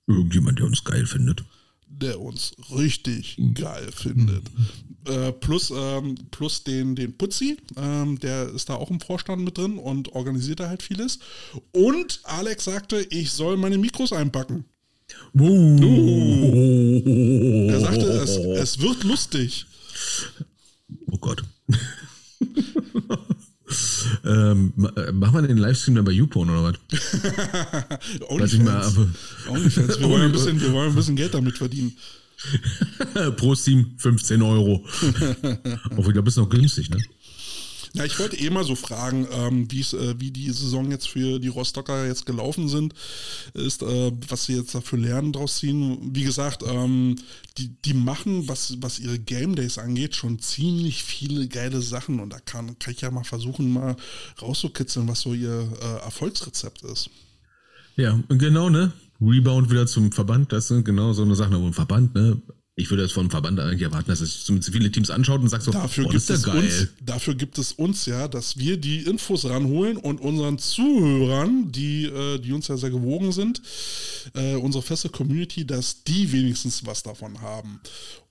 Irgendjemand, der uns geil findet. der uns richtig geil findet. Äh, plus ähm, plus den, den Putzi, ähm, der ist da auch im Vorstand mit drin und organisiert da halt vieles. Und Alex sagte, ich soll meine Mikros einpacken. Wow. Er sagte, es, es wird lustig. Oh Gott. Ähm, äh, machen wir den Livestream dann bei YouPorn oder was? Onlyfans. Onlyfans. Wir wollen, ein bisschen, wir wollen ein bisschen Geld damit verdienen. Pro Steam 15 Euro. Obwohl, ich glaube, ist noch günstig, ne? Ja, ich wollte eh mal so fragen, ähm, äh, wie die Saison jetzt für die Rostocker jetzt gelaufen sind, ist, äh, was sie jetzt dafür lernen draus ziehen. Wie gesagt, ähm, die, die machen, was, was ihre Game Days angeht, schon ziemlich viele geile Sachen und da kann, kann ich ja mal versuchen, mal rauszukitzeln, was so ihr äh, Erfolgsrezept ist. Ja, genau, ne? Rebound wieder zum Verband, das sind genau so eine Sache, ein Verband, ne? Ich würde jetzt vom Verband eigentlich erwarten, dass es zumindest viele Teams anschaut und sagt so, Dafür, boah, gibt das ist es ja geil. uns, dafür gibt es uns ja, dass wir die Infos ranholen und unseren Zuhörern, die, äh, die uns ja sehr gewogen sind, äh, unsere feste Community, dass die wenigstens was davon haben.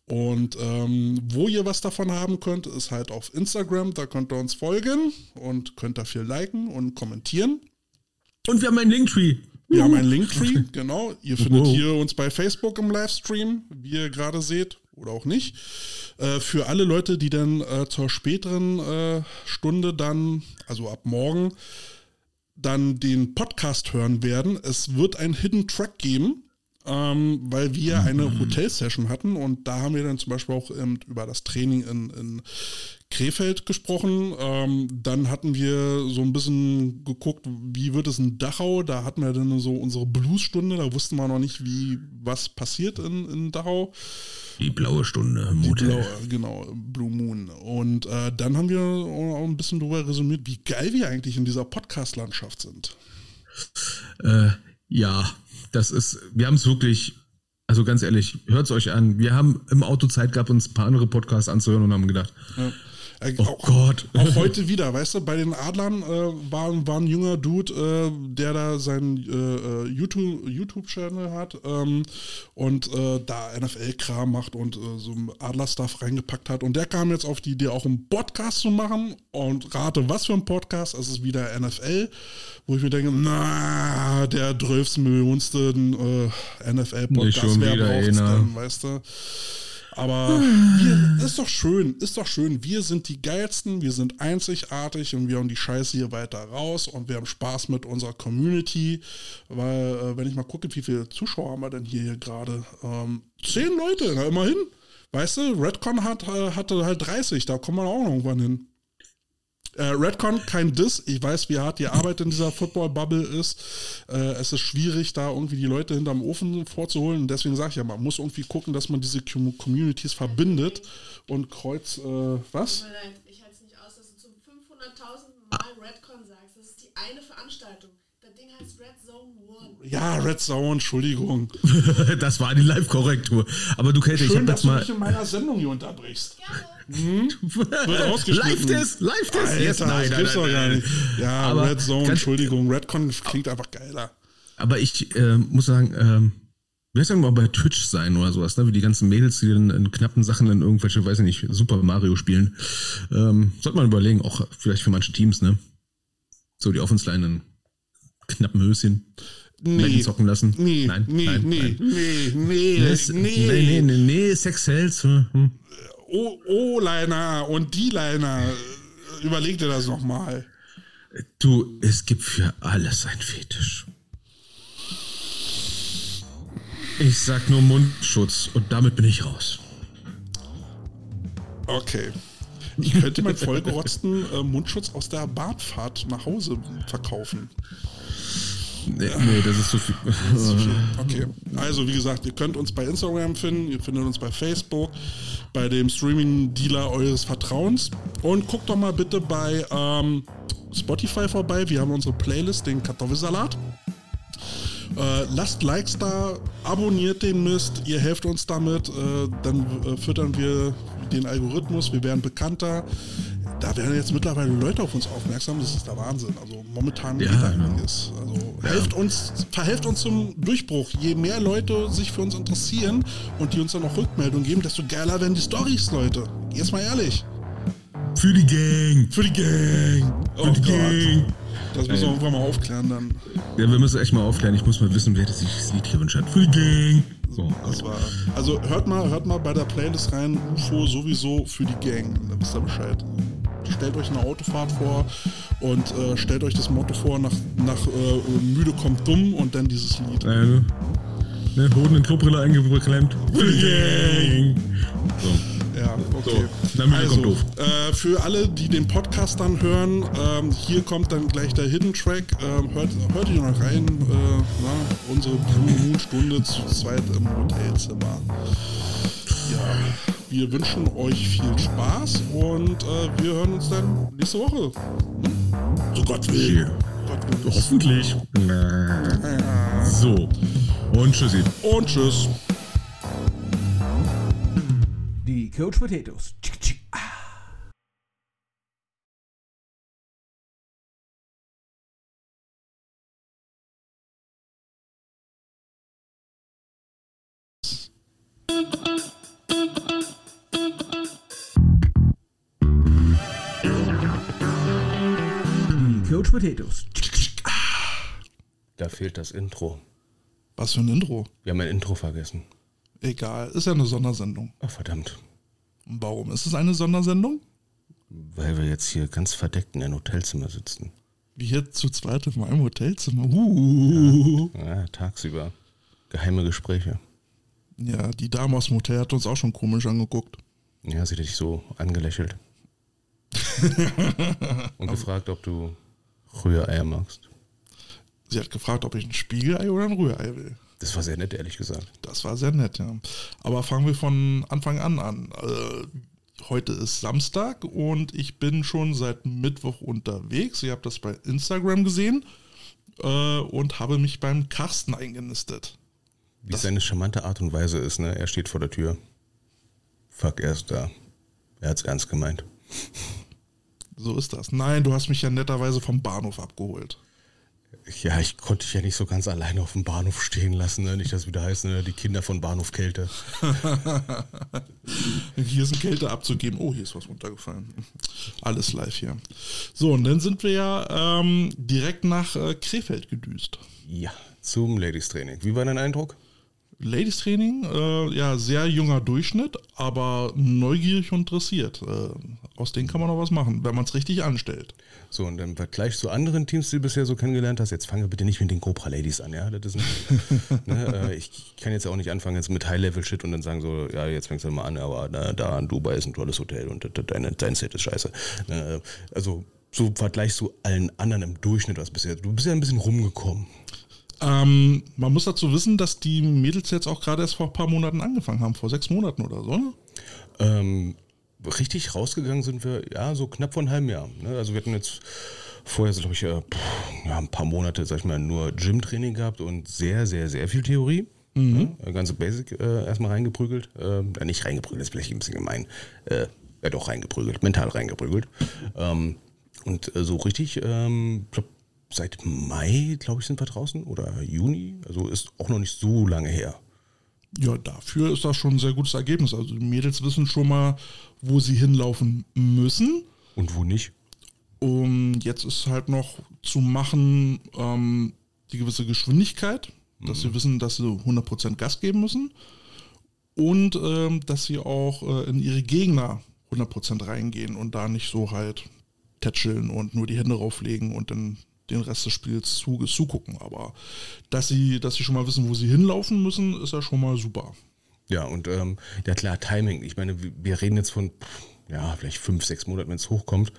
Und ähm, wo ihr was davon haben könnt, ist halt auf Instagram. Da könnt ihr uns folgen und könnt dafür liken und kommentieren. Und wir haben einen Linktree. Wir haben einen Linktree, genau. Ihr findet Wow. hier uns bei Facebook im Livestream, wie ihr gerade seht, oder auch nicht. Äh, für alle Leute, die dann äh, zur späteren äh, Stunde dann, also ab morgen, dann den Podcast hören werden. Es wird ein Hidden Track geben, ähm, weil wir eine Hotelsession hatten und da haben wir dann zum Beispiel auch ähm, über das Training in, in Krefeld gesprochen. Ähm, dann hatten wir so ein bisschen geguckt, wie wird es in Dachau. Da hatten wir dann so unsere Blues-Stunde. Da wussten wir noch nicht, wie was passiert in, in Dachau. Die blaue Stunde blaue, genau, Blue Moon. Und äh, dann haben wir auch ein bisschen darüber resümiert, wie geil wir eigentlich in dieser Podcast-Landschaft sind. Äh, ja, das ist, wir haben es wirklich, also ganz ehrlich, hört es euch an. Wir haben im Auto Zeit gehabt, uns ein paar andere Podcasts anzuhören und haben gedacht, Ja. Äh, oh auch, Gott. Auch heute wieder, weißt du, bei den Adlern äh, war, war ein junger Dude, äh, der da seinen äh, äh, YouTube- YouTube-Channel hat ähm, und äh, da NFL-Kram macht und so Adler-Stuff reingepackt hat. Und der kam jetzt auf die Idee, auch einen Podcast zu machen. Und rate, was für ein Podcast? Es ist wieder NFL, wo ich mir denke, na, der 12 Millionste NFL-Podcast, wer einer. denn, weißt du? Aber wir, ist doch schön, ist doch schön. Wir sind die geilsten, wir sind einzigartig und wir haben die Scheiße hier weiter raus und wir haben Spaß mit unserer Community. Weil, äh, wenn ich mal gucke, wie viele Zuschauer haben wir denn hier, hier gerade? Ähm, zehn Leute, na immerhin. Weißt du, Redcon hat, äh, hatte halt 30, da kommen wir auch noch irgendwann hin. Äh, Redcon, kein Diss. Ich weiß, wie hart die Arbeit in dieser Football-Bubble ist. Äh, es ist schwierig, da irgendwie die Leute hinterm Ofen vorzuholen. Und deswegen sage ich ja, man muss irgendwie gucken, dass man diese Com- Communities verbindet und kreuz, äh, was? Ich halte es nicht aus, dass du zum 500.000 Mal Redcon sagst. Das ist die eine Veranstaltung. Das Ding heißt Red Zone One. Ja, Red Zone, Entschuldigung. das war die Live-Korrektur. Aber du Kälte, ich Schön, habe dass jetzt du mal. mich in meiner Sendung hier unterbrichst. Gerne. Rausgeschnitten. Live-Test, Live-Test. Alter, Jetzt, das gibt's doch gar nicht. Ja, Aber Red Zone, Entschuldigung. Redcon klingt einfach geiler. Aber ich äh, muss sagen, ähm, Vielleicht sagen wir mal bei Twitch sein oder sowas, ne? Wie die ganzen Mädels, die in, in knappen Sachen in irgendwelche, weiß ich nicht, Super Mario spielen. Ähm, sollte man überlegen, auch vielleicht für manche Teams, ne? So die Offense-Line in knappen Höschen. Nee. zocken lassen. Nee, nein, nee, nein, nee, nein. nee, nee, Nee, nee, nee, nee, nee, Sex sells. Hm. O-Liner und D-Liner. Überleg dir das nochmal. Du, es gibt für alles ein Fetisch. Ich sag nur Mundschutz und damit bin ich raus. Okay. Ich könnte meinen vollgerotzten äh, Mundschutz aus der Bahnfahrt nach Hause verkaufen. Nee, nee das ist zu viel. Okay, also wie gesagt, ihr könnt uns bei Instagram finden, ihr findet uns bei Facebook, bei dem Streaming-Dealer eures Vertrauens und guckt doch mal bitte bei ähm, Spotify vorbei. Wir haben unsere Playlist, den Kartoffelsalat. Äh, lasst Likes da, abonniert den Mist, ihr helft uns damit, äh, dann äh, füttern wir den Algorithmus, wir werden bekannter. Da werden jetzt mittlerweile Leute auf uns aufmerksam, das ist der Wahnsinn. Also momentan Ja, genau. einiges. Also helft uns, verhelft uns zum Durchbruch. Je mehr Leute sich für uns interessieren und die uns dann auch Rückmeldung geben, desto geiler werden die Stories, Leute. Jetzt mal ehrlich. Für die Gang. Für die Gang. Oh Für die Gott. Gang. Das müssen wir irgendwann mal aufklären dann. Ja, wir müssen echt mal aufklären. Ich muss mal wissen, wer das sich das Lied gewünscht hat. Für die Gang. So, Das war. Also hört mal, hört mal bei der Playlist rein, UFO sowieso für die Gang. Da wisst ihr Bescheid. Stellt euch eine Autofahrt vor und äh, stellt euch das Motto vor, nach, nach äh, müde kommt dumm und dann dieses Lied. äh, ne, Hoden in Klobrille eingeklemmt. Gang. So. Ja, okay. So, also. Äh, für alle, die den Podcast dann hören, ähm, hier kommt dann gleich der Hidden Track. Ähm, hört, hört ihr noch rein. Äh, na, unsere Blue Moon Stunde zu zweit im Hotelzimmer. Ja, wir wünschen euch viel Spaß und äh, wir hören uns dann nächste Woche. So Gott will. Gott will. Hoffentlich. So. Und tschüssi. Und tschüss. Die Coach Potatoes. Tschick, tschick. Potatoes. Da fehlt das Intro. Was für ein Intro. Wir haben ein Intro vergessen. Egal, ist ja eine Sondersendung. Ach, verdammt. Warum ist es eine Sondersendung? Weil wir jetzt hier ganz verdeckt in ein Hotelzimmer sitzen. Wir zu zweit in meinem Hotelzimmer. Uh. Ja, tagsüber. Geheime Gespräche. Ja, die Dame aus dem Hotel hat uns auch schon komisch angeguckt. Ja, sie hat dich so angelächelt. Und gefragt, ob du Rühreier magst. Sie hat gefragt, ob ich ein Spiegelei oder ein Rührei will. Das war sehr nett, ehrlich gesagt. Das war sehr nett, ja. Aber fangen wir von Anfang an an. Äh, heute ist Samstag und ich bin schon seit Mittwoch unterwegs. Ihr habt das bei Instagram gesehen äh, und habe mich beim Carsten eingenistet. Wie seine charmante Art und Weise ist, ne? Er steht vor der Tür. Fuck, er ist da. Er hat's ernst gemeint. So ist das. Nein, du hast mich ja netterweise vom Bahnhof abgeholt. Ja, ich konnte dich ja nicht so ganz alleine auf dem Bahnhof stehen lassen, ne? Nicht, dass wieder heißt, ne? Die Kinder von Bahnhof Kälte. Hier ist ein Kälte abzugeben. Oh, hier ist was runtergefallen. Alles live hier. So, und dann sind wir ja ähm, direkt nach äh, Krefeld gedüst. Ja, zum Ladies Training. Wie war dein Eindruck? Ladies Training, äh, ja, sehr junger Durchschnitt, aber neugierig und interessiert. Äh, aus denen kann man noch was machen, wenn man es richtig anstellt. So, und im Vergleich zu anderen Teams, die du bisher so kennengelernt hast, jetzt fange bitte nicht mit den Cobra Ladies an, ja. Das ist nicht, ne, äh, ich kann jetzt auch nicht anfangen jetzt mit High-Level-Shit und dann sagen so, ja, jetzt fängst du mal an, aber da, da in Dubai ist ein tolles Hotel und dein, dein Set ist scheiße. Äh, also, so im Vergleich zu allen anderen im Durchschnitt, was bisher, du bist ja ein bisschen rumgekommen. Ähm, man muss dazu wissen, dass die Mädels jetzt auch gerade erst vor ein paar Monaten angefangen haben, vor sechs Monaten oder so, ne? Ähm, richtig rausgegangen sind wir, ja, so knapp vor einem halben Jahr. Ne? Also wir hatten jetzt vorher, glaube ich, äh, pff, ja, ein paar Monate, sag ich mal, nur Gym-Training gehabt und sehr, sehr, sehr viel Theorie. Ne? Ganze Basic äh, erstmal reingeprügelt. Äh, nicht reingeprügelt, ist vielleicht ein bisschen gemein. Äh, ja, doch reingeprügelt, mental reingeprügelt. Ähm, und äh, so richtig, ähm, glaub, seit Mai, glaube ich, sind wir draußen oder Juni. Also ist auch noch nicht so lange her. Ja, dafür ist das schon ein sehr gutes Ergebnis. Also die Mädels wissen schon mal, wo sie hinlaufen müssen. Und wo nicht? Und jetzt ist halt noch zu machen ähm, die gewisse Geschwindigkeit, dass sie wissen, dass sie 100% Gas geben müssen und ähm, dass sie auch äh, in ihre Gegner 100% reingehen und da nicht so halt tätscheln und nur die Hände rauflegen und dann den Rest des Spiels zu, zugucken. Aber dass sie, dass sie schon mal wissen, wo sie hinlaufen müssen, ist ja schon mal super. Ja, und ähm, ja klar, Timing. Ich meine, wir- reden jetzt von, pff, ja, vielleicht fünf, sechs Monaten, wenn es hochkommt.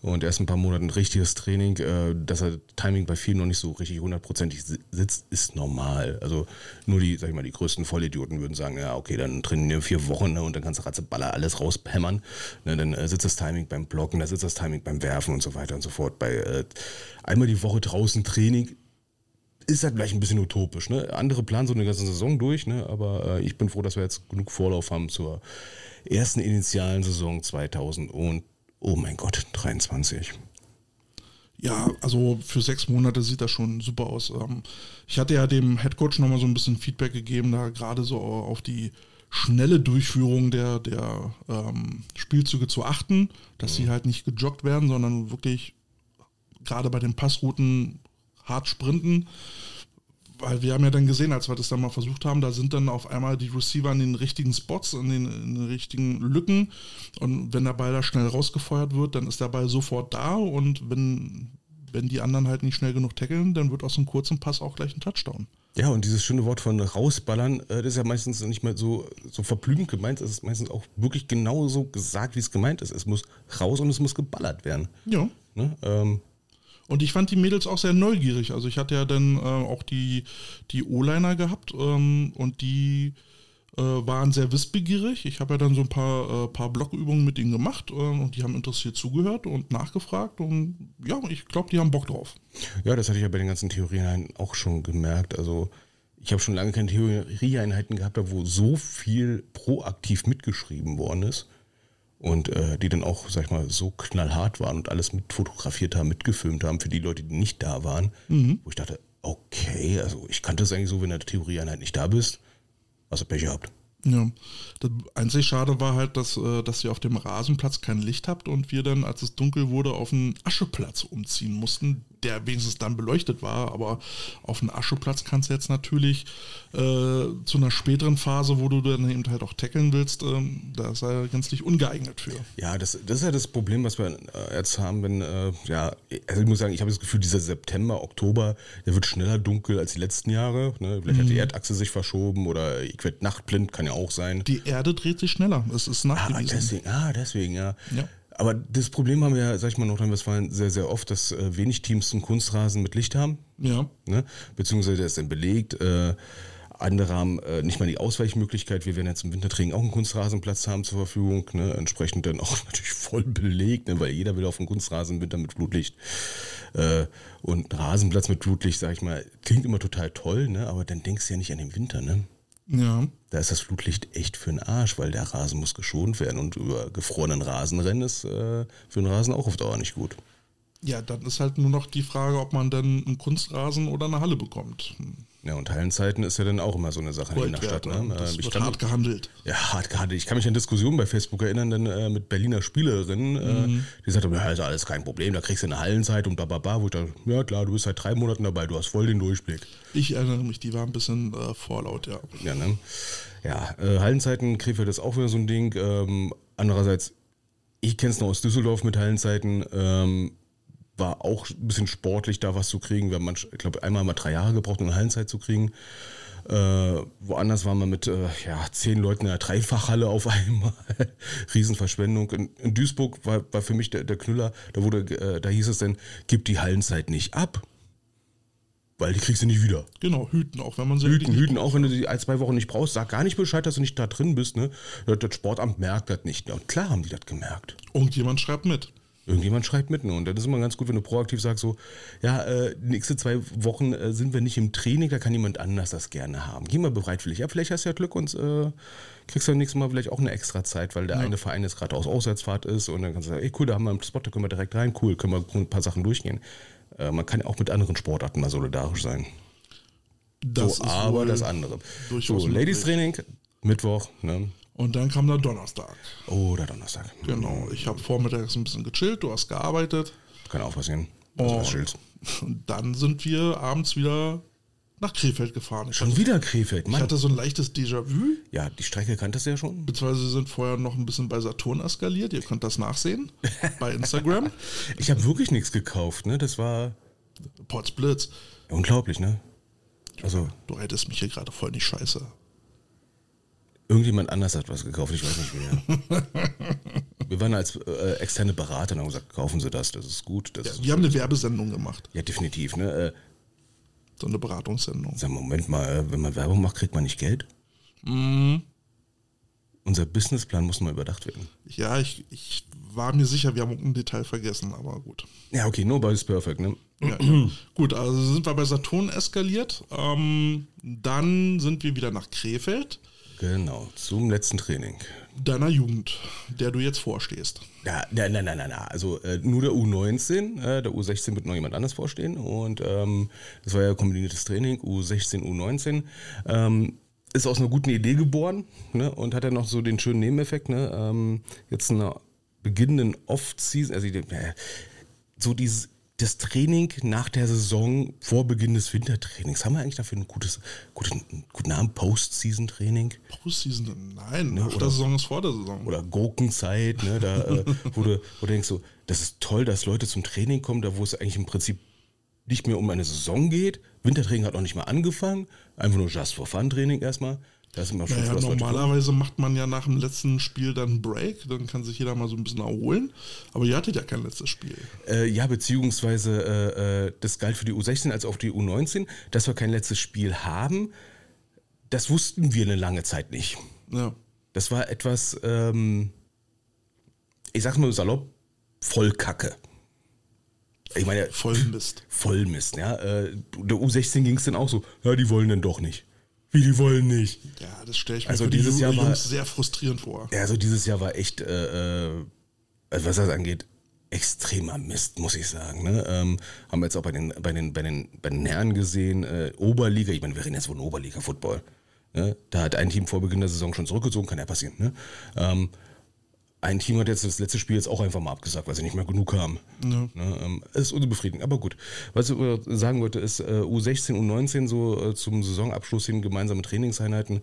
Und erst ein paar Monaten richtiges Training, äh, dass er Timing bei vielen noch nicht so richtig hundertprozentig si- sitzt, ist normal. Also nur die, sag ich mal, die größten Vollidioten würden sagen, ja, okay, dann trainieren wir vier Wochen ne, und dann kannst du Ratzeballer alles raushämmern. Ne, dann äh, sitzt das Timing beim Blocken, da sitzt das Timing beim Werfen und so weiter und so fort. Bei äh, einmal die Woche draußen Training ist halt vielleicht ein bisschen utopisch. Ne? Andere planen so eine ganze Saison durch, aber ich bin froh, dass wir jetzt genug Vorlauf haben zur ersten initialen Saison 2000 und, oh mein Gott, 23. Ja, also für sechs Monate sieht das schon super aus. Ähm, Ich hatte ja dem Headcoach nochmal so ein bisschen Feedback gegeben, da gerade so auf die schnelle Durchführung der, der ähm, Spielzüge zu achten, dass sie halt nicht gejoggt werden, sondern wirklich gerade bei den Passrouten hart sprinten. Weil wir haben ja dann gesehen, als wir das dann mal versucht haben, da sind dann auf einmal die Receiver in den richtigen Spots, in den, in den richtigen Lücken. Und wenn der Ball da schnell rausgefeuert wird, dann ist der Ball sofort da. Und wenn, wenn die anderen halt nicht schnell genug tackeln, dann wird aus einem kurzen Pass auch gleich ein Touchdown. Ja, und dieses schöne Wort von rausballern, äh, das ist ja meistens nicht mehr so, so verblümend gemeint. Es ist meistens auch wirklich genauso gesagt, wie es gemeint ist. Es muss raus und es muss geballert werden. Ja. Ne? Ähm, Und ich fand die Mädels auch sehr neugierig. Also ich hatte ja dann äh, auch die, die O-Liner gehabt ähm, und die äh, waren sehr wissbegierig. Ich habe ja dann so ein paar, äh, paar Blockübungen mit ihnen gemacht äh, und die haben interessiert zugehört und nachgefragt und ja, ich glaube, die haben Bock drauf. Ja, das hatte ich ja bei den ganzen Theorieeinheiten auch schon gemerkt. Also ich habe schon lange keine Theorieeinheiten gehabt, wo so viel proaktiv mitgeschrieben worden ist und äh, die dann auch, sag ich mal, so knallhart waren und alles mit fotografiert haben, mitgefilmt haben für die Leute, die nicht da waren, wo ich dachte, okay, also ich kannte es eigentlich so, wenn in der Theorieeinheit nicht da bist, hast du Pech gehabt. Ja, das einzig Schade war halt, dass, äh, dass ihr auf dem Rasenplatz kein Licht habt und wir dann, als es dunkel wurde, auf einen Ascheplatz umziehen mussten, der wenigstens dann beleuchtet war. Aber auf einen Ascheplatz kannst du jetzt natürlich äh, zu einer späteren Phase, wo du dann eben halt auch tackeln willst, ähm, da ist er gänzlich ungeeignet für. Ja, das, das ist ja das Problem, was wir äh, jetzt haben, wenn, äh, ja, also ich muss sagen, ich habe das Gefühl, dieser September, Oktober, der wird schneller dunkel als die letzten Jahre. Ne? Vielleicht hat die Erdachse sich verschoben oder ich werde nachtblind, kann ja auch sein. Die Erde dreht sich schneller, es ist Ah, nachgewiesen. deswegen, ah, deswegen, ja. Ja. Aber das Problem haben wir ja, sag ich mal, in Nordrhein-Westfalen sehr, sehr oft, dass äh, wenig Teams einen Kunstrasen mit Licht haben. ja, Ne? Beziehungsweise der ist dann belegt. Äh, andere haben äh, nicht mal die Ausweichmöglichkeit. Wir werden jetzt im Wintertraining auch einen Kunstrasenplatz haben zur Verfügung. Ne? Entsprechend dann auch natürlich voll belegt, ne? weil jeder will auf einen Kunstrasen im Winter mit Flutlicht. Äh, und Rasenplatz mit Flutlicht, sag ich mal, klingt immer total toll, ne? aber dann denkst du ja nicht an den Winter. Ne? Ja. Da ist das Flutlicht echt für den Arsch, weil der Rasen muss geschont werden und über gefrorenen Rasenrennen ist äh, für den Rasen auch auf Dauer nicht gut. Ja, dann ist halt nur noch die Frage, ob man dann einen Kunstrasen oder eine Halle bekommt. Ja, und Hallenzeiten ist ja dann auch immer so eine Sache in der Stadt. Gold Ne? ne? Das Äh, ich wird kann hart gehandelt. Ja, hart gerade. Ich kann mich an Diskussionen bei Facebook erinnern, denn äh, mit Berliner Spielerinnen, Mhm. äh, die sagten, ja, ist alles kein Problem, da kriegst du eine Hallenzeit und bababa, wo ich dachte, ja klar, du bist seit drei Monaten dabei, du hast voll den Durchblick. Ich erinnere mich, die war ein bisschen äh, vorlaut, ja. Ja, ne? Ja, äh, Hallenzeiten, Krefeld ist auch wieder so ein Ding. Ähm, andererseits, ich kenne es noch aus Düsseldorf mit Hallenzeiten, ähm, war auch ein bisschen sportlich, da was zu kriegen. Wir haben, manch, ich glaube, einmal mal drei Jahre gebraucht, um eine Hallenzeit zu kriegen. Äh, woanders waren wir mit äh, ja, zehn Leuten in der Dreifachhalle auf einmal. Riesenverschwendung. In, in Duisburg war, war für mich der, der Knüller, da, wurde, äh, da hieß es dann, gib die Hallenzeit nicht ab. Weil die kriegst du nicht wieder. Genau, hüten auch, wenn man sie Hüten, hüten, auch wenn du die ein, zwei Wochen nicht brauchst, sag gar nicht Bescheid, dass du nicht da drin bist. Ne? Das das Sportamt merkt das nicht. Und klar haben die das gemerkt. Irgendjemand schreibt mit. Irgendjemand schreibt mit. Ne? Und das ist immer ganz gut, wenn du proaktiv sagst, so, ja, äh, nächste zwei Wochen äh, sind wir nicht im Training, da kann jemand anders das gerne haben. Geh mal bereitwillig. Ja, vielleicht hast du ja Glück und äh, kriegst du beim nächsten Mal vielleicht auch eine extra Zeit, weil der eine Verein jetzt gerade aus Auswärtsfahrt ist und dann kannst du sagen, ey cool, da haben wir einen Spot, da können wir direkt rein, cool, können wir ein paar Sachen durchgehen. Äh, man kann ja auch mit anderen Sportarten mal solidarisch sein. Das so, ist aber das andere. So. Ladies Training, Mittwoch, ne? Und dann kam der Donnerstag. Oder Donnerstag. Genau, ich habe vormittags ein bisschen gechillt, du hast gearbeitet. Kann auch passieren. Also Oh. Schild. Und dann sind wir abends wieder nach Krefeld gefahren. Ich, Schon hatte, wieder Krefeld, ich Mann. hatte so ein leichtes Déjà-vu, Ja, die Strecke kanntest du ja schon. beziehungsweise sind vorher noch ein bisschen bei Saturn eskaliert. Ihr könnt das nachsehen bei Instagram. Ich habe wirklich nichts gekauft, ne? Das war Potsblitz. unglaublich, ne? Also, Du hättest mich hier gerade voll nicht scheiße. Irgendjemand anders hat was gekauft, ich weiß nicht wer. Wir waren als äh, externe Berater und haben gesagt, kaufen Sie das, das ist gut. Das Ja, ist, wir haben eine Werbesendung gemacht. ja, definitiv, ne? Äh, So eine Beratungssendung. sag, Moment mal, äh, wenn man Werbung macht, kriegt man nicht Geld? Mhm. Unser Businessplan muss mal überdacht werden. Ja, ich, ich war mir sicher, wir haben ein Detail vergessen, aber gut. Ja, okay, nobody's perfect, ne? Ja, ja. Gut, also sind wir bei Saturn eskaliert. Ähm, dann sind wir wieder nach Krefeld, Genau, zum letzten Training. deiner Jugend, der du jetzt vorstehst. Ja, nein, nein, nein, nein. Also äh, nur der U19, äh, der U16 wird noch jemand anders vorstehen. Und ähm, das war ja kombiniertes Training, U16, U19. Ähm, ist aus einer guten Idee geboren ne? und hat ja noch so den schönen Nebeneffekt. Ne? Ähm, jetzt in einer beginnenden Off-Season, also äh, so dieses das Training nach der Saison vor Beginn des Wintertrainings. Haben wir eigentlich dafür ein gutes, guten, guten Namen? Post-Season-Training? Postseason, nein, nach der Saison ist vor der Saison. oder Gurkenzeit, ne, da, äh, wo, du, wo du denkst so, das ist toll, dass Leute zum Training kommen, da wo es eigentlich im Prinzip nicht mehr um eine Saison geht. Wintertraining hat noch nicht mal angefangen. Einfach nur Just for Fun Training erstmal. Da ist immer schon Naja, normalerweise macht man ja nach dem letzten Spiel dann einen Break, dann kann sich jeder mal so ein bisschen erholen. Aber ihr hattet ja kein letztes Spiel. Äh, ja, beziehungsweise äh, äh, das galt für die U16 als auch die U19, dass wir kein letztes Spiel haben. Das wussten wir eine lange Zeit nicht. Ja. Das war etwas, ähm, ich sag's mal salopp, voll Kacke. Ich meine, Voll Mist. Vollmist, ja. Äh, der U16 ging es dann auch so, ja, die wollen denn doch nicht. Wie, die wollen nicht? Ja, das stelle ich mir Also für die dieses Ju- Jahr war- sehr frustrierend vor. Ja, also dieses Jahr war echt, äh, äh, also was das angeht, extremer Mist, muss ich sagen. Ne? Ähm, haben wir jetzt auch bei den, bei den, bei den, bei den Herren gesehen, äh, Oberliga, ich meine, wir reden jetzt von Oberliga-Football. Ne? Da hat ein Team vor Beginn der Saison schon zurückgezogen, kann ja passieren. Ne? Ähm, ein Team hat jetzt das letzte Spiel jetzt auch einfach mal abgesagt, weil sie nicht mehr genug haben. Ne, ähm, ist unbefriedigend, aber gut. Was ich sagen wollte, ist äh, U16, U19 so äh, zum Saisonabschluss hin gemeinsame Trainingseinheiten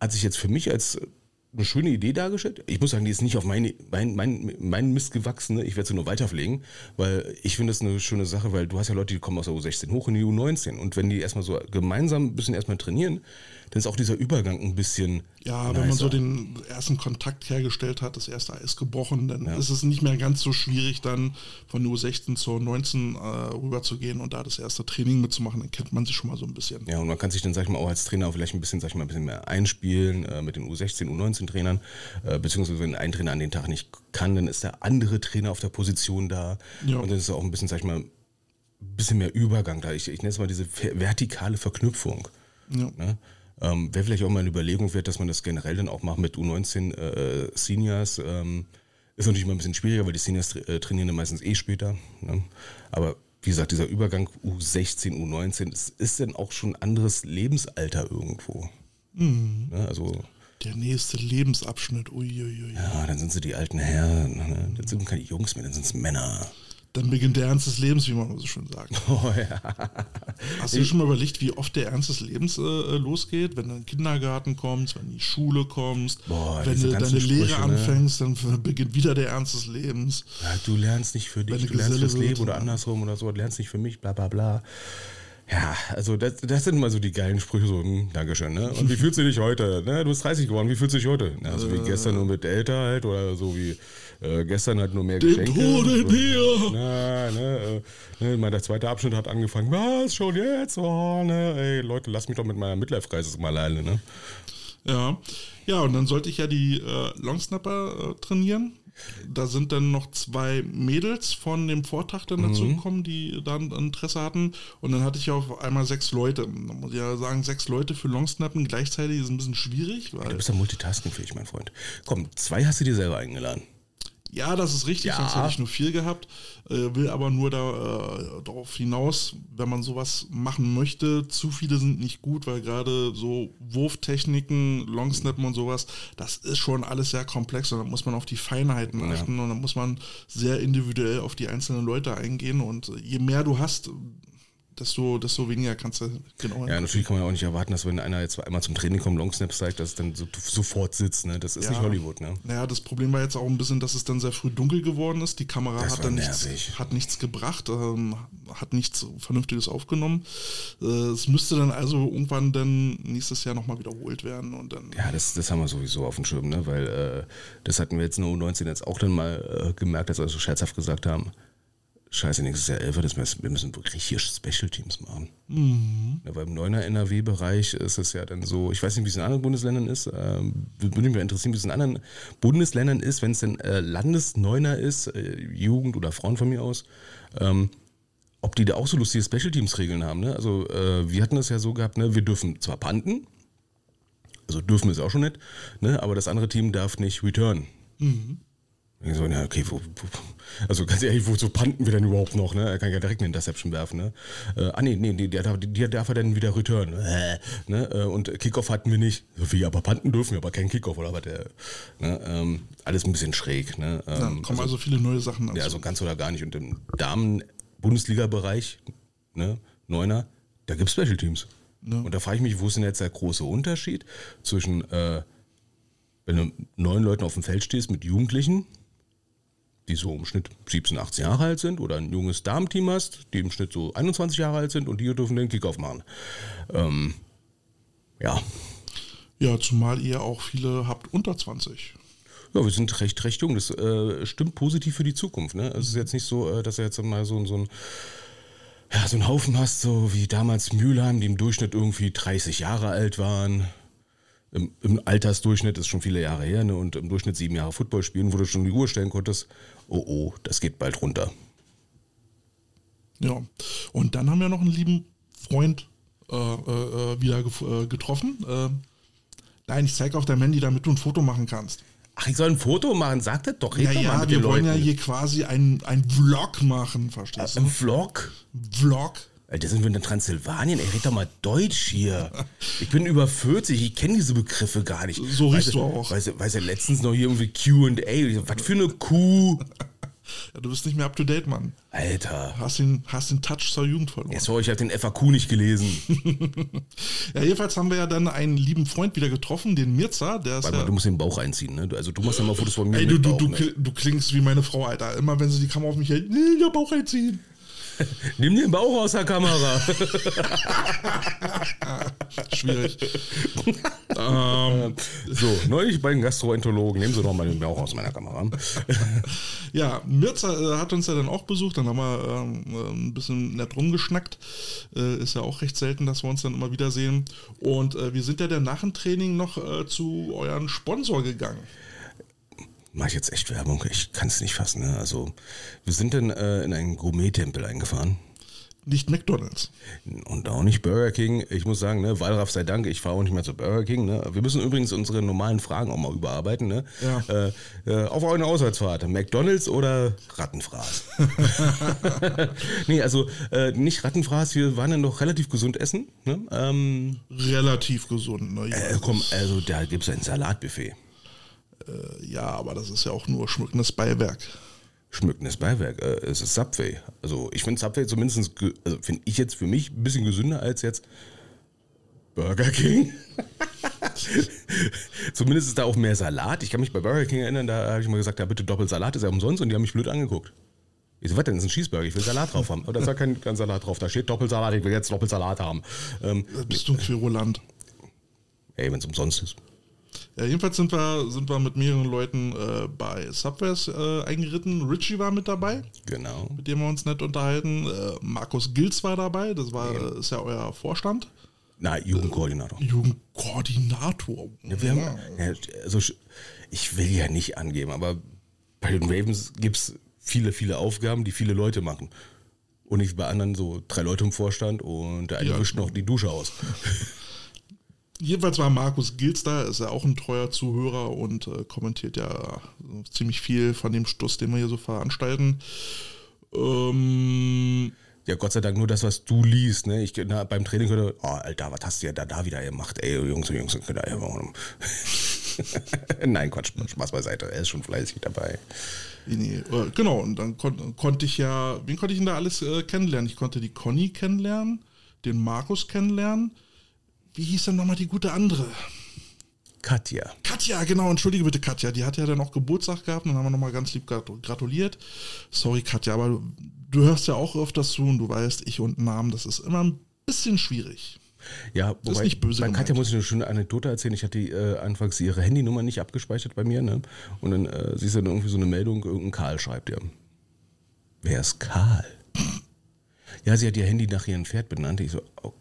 hat sich jetzt für mich als eine schöne Idee dargestellt. Ich muss sagen, die ist nicht auf meine, mein, mein, mein Mist gewachsen. ne? Ich werde sie nur weiterpflegen, weil ich finde das eine schöne Sache, weil du hast ja Leute, die kommen aus der U16 hoch in die U19 und wenn die erstmal so gemeinsam ein bisschen erstmal trainieren, dann ist auch dieser Übergang ein bisschen Ja, wenn man so nicer. den ersten Kontakt hergestellt hat, das erste Eis gebrochen, dann ist es nicht mehr ganz so schwierig, dann von der U16 zur 19 äh, rüber zu gehen und da das erste Training mitzumachen. Dann kennt man sich schon mal so ein bisschen. Ja, und man kann sich dann, sag ich mal, auch als Trainer vielleicht ein bisschen, sag ich mal, ein bisschen mehr einspielen äh, mit den U16, U19-Trainern. Äh, beziehungsweise wenn ein Trainer an den Tag nicht kann, dann ist der andere Trainer auf der Position da. Ja. Und dann ist auch ein bisschen, sag ich mal, ein bisschen mehr Übergang da. Ich, ich nenne es mal diese ver- vertikale Verknüpfung. Ja. Ne? Ähm, Wäre vielleicht auch mal eine Überlegung wert, dass man das generell dann auch macht mit U19 äh, Seniors. Ähm, ist natürlich mal ein bisschen schwieriger, weil die Seniors tra äh, trainieren dann meistens eh später. Ne? Aber wie gesagt, dieser Übergang U16, U19, das ist dann auch schon ein anderes Lebensalter irgendwo. Mhm. Ne? Also, Der nächste Lebensabschnitt, uiuiui. ja, dann sind sie die alten Herren. Ne? Dann sind keine Jungs mehr, dann sind es Männer. Dann beginnt der Ernst des Lebens, wie man so schön sagt. Oh ja. Hast du dir schon mal überlegt, wie oft der Ernst des Lebens äh, äh, losgeht? Wenn du in den Kindergarten kommst, wenn du in die Schule kommst, Boah, wenn du deine Lehre Sprüche, ne? anfängst, dann beginnt wieder der Ernst des Lebens. Ja, du lernst nicht für dich, du du lernst Geselle fürs Leben oder andersrum oder so, du lernst nicht für mich, bla bla bla. Ja, also das, das sind immer so die geilen Sprüche, so, hm, Dankeschön, ne? Und wie fühlst du dich heute? Ne, du bist 30 geworden, wie fühlst du dich heute? Ja, so wie gestern nur mit älter halt oder so wie äh, gestern halt nur mehr Den Geschenke. Tode her! Na, ne, äh, ne, der zweite Abschnitt hat angefangen, was, schon jetzt? Oh, ne, ey, Leute, lass mich doch mit meiner Midlife-Crisis mal alleine, ne? Ja. Ja, und dann sollte ich ja die äh, Longsnapper äh, trainieren. Da sind dann noch zwei Mädels von dem Vortag dann dazu Mhm. gekommen, die dann Interesse hatten. Und dann hatte ich ja auf einmal sechs Leute. Da muss ich ja sagen, sechs Leute für Longsnappen gleichzeitig ist ein bisschen schwierig, Du bist ja multitaskingfähig, mein Freund. Komm, zwei hast du dir selber eingeladen. Ja, das ist richtig, Ja. sonst hätte ich nur vier gehabt. Äh, will aber nur da, äh, darauf hinaus, wenn man sowas machen möchte, zu viele sind nicht gut, weil gerade so Wurftechniken, Longsnappen und sowas, das ist schon alles sehr komplex und da muss man auf die Feinheiten achten und da muss man sehr individuell auf die einzelnen Leute eingehen und je mehr du hast, desto, desto weniger kannst du genau Ja, natürlich kann man auch nicht erwarten, dass wenn einer jetzt einmal zum Training kommt, Longsnaps zeigt, dass es dann so, sofort sitzt. Ne? Das ist nicht Hollywood. Ne? Naja, das Problem war jetzt auch ein bisschen, dass es dann sehr früh dunkel geworden ist. Die Kamera Das hat dann nichts, hat nichts gebracht, ähm, hat nichts Vernünftiges aufgenommen. Äh, es müsste dann also irgendwann dann nächstes Jahr nochmal wiederholt werden und dann. Ja, das, das haben wir sowieso auf dem Schirm, ne? weil äh, das hatten wir jetzt in der U19 jetzt auch dann mal äh, gemerkt, als wir so scherzhaft gesagt haben, scheiße, nächstes Jahr 11, das müssen, wir müssen richtig Special Teams machen. Ja, weil im 9er NRW-Bereich ist es ja dann so, ich weiß nicht, wie es in anderen Bundesländern ist, ähm, würde mich mal interessieren, wie es in anderen Bundesländern ist, wenn es denn äh, Landesneuner ist, äh, Jugend oder Frauen von mir aus, ähm, ob die da auch so lustige Special Teams-Regeln haben. Ne? Also äh, wir hatten das ja so gehabt, ne? wir dürfen zwar panten, also dürfen wir es auch schon nicht, ne? aber das andere Team darf nicht return. Ich so, ja, okay, wo, wo, also ganz ehrlich, wozu panten wir denn überhaupt noch? Ne? Er kann ja direkt eine Interception werfen. Ne? Äh, ah, nee, nee, nee der, darf- der darf er dann wieder return. Äh, ne? Äh, Und Kickoff hatten wir nicht. Wie, aber panten dürfen wir, aber kein Kickoff, oder was? Ne? ähm, alles ein bisschen schräg. Ne? Ähm, kommen also, viele neue Sachen ja, also ganz oder gar nicht. Und im Damen-Bundesliga-Bereich, ne, Neuner, da gibt es Special Teams. Und da frage ich mich, wo ist denn jetzt der große Unterschied zwischen, äh, wenn du neun Leuten auf dem Feld stehst mit Jugendlichen die so im Schnitt 17, 18 Jahre alt sind, oder ein junges Damenteam hast, die im Schnitt so 21 Jahre alt sind und die dürfen den Kickoff machen. Ähm, ja. Ja, zumal ihr auch viele habt unter 20. Ja, wir sind recht, recht jung. Das äh, stimmt positiv für die Zukunft. Ne? Es ist jetzt nicht so, äh, dass er jetzt mal so, so ein ja, so einen Haufen hast, so wie damals Mülheim, die im Durchschnitt irgendwie 30 Jahre alt waren. Im, Im, Altersdurchschnitt ist schon viele Jahre her, ne? Und im Durchschnitt sieben Jahre Football spielen, wo du schon die Uhr stellen konntest. Oh oh, das geht bald runter. Ja. Und dann haben wir noch einen lieben Freund äh, äh, wieder ge getroffen. Äh, nein, ich zeige auf deinem Handy, damit du ein Foto machen kannst. Ach, ich soll ein Foto machen, sagt das doch. Ja, ja, wir wollen ja hier quasi einen Vlog machen, verstehst du? Ein Vlog? Vlog. Alter, sind wir in Transsilvanien? Ey, red doch mal Deutsch hier. Ich bin über 40, ich kenne diese Begriffe gar nicht. So riechst du auch. Weißt du, weißt du, letztens noch hier irgendwie Q&A. Was für eine Kuh? Ja, du bist nicht mehr up to date, Mann. Alter. Hast den, hast den Touch zur Jugend verloren. Ja, sorry, ich habe den FAQ nicht gelesen. ja, jedenfalls haben wir ja dann einen lieben Freund wieder getroffen, den Mirza. Der ist Warte ja, mal, du musst den Bauch einziehen, ne? Also du machst ja mal Fotos von mir. Ey, du, mit du, Bauch, du, ne? du klingst wie meine Frau, Alter. Immer wenn sie die Kamera auf mich hält, nee, der Bauch einziehen. Nimm den Bauch aus der Kamera. Schwierig. ähm, so, neulich bei den Gastroenterologen. Nehmen Sie doch mal den Bauch aus meiner Kamera. ja, Mirza äh, hat uns ja dann auch besucht, dann haben wir ähm, äh, ein bisschen nett rumgeschnackt. Äh, ist ja auch recht selten, dass wir uns dann immer wiedersehen. Und äh, wir sind ja dann nach dem Training noch äh, zu euren Sponsor gegangen. Mach ich jetzt echt Werbung? Ich kann es nicht fassen. Ne? Also, wir sind dann äh, in einen Gourmet-Tempel eingefahren. Nicht McDonalds. Und auch nicht Burger King. Ich muss sagen, ne, Wallraff sei Dank, ich fahre auch nicht mehr zu Burger King. Ne? Wir müssen übrigens unsere normalen Fragen auch mal überarbeiten. Ne? Ja. Äh, äh, auf eine Auswärtsfahrt. McDonalds oder Rattenfraß? nee, also äh, nicht Rattenfraß. Wir waren dann doch relativ gesund essen. Ne? Ähm, Relativ gesund. Ne? Ja, äh, komm, also da gibt es ein Salatbuffet. Ja, aber das ist ja auch nur schmückendes Beiwerk. Schmückendes Beiwerk. Äh, es ist Subway. Also ich finde Subway zumindest, also finde ich jetzt für mich ein bisschen gesünder als jetzt Burger King. zumindest ist da auch mehr Salat. Ich kann mich bei Burger King erinnern, da habe ich mal gesagt, ja bitte Doppelsalat ist ja umsonst und die haben mich blöd angeguckt. Ich so, was denn, das ist ein Cheeseburger, ich will Salat drauf haben. Aber da ist ja kein, kein Salat drauf, da steht Doppelsalat, ich will jetzt Doppelsalat haben. Ähm, Bist du ein Querulant? ey, wenn es umsonst ist. Ja, jedenfalls sind wir, sind wir mit mehreren Leuten äh, bei Subways äh, eingeritten. Richie war mit dabei, Genau. mit dem wir uns nett unterhalten. Äh, Markus Gils war dabei, das war, äh, ist ja euer Vorstand. Na, Jugendkoordinator. Jugendkoordinator. Wir haben, ja, also ich will ja nicht angeben, aber bei den Ravens gibt es viele, viele Aufgaben, die viele Leute machen. Und nicht bei anderen so drei Leute im Vorstand und der eine Ja. wischt noch die Dusche aus. Jedenfalls war Markus Gils da, ist ja auch ein treuer Zuhörer und äh, kommentiert ja so ziemlich viel von dem Stuss, den wir hier so veranstalten. Ähm, Ja, Gott sei Dank nur das, was du liest. Ne? Ich, na, beim Training könnte, oh, Alter, was hast du ja da, da wieder gemacht? Ey, Jungs und Jungs, könnt ihr warum? Nein, Quatsch, Spaß beiseite. Er ist schon fleißig dabei. Nee, äh, genau, und dann kon konnte ich ja, wen konnte ich denn da alles äh, kennenlernen? Ich konnte die Conny kennenlernen, den Markus kennenlernen. Wie hieß denn nochmal die gute andere? Katja. Katja, genau, entschuldige bitte Katja, die hat ja dann auch Geburtstag gehabt und dann haben wir nochmal ganz lieb grat- gratuliert. Sorry Katja, aber du, du hörst ja auch öfters zu und du weißt, ich und Namen, das ist immer ein bisschen schwierig. Ja, ist wobei, nicht böse bei. Katja muss ich eine schöne Anekdote erzählen. Ich hatte äh, anfangs ihre Handynummer nicht abgespeichert bei mir, ne? Und dann äh, siehst du dann irgendwie so eine Meldung, irgendein Karl schreibt ihr. Wer ist Karl? Ja, sie hat ihr Handy nach ihrem Pferd benannt. Ich so, oh,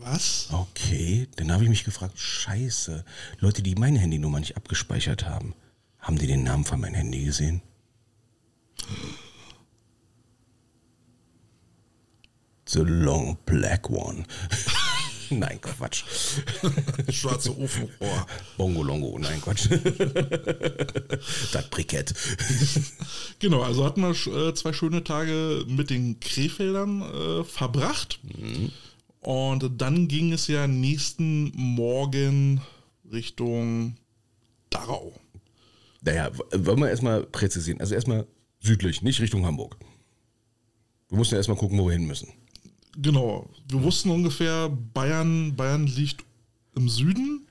Was? okay. Dann habe ich mich gefragt, scheiße, Leute, die meine Handynummer nicht abgespeichert haben, haben die den Namen von meinem Handy gesehen? The Long Black One. Nein, Quatsch. Schwarze Ofenrohr. Bongo Longo, nein, Quatsch. das Brikett. Genau, also hatten wir äh, zwei schöne Tage mit den Krefeldern äh, verbracht. Und dann ging es ja nächsten Morgen Richtung Darau. Naja, wollen wir erstmal präzisieren. Also erstmal südlich, nicht Richtung Hamburg. Wir mussten ja erstmal gucken, wo wir hin müssen. Genau, wir wussten ungefähr, Bayern, Bayern liegt im Süden,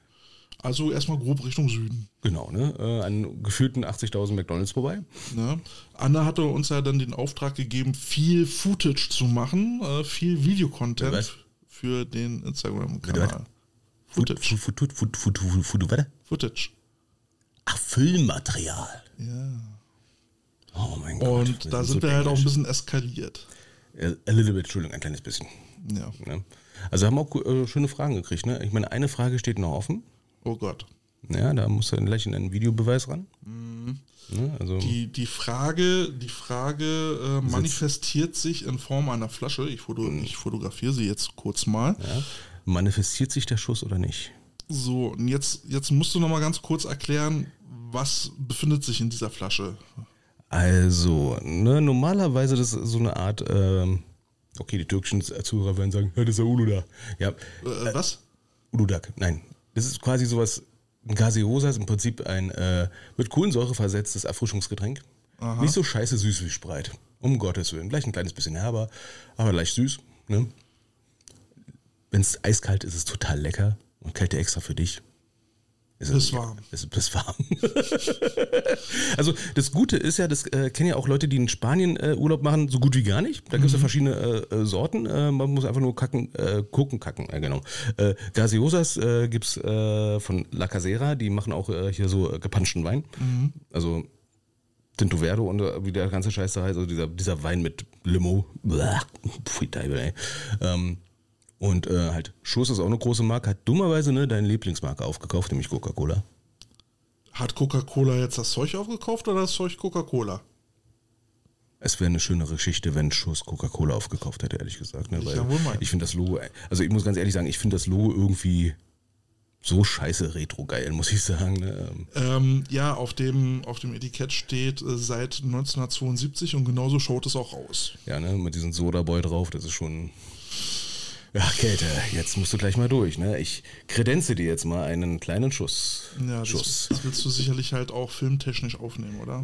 Also erstmal grob Richtung Süden. Genau, ne? Äh, an gefühlten 80.000 McDonalds vorbei. Ne? Anna hatte uns ja dann den Auftrag gegeben, viel Footage zu machen, äh, viel Videocontent? Für den Instagram-Kanal. Footage. Food, warte. Footage. Ach, Filmmaterial. Ja. Oh mein Gott. Und da so sind wir halt auch ein bisschen eskaliert. A little bit, Entschuldigung, ein kleines bisschen. Ja. Ne? Also haben auch äh, schöne Fragen gekriegt. Ne? Ich meine, eine Frage steht noch offen. Oh Gott. Ja, da muss er gleich in einen Videobeweis ran. Ne? Also, Mhm. Die, die Frage, die Frage äh, manifestiert sich in Form einer Flasche. Ich, foto, Mhm. ich fotografiere sie jetzt kurz mal. ja, manifestiert sich der Schuss oder nicht? So, und jetzt, jetzt musst du noch mal ganz kurz erklären, was befindet sich in dieser Flasche. Also, ne, normalerweise das ist so eine Art, ähm, okay, die türkischen Zuhörer werden sagen, ja, das ist der Uluda. Ja, Äh, was? Uludak, nein. Das ist quasi sowas, ein Gaseosa ist im Prinzip ein äh, mit Kohlensäure versetztes Erfrischungsgetränk. Nicht so scheiße süß wie Sprite. Um Gottes Willen. Vielleicht ein kleines bisschen herber, aber leicht süß. Ne? Wenn es eiskalt ist, ist es total lecker. Und kälte extra für dich. Ist Ist es- warm. Ist, warm. also das Gute ist ja, das äh, kennen ja auch Leute, die in Spanien äh, Urlaub machen, so gut wie gar nicht. Da gibt es ja verschiedene äh, äh, Sorten. Äh, man muss einfach nur kacken, äh, gucken, kacken, genau. Gaseosas äh, gibt es von La Casera, die machen auch hier so gepanschten Wein. Also Tinto Verde und wie der ganze Scheiß da heißt, also dieser, dieser Wein mit Limo. Pfui Teufel, ey. Ähm, und äh, halt, Schuss ist auch eine große Marke, hat dummerweise ne, deine Lieblingsmarke aufgekauft, nämlich Coca-Cola. Hat Coca-Cola jetzt das Zeug aufgekauft oder das Zeug Coca-Cola? Es wäre eine schönere Geschichte, wenn Schuss Coca-Cola aufgekauft hätte, ehrlich gesagt. Ne? Ich Weil meinen. ich finde das Logo, also ich muss ganz ehrlich sagen, ich finde das Logo irgendwie so scheiße retro-geil, muss ich sagen. Ne? Ähm, Ähm, ja, auf dem, auf dem Etikett steht äh, seit 1972 und genauso schaut es auch aus. Ja, ne, mit diesem Soda-Boy drauf, das ist schon. Ja, Käthe, jetzt musst du gleich mal durch, ne? Ich kredenze dir jetzt mal einen kleinen Schuss. Ja, das, Schuss. das willst du sicherlich halt auch filmtechnisch aufnehmen, oder?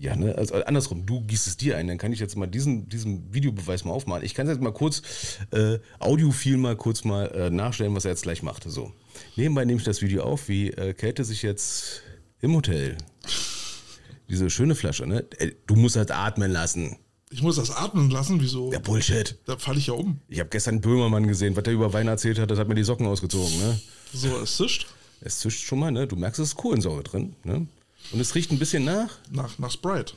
Ja, ne? Also andersrum, du gießt es dir ein, dann kann ich jetzt mal diesen, diesen Videobeweis mal aufmalen. Ich kann jetzt mal kurz, äh, audiophil mal kurz mal äh, nachstellen, was er jetzt gleich macht. So. Nebenbei nehme ich das Video auf, wie äh, Käthe sich jetzt im Hotel diese schöne Flasche, ne? Äh, Du musst halt atmen lassen. Ich muss das atmen lassen, wieso? Ja, Bullshit. Da falle ich ja um. Ich habe gestern Böhmermann gesehen, was der über Wein erzählt hat, das hat mir die Socken ausgezogen, ne? So, es zischt Es zischt schon mal, ne? Du merkst, es ist Kohlensäure drin, ne? Und es riecht ein bisschen nach. nach, nach Sprite.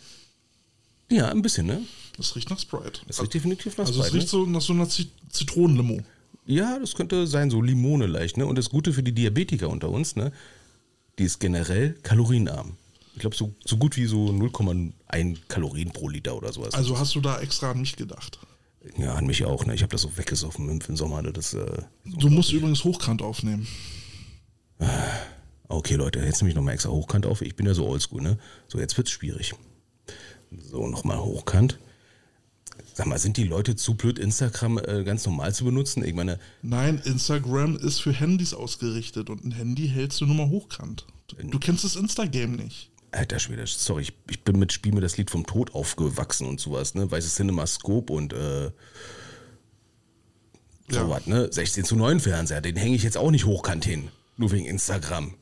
Ja, ein bisschen, ne? Es riecht nach Sprite. Es riecht definitiv nach also es Sprite, riecht so nach so einer Zit Zitronenlimo. Ja, das könnte sein, so Limone leicht, ne? Und das Gute für die Diabetiker unter uns, ne? Die ist generell kalorienarm. Ich glaube, so, so gut wie so 0,1 Kalorien pro Liter oder sowas. Also hast du da extra an mich gedacht. ja, an mich auch, ne? Ich habe das so weggesoffen im, im Sommer. ne? Das, äh, Du musst übrigens hochkant aufnehmen. okay, Leute, jetzt nehme ich nochmal extra hochkant auf. Ich bin ja so oldschool, ne? So, jetzt wird's schwierig. So, nochmal hochkant. Sag mal, sind die Leute zu blöd, Instagram äh, ganz normal zu benutzen? Ich meine, Nein, Instagram ist für Handys ausgerichtet und ein Handy hältst du nur mal hochkant. Du kennst das Instagame nicht. Alter Schwede, sorry, ich, ich bin mit Spiel mir das Lied vom Tod aufgewachsen und sowas, ne? Weißes Cinemascope und äh, Ja. sowas, ne? 16 zu 9 Fernseher, den hänge ich jetzt auch nicht hochkant hin. Nur wegen Instagram.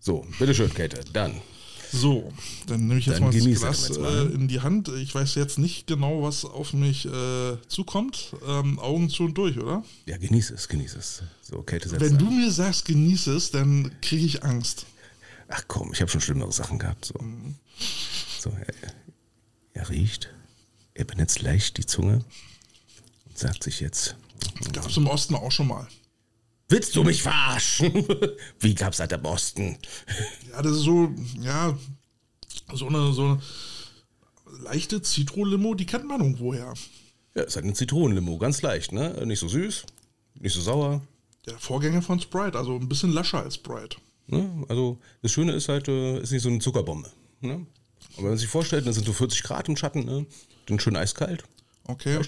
So, bitteschön, Käthe, dann. So, dann nehme ich jetzt Dann mal das Glas jetzt mal, äh, in die Hand. Ich weiß jetzt nicht genau, was auf mich äh, zukommt. Ähm, Augen zu und durch, oder? Ja, genieß es, genieß es. So, Käthe Wenn ein. du mir sagst, genieße es, dann kriege ich Angst. Ach komm, ich habe schon schlimmere Sachen gehabt. So, so er, er riecht, er benetzt leicht die Zunge und sagt sich jetzt, Gab es im Osten auch schon mal. willst du mich verarschen? Wie gab's das im Osten? Ja, das ist so, ja, so eine, so eine leichte Zitro-Limo, die kennt man irgendwoher. Ja, ist halt eine Zitronenlimo, ganz leicht, ne? Nicht so süß, nicht so sauer. Der Vorgänger von Sprite, also ein bisschen lascher als Sprite. Ne? Also das Schöne ist halt, äh, ist nicht so eine Zuckerbombe. Ne? Aber wenn man sich vorstellt, dann sind so 40 Grad im Schatten, ne? dann schön eiskalt. Okay.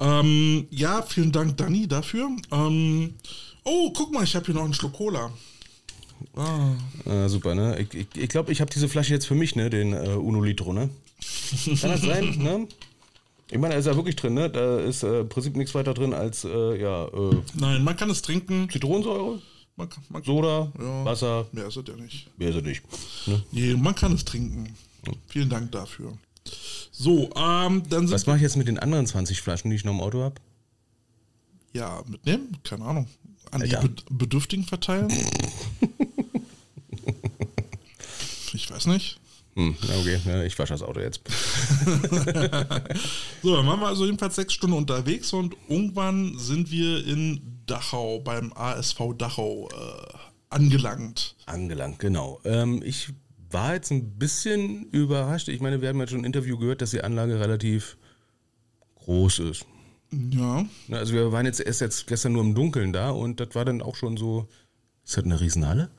Ähm, ja, vielen Dank, Danny, dafür. Ähm, oh, guck mal, ich habe hier noch einen Schluck Cola. Ah, Äh, super, ne? Ich glaube, ich, ich, glaub, ich habe diese Flasche jetzt für mich, ne? Den äh, Uno Litro, ne? Kann das sein, ne? Ich meine, da ist ja wirklich drin, ne? Da ist äh, im Prinzip nichts weiter drin als, äh, ja, äh, nein, man kann es trinken. Zitronensäure. Man kann, man Soda, Ja. Wasser, Mehr ist es ja nicht. mehr ist er nicht. Ne? Nee, man kann es trinken. Vielen Dank dafür. So, ähm, dann sind Was mache ich jetzt mit den anderen 20 Flaschen, die ich noch im Auto habe? ja mitnehmen, keine Ahnung. An Alter. die Bed- Bedürftigen verteilen. ich weiß nicht. Hm, okay, ja, ich wasche das Auto jetzt. So, dann waren wir also jedenfalls sechs Stunden unterwegs und irgendwann sind wir in Dachau beim ASV Dachau äh, angelangt. Angelangt, genau. Ähm, ich war jetzt ein bisschen überrascht. Ich meine, wir haben ja schon im Interview gehört, dass die Anlage relativ groß ist. Ja, Also wir waren jetzt erst jetzt gestern nur im Dunkeln da und das war dann auch schon so. Ist das eine Riesenhalle?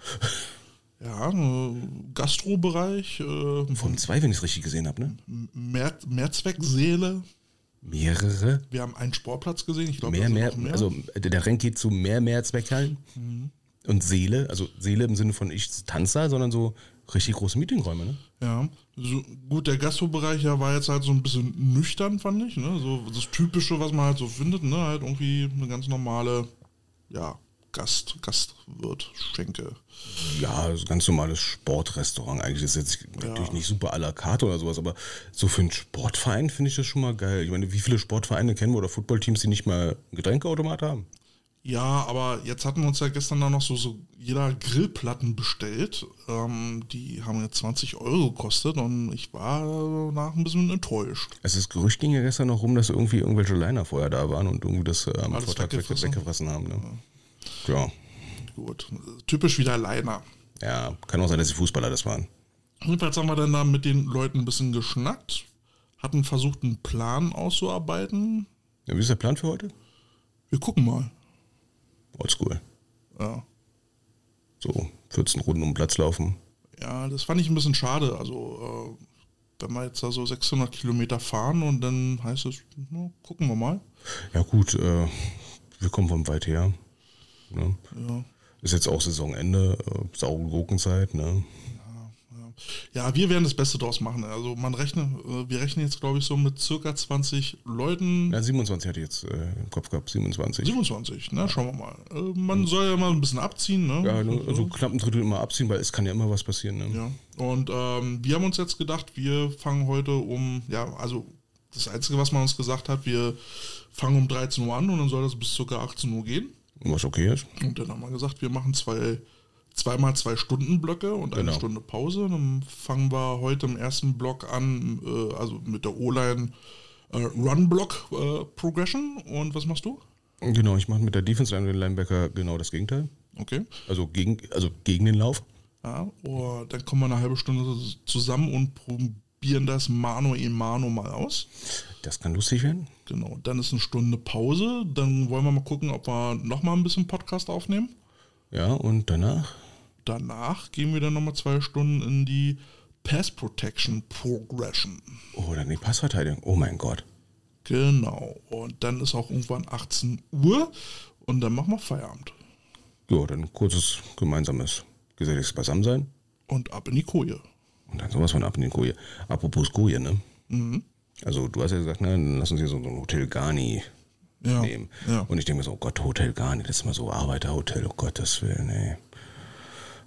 Ja, äh, Gastrobereich, äh, Von zwei, wenn ich es richtig gesehen habe, ne? Mehr, Mehrzwecksäle. Mehrere? Wir haben einen Sportplatz gesehen, ich glaube, Mehr, mehr, mehr. also der der Rank geht zu mehr, mehr Zweckhallen. Und Seele, also Seele im Sinne von ich Tanzsaal, sondern so richtig große Meetingräume, ne? Ja, so, gut, der Gastrobereich ja war jetzt halt so ein bisschen nüchtern, fand ich. Ne? So das Typische, was man halt so findet, ne? Halt irgendwie eine ganz normale, ja, Gast, Gastwirt, Schenke. Ja, so ganz normales Sportrestaurant. Eigentlich ist jetzt natürlich nicht super à la carte oder sowas, aber so für einen Sportverein finde ich das schon mal geil. Ich meine, wie viele Sportvereine kennen wir oder Footballteams, die nicht mal einen Getränkeautomat haben? Ja, aber jetzt hatten wir uns ja gestern da noch so, so jeder Grillplatten bestellt. Ähm, die haben jetzt 20 Euro gekostet und ich war nach ein bisschen enttäuscht. Also das Gerücht ging ja gestern noch rum, dass irgendwie irgendwelche Liner vorher da waren und irgendwie das am Alles Vortag weggefressen haben. Ne? Ja. Gut, typisch wieder Leiner. ja, kann auch sein, dass die Fußballer das waren. Jedenfalls haben wir dann da mit den Leuten ein bisschen geschnackt, hatten versucht, einen Plan auszuarbeiten. Ja, wie ist der Plan für heute? Wir gucken mal. Oldschool. Ja. So 14 Runden um den Platz laufen. Ja, das fand ich ein bisschen schade. Also, äh, wenn wir jetzt da so 600 Kilometer fahren und dann heißt es, na, gucken wir mal. Ja gut, äh, wir kommen von weit her. Ne? Ja. Ist jetzt auch Saisonende, äh, saure Gurkenzeit. Ne? Ja, wir werden das Beste draus machen. Also man rechnet, äh, wir rechnen jetzt, glaube ich, so mit circa 20 Leuten. Ja, 27 hatte ich jetzt äh, im Kopf gehabt, 27. 27, ne? Schauen wir mal. Äh, man soll ja mal ein bisschen abziehen, ne? Ja, ne, also knapp ein Drittel immer abziehen, weil es kann ja immer was passieren. Ne? Ja. Und ähm, wir haben uns jetzt gedacht, wir fangen heute um, ja, also das Einzige, was man uns gesagt hat, wir fangen um 13 Uhr an und dann soll das bis circa 18 Uhr gehen. Was okay ist. Und dann haben wir gesagt, wir machen zwei, zweimal zwei Stunden Blöcke und eine Genau. Stunde Pause. Dann fangen wir heute im ersten Block an, äh, also mit der O-Line äh, Run-Block äh, Progression. Und was machst du? Genau, ich mache mit der Defense Line und den Linebacker genau das Gegenteil. Okay. Also gegen, also gegen den Lauf. Ja, und dann kommen wir eine halbe Stunde zusammen und probieren das Mano e Mano mal aus. Das kann lustig werden. Genau, dann ist eine Stunde Pause. Dann wollen wir mal gucken, ob wir nochmal ein bisschen Podcast aufnehmen. Ja, und danach? Danach gehen wir dann nochmal zwei Stunden in die Pass Protection Progression. Oh, dann die Passverteidigung. Oh mein Gott. Genau. Und dann ist auch irgendwann 18 Uhr und dann machen wir Feierabend. Ja, dann kurzes gemeinsames geselliges Beisammensein. Und ab in die Koje. Und dann sowas von ab in die Koje. Apropos Koje, ne? Mhm. Also du hast ja gesagt, ne, dann lass uns hier so, ein Hotel Garni Ja. nehmen. ja. Und ich denke mir so, oh Gott, Hotel Garni, das ist mal so Arbeiterhotel, oh Gottes Willen, ey.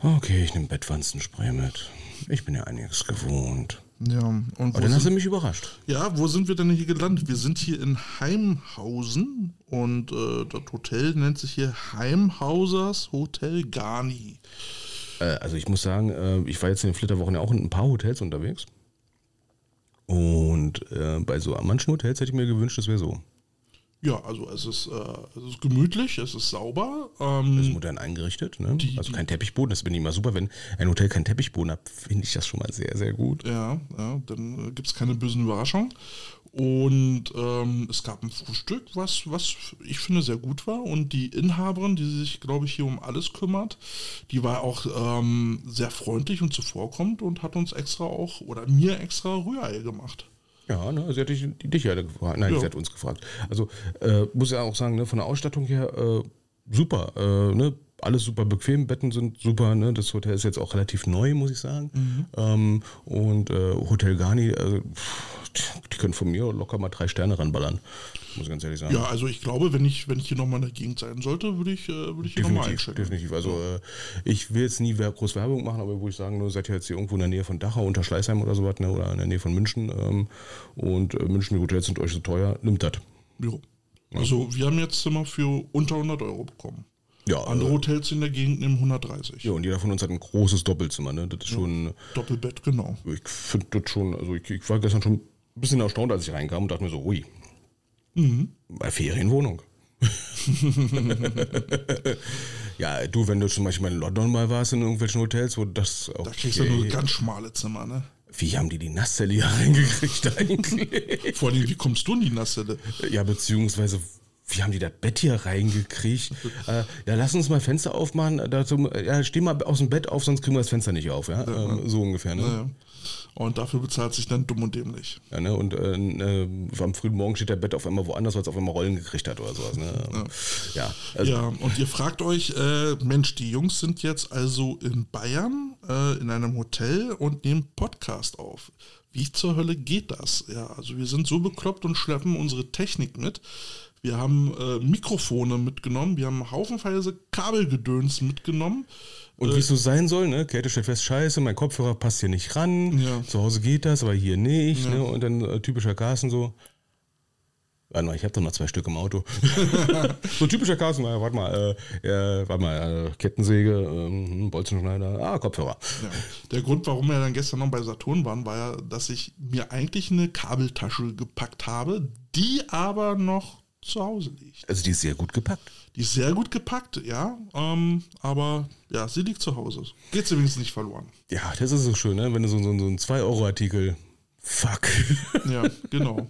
Okay, ich nehme Bettwanzenspray mit. Ich bin ja einiges gewohnt. ja. Und Aber dann hast du sind, mich überrascht. ja, wo sind wir denn hier gelandet? Wir sind hier in Heimhausen und äh, das Hotel nennt sich hier Heimhausers Hotel Garni. Äh, also ich muss sagen, äh, ich war jetzt in den Flitterwochen ja auch in ein paar Hotels unterwegs. Und äh, bei so manchen Hotels hätte ich mir gewünscht, das wäre so. Ja, also es ist, äh, es ist gemütlich, es ist sauber. Das ist Ähm, modern eingerichtet, ne? Die- also kein Teppichboden, das bin ich immer super. Wenn ein Hotel keinen Teppichboden hat, finde ich das schon mal sehr, sehr gut. ja, ja, dann äh, gibt es keine bösen Überraschungen. Und ähm, es gab ein Frühstück, was, was ich finde sehr gut war. Und die Inhaberin, die sich, glaube ich, hier um alles kümmert, die war auch ähm, sehr freundlich und zuvorkommend und hat uns extra auch, oder mir extra Rührei gemacht. Ja, ne? Sie hat dich, dich ja gefragt. Nein, Ja. sie hat uns gefragt. Also äh, muss ja auch sagen, ne, von der Ausstattung her äh, super. Äh, ne? Alles super bequem, Betten sind super, ne? Das Hotel ist jetzt auch relativ neu, muss ich sagen. Mhm. Ähm, und äh, Hotel Garni, also, die können von mir locker mal drei Sterne ranballern, muss ich ganz ehrlich sagen. Ja, also ich glaube, wenn ich, wenn ich hier nochmal in der Gegend sein sollte, würde ich, äh, würde ich hier nochmal einchecken. definitiv. Also äh, ich will jetzt nie groß Werbung machen, aber wo ich sagen, nur seid ihr jetzt hier irgendwo in der Nähe von Dachau unter Schleißheim oder sowas, ne, oder in der Nähe von München ähm, und äh, München, die Hotels sind euch so teuer, nimmt das. Jo. Also wir haben jetzt Zimmer für unter 100 Euro bekommen. Ja, Andere äh, Hotels in der Gegend nehmen 130. ja, und jeder von uns hat ein großes Doppelzimmer, ne? Das ist schon, Doppelbett, genau. ich finde das schon, also ich, ich war gestern schon ein bisschen erstaunt, als ich reinkam und dachte mir so, ui, bei Ferienwohnung. ja, du, wenn du zum Beispiel mal in London mal warst in irgendwelchen Hotels, wo das auch. Da kriegst du nur ganz schmale Zimmer, ne? Wie haben die die Nasszelle hier reingekriegt eigentlich? Vor allem, wie kommst du in die Nasszelle? ja, beziehungsweise, wie haben die das Bett hier reingekriegt? äh, ja, lass uns mal Fenster aufmachen. Dazu, ja, steh mal aus dem Bett auf, sonst kriegen wir das Fenster nicht auf. Ja? Ähm, so ungefähr. Ne? Ja. Und dafür bezahlt sich dann dumm und dämlich. Ja, ne? Und äh, äh, am frühen Morgen steht der Bett auf einmal woanders, weil es auf einmal Rollen gekriegt hat oder sowas. Ne? Ja, also, ja, und ihr fragt euch, äh, Mensch, die Jungs sind jetzt also in Bayern äh, in einem Hotel und nehmen Podcast auf. Wie zur Hölle geht das? Ja, also wir sind so bekloppt und schleppen unsere Technik mit. Wir haben äh, Mikrofone mitgenommen, wir haben haufenweise Kabelgedöns mitgenommen. Und wie es so sein soll, ne? Käthe stellt fest, scheiße, mein Kopfhörer passt hier nicht ran. Ja. Zu Hause geht das, aber hier nicht. Ne? Und dann äh, typischer Carsten so. Warte mal, ich habe doch noch zwei Stück im Auto. so typischer Carsten, äh, warte mal, äh, äh, warte mal, äh, Kettensäge, ähm, Bolzenschneider, ah, Kopfhörer. Ja. Der Grund, warum wir dann gestern noch bei Saturn waren, war ja, dass ich mir eigentlich eine Kabeltasche gepackt habe, die aber noch zu Hause liegt. Also die ist sehr gut gepackt. Die ist sehr gut gepackt, ja, ähm, aber ja, sie liegt zu Hause. Geht sie wenigstens nicht verloren. Ja, das ist so schön, ne? wenn du so, so, so einen 2-Euro-Artikel, fuck. Ja, genau.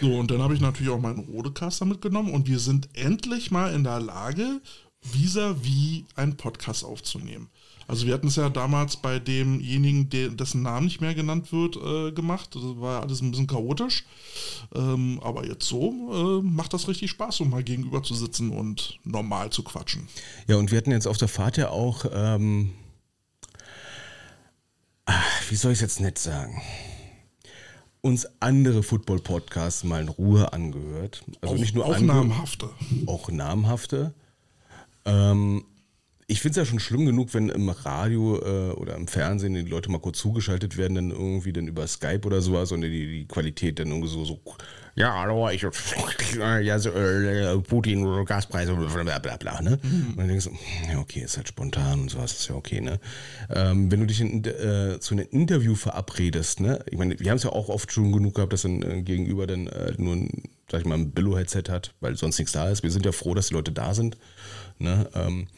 So, und dann habe ich natürlich auch meinen Rodecaster mitgenommen und wir sind endlich mal in der Lage, vis-à-vis einen Podcast aufzunehmen. Also wir hatten es ja damals bei demjenigen, der, dessen Namen nicht mehr genannt wird, äh, gemacht. Das war alles ein bisschen chaotisch. Ähm, aber jetzt so äh, macht das richtig Spaß, um mal gegenüber zu sitzen und normal zu quatschen. Ja, und wir hatten jetzt auf der Fahrt ja auch, ähm, ah, wie soll ich es jetzt nett sagen? Uns andere Football-Podcasts mal in Ruhe angehört. Also nicht nur auch namhafte. auch namhafte. Ähm, ich finde es ja schon schlimm genug, wenn im Radio äh, oder im Fernsehen die Leute mal kurz zugeschaltet werden, dann irgendwie dann über Skype oder sowas und die, die Qualität dann irgendwie so, so ja, hallo, ich, ja, so, äh, Putin, Gaspreise, bla bla bla, ne? Und dann denkst du, ja, okay, ist halt spontan und sowas, ist ja okay, ne? Ähm, wenn du dich in, äh, zu einem Interview verabredest, ne? Ich meine, wir haben es ja auch oft schon genug gehabt, dass dann äh, gegenüber dann äh, nur ein, sag ich mal, ein Billo-Headset hat, weil sonst nichts da ist. Wir sind ja froh, dass die Leute da sind, ne? Ähm,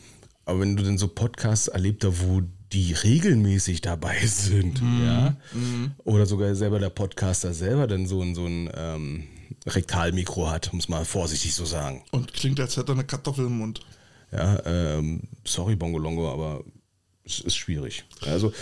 aber wenn du denn so Podcasts erlebt hast, wo die regelmäßig dabei sind, ja, oder sogar selber der Podcaster selber dann so ein, so ein ähm, Rektalmikro hat, muss man vorsichtig so sagen. Und klingt, als hätte er eine Kartoffel im Mund. Ja, ähm, sorry Bongolongo, aber es ist schwierig. Also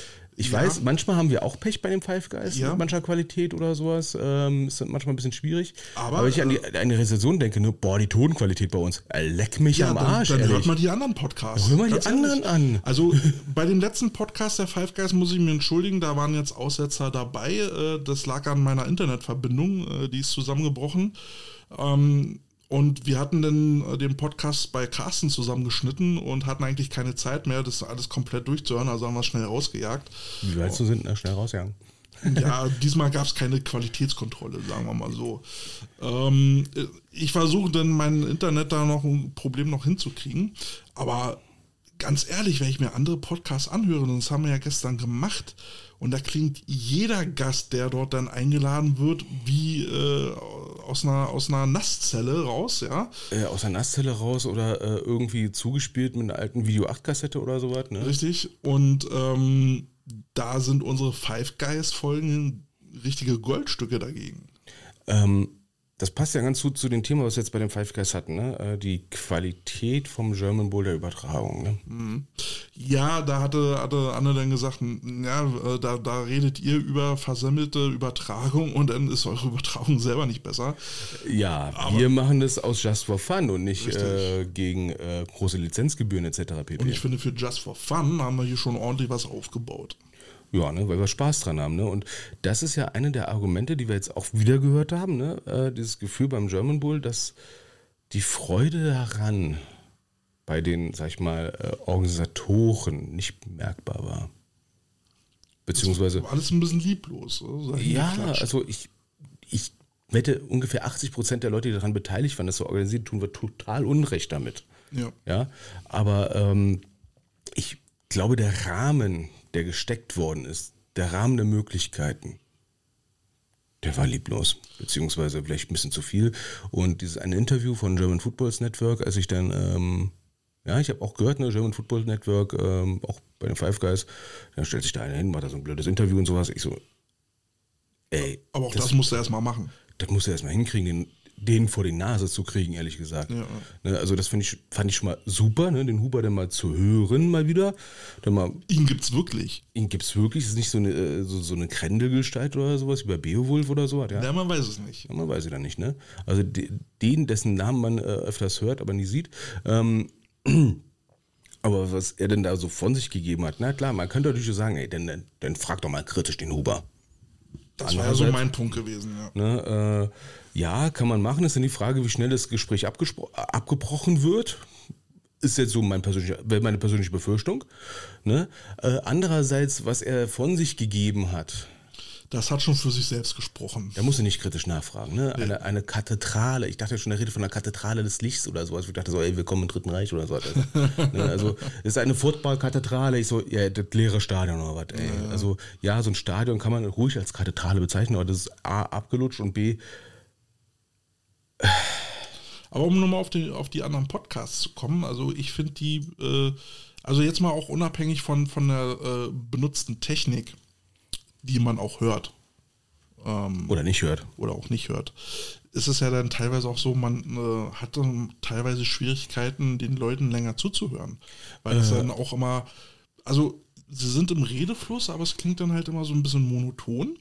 ich Ja. weiß, manchmal haben wir auch Pech bei dem Five Guys Ja. mit mancher Qualität oder sowas. Ähm, ist manchmal ein bisschen schwierig. Aber, Aber, wenn ich an die, an die Rezension denke, ne, boah, die Tonqualität bei uns, äh, leck mich am dann, Arsch, dann hört ehrlich. mal die anderen Podcasts. Hör mal die anderen an. Also bei dem letzten Podcast der Five Guys muss ich mir entschuldigen, da waren jetzt Aussetzer dabei. Äh, Das lag an meiner Internetverbindung, äh, die ist zusammengebrochen. Ähm, Und wir hatten dann äh, den Podcast bei Carsten zusammengeschnitten und hatten eigentlich keine Zeit mehr, das alles komplett durchzuhören, also haben wir es schnell rausgejagt. Wie weit du sind, na, schnell rausgegangen. Ja, diesmal gab es keine Qualitätskontrolle, sagen wir mal so. Ähm, ich versuche dann mein Internet da noch ein Problem noch hinzukriegen. Aber ganz ehrlich, wenn ich mir andere Podcasts anhöre, und das haben wir ja gestern gemacht, und da klingt jeder Gast, der dort dann eingeladen wird, wie äh, aus, einer, aus einer Nasszelle raus, ja. Äh, aus der Nasszelle raus oder äh, irgendwie zugespielt mit einer alten Video 8-Kassette oder sowas, ne? Richtig. Und ähm, da sind unsere Five Guys-Folgen richtige Goldstücke dagegen. Ähm, das passt ja ganz gut zu dem Thema, was wir jetzt bei den Five Guys hatten, ne? Äh, Die Qualität vom German Bowl der Übertragung. Ne? Ja, da hatte, hatte Anne dann gesagt, ja, äh, da, da redet ihr über versammelte Übertragung und dann ist eure Übertragung selber nicht besser. Ja, wir machen das aus Just for Fun und nicht äh, gegen äh, große Lizenzgebühren etc. pp. Und ich finde, für Just for Fun haben wir hier schon ordentlich was aufgebaut. Ja, ne, weil wir Spaß dran haben. Ne? Und das ist ja eine der Argumente, die wir jetzt auch wieder gehört haben. Ne? Äh, dieses Gefühl beim German Bull, dass die Freude daran bei den, sag ich mal, äh, Organisatoren nicht bemerkbar war. Beziehungsweise, Alles ein bisschen lieblos. ich ja, also ich, ich wette, ungefähr 80 Prozent der Leute, die daran beteiligt waren, das so organisiert, tun wir total Unrecht damit. Ja. Ja, aber ähm, ich glaube, der Rahmen, der gesteckt worden ist, der Rahmen der Möglichkeiten, der war lieblos, beziehungsweise vielleicht ein bisschen zu viel. Und dieses eine Interview von German Footballs Network, als ich dann, ähm, ja, ich habe auch gehört, ne, German Football Network, ähm, auch bei den Five Guys, dann stellt sich da einer hin, macht da so ein blödes Interview und sowas. Ich so, ey, Aber auch das, musst du erstmal machen. das musst du erstmal hinkriegen, den, den vor die Nase zu kriegen, ehrlich gesagt. Ja. Ne, also das ich, fand ich schon mal super, ne, den Huber dann mal zu hören, mal wieder. Dann mal, Ihn gibt's wirklich. ihn gibt's wirklich, es ist nicht so eine, äh, so, so eine Krendelgestalt oder sowas, wie bei Beowulf oder so. Ja, Ja, man weiß es nicht. ja, man weiß es dann nicht, ne? Also de, den, dessen Namen man äh, öfters hört, aber nie sieht. Ähm, aber was er denn da so von sich gegeben hat, na klar, man könnte natürlich so sagen, ey, dann, dann, frag doch mal kritisch den Huber. Das war ja so mein Punkt gewesen, ja. Ne, äh, ja, kann man machen. Ist dann die Frage, wie schnell das Gespräch äh, abgebrochen wird. Ist jetzt so mein persönlicher, wäre meine persönliche Befürchtung. Ne? Äh, andererseits, was er von sich gegeben hat, Das hat schon für sich selbst gesprochen. da musst du nicht kritisch nachfragen. Ne? Eine, eine Kathedrale, ich dachte schon, er redet von einer Kathedrale des Lichts oder sowas. Ich dachte so, ey, willkommen im Dritten Reich oder so. ne? Also, es ist eine Footballkathedrale. Ich so, ja, das leere Stadion oder was, ey. Also, ja, so ein Stadion kann man ruhig als Kathedrale bezeichnen, aber das ist A, abgelutscht und B, Aber um nochmal auf die, auf die anderen Podcasts zu kommen, also ich finde die, äh, also jetzt mal auch unabhängig von, von der äh, benutzten Technik, die man auch hört ähm, oder nicht hört. oder auch nicht hört, ist es ja dann teilweise auch so, man äh, hat dann teilweise Schwierigkeiten, den Leuten länger zuzuhören. Weil es dann auch immer, also sie sind im Redefluss, aber es klingt dann halt immer so ein bisschen monoton.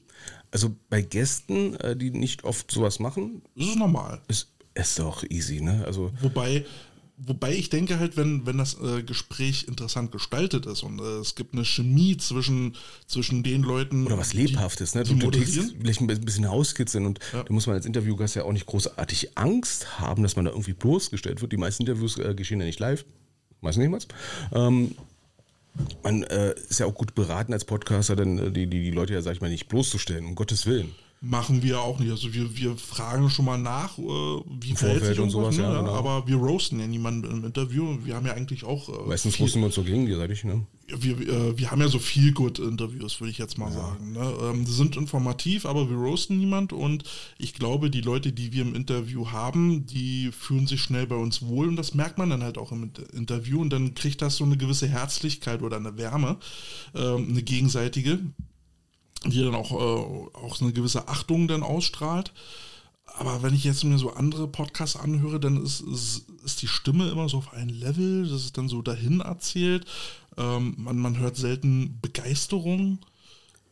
Also bei Gästen, äh, die nicht oft sowas machen, Das ist normal. ist es doch easy, ne? Also Wobei, wobei ich denke halt, wenn, wenn das äh, Gespräch interessant gestaltet ist und äh, es gibt eine Chemie zwischen, zwischen den Leuten. oder was die- Lebhaftes, ne? die Du, du moderieren. vielleicht ein bisschen rauskitzeln und Ja. da muss man als Interviewgast ja auch nicht großartig Angst haben, dass man da irgendwie bloßgestellt wird. Die meisten Interviews äh, geschehen ja nicht live. Meistens niemals. Ähm, man äh, ist ja auch gut beraten als Podcaster, dann äh, die, die, die Leute ja, sag ich mal, nicht bloßzustellen, um Gottes Willen. Machen wir auch nicht. Also wir, wir fragen schon mal nach, äh, wie verhält sich und sowas, ne? ja, genau. aber wir roasten ja niemanden im Interview. Wir haben ja eigentlich auch äh, Meistens wussten wir uns so gegen gegenseitig, ne? Wir, äh, wir haben ja so viel gut Interviews, würde ich jetzt mal sagen. Ne? Ähm, die sind informativ, aber wir roasten niemand und ich glaube, die Leute, die wir im Interview haben, die fühlen sich schnell bei uns wohl und das merkt man dann halt auch im Inter- Interview und dann kriegt das so eine gewisse Herzlichkeit oder eine Wärme, ähm, eine gegenseitige, die dann auch, äh, auch so eine gewisse Achtung dann ausstrahlt. Aber wenn ich jetzt mir so andere Podcasts anhöre, dann ist, ist, ist die Stimme immer so auf einem Level, das ist dann so dahin erzählt. Ähm, man, man hört selten Begeisterung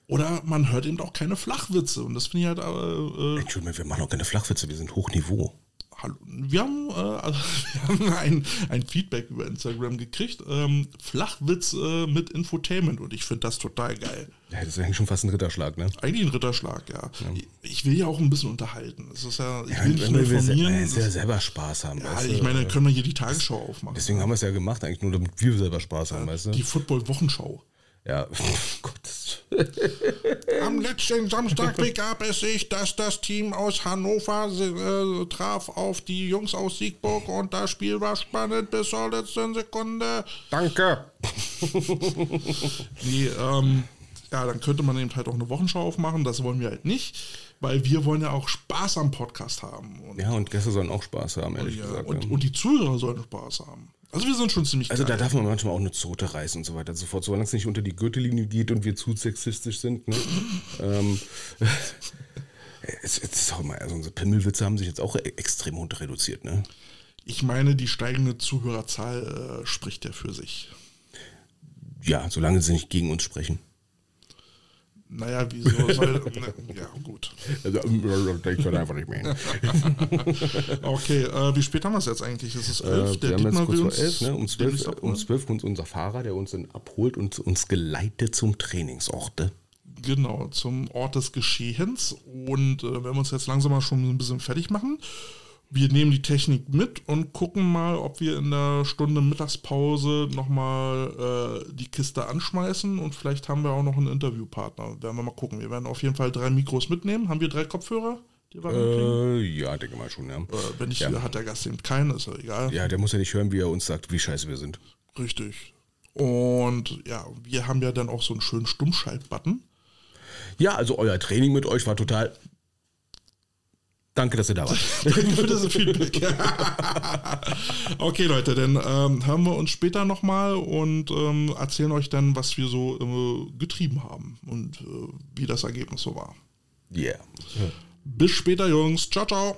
oder man hört eben auch keine Flachwitze. Und das finde ich halt, äh, äh, Entschuldigung, wir machen auch keine Flachwitze, wir sind Hochniveau. Hallo. wir haben, äh, also, wir haben ein, ein Feedback über Instagram gekriegt. Ähm, Flachwitz äh, mit Infotainment und ich finde das total geil. Ja, das ist eigentlich schon fast ein Ritterschlag, ne? Eigentlich ein Ritterschlag, ja. Ich will ja auch ein bisschen unterhalten. Es ist ja, ich Ja, will nicht nur wir, se- informieren. äh, es ja selber Spaß haben. Ja, weißt du? ich meine, dann können wir hier die Tagesschau aufmachen. Deswegen haben wir es ja gemacht, eigentlich nur damit wir selber Spaß haben, weißt du? die Football-Wochenschau. Ja, Gottes. Am letzten Samstag begab es sich, dass das Team aus Hannover äh, traf auf die Jungs aus Siegburg und das Spiel war spannend bis zur letzten Sekunde. Danke. Nee, ähm, ja, dann könnte man eben halt auch eine Wochenschau aufmachen. Das wollen wir halt nicht, weil wir wollen ja auch Spaß am Podcast haben. Und, Ja, und Gäste sollen auch Spaß haben, ehrlich ja, gesagt. und, und die Zuhörer sollen Spaß haben. Also wir sind schon ziemlich also da geil. darf man manchmal auch eine Zote reißen und so weiter und so fort, solange es nicht unter die Gürtellinie geht und wir zu sexistisch sind. Ne? ähm, Es, es ist auch mal, also unsere Pimmelwitze haben sich jetzt auch e- extrem runter reduziert, ne? Ich meine, die steigende Zuhörerzahl äh, spricht ja für sich. Ja, solange sie nicht gegen uns sprechen. Naja, wieso soll. ne, ja, gut. Also, ich kann einfach nicht mehr hin. Okay, äh, wie spät haben wir es jetzt eigentlich? Es ist elf. Äh, wir haben jetzt kurz will vor elf, ne? Um zwölf, um zwölf kommt unser Fahrer, der uns dann abholt und uns geleitet zum Trainingsorte. Genau, zum Ort des Geschehens. Und äh, wenn wir uns jetzt langsam mal schon ein bisschen fertig machen, wir nehmen die Technik mit und gucken mal, ob wir in der Stunde Mittagspause nochmal äh, die Kiste anschmeißen und vielleicht haben wir auch noch einen Interviewpartner. Werden wir mal gucken. Wir werden auf jeden Fall drei Mikros mitnehmen. Haben wir drei Kopfhörer? Die wir? Äh, ja, denke mal schon, ja. Äh, wenn nicht, ja. hat der Gast eben keinen, ist ja egal. Ja, der muss ja nicht hören, wie er uns sagt, wie scheiße wir sind. Richtig. Und ja, wir haben ja dann auch so einen schönen Stummschalt-Button. Ja, also euer Training mit euch war total. Danke, dass ihr da wart. Danke für das Feedback. okay, Leute, dann ähm, hören wir uns später nochmal und ähm, erzählen euch dann, was wir so äh, getrieben haben und äh, wie das Ergebnis so war. Yeah. Bis später, Jungs. Ciao, ciao.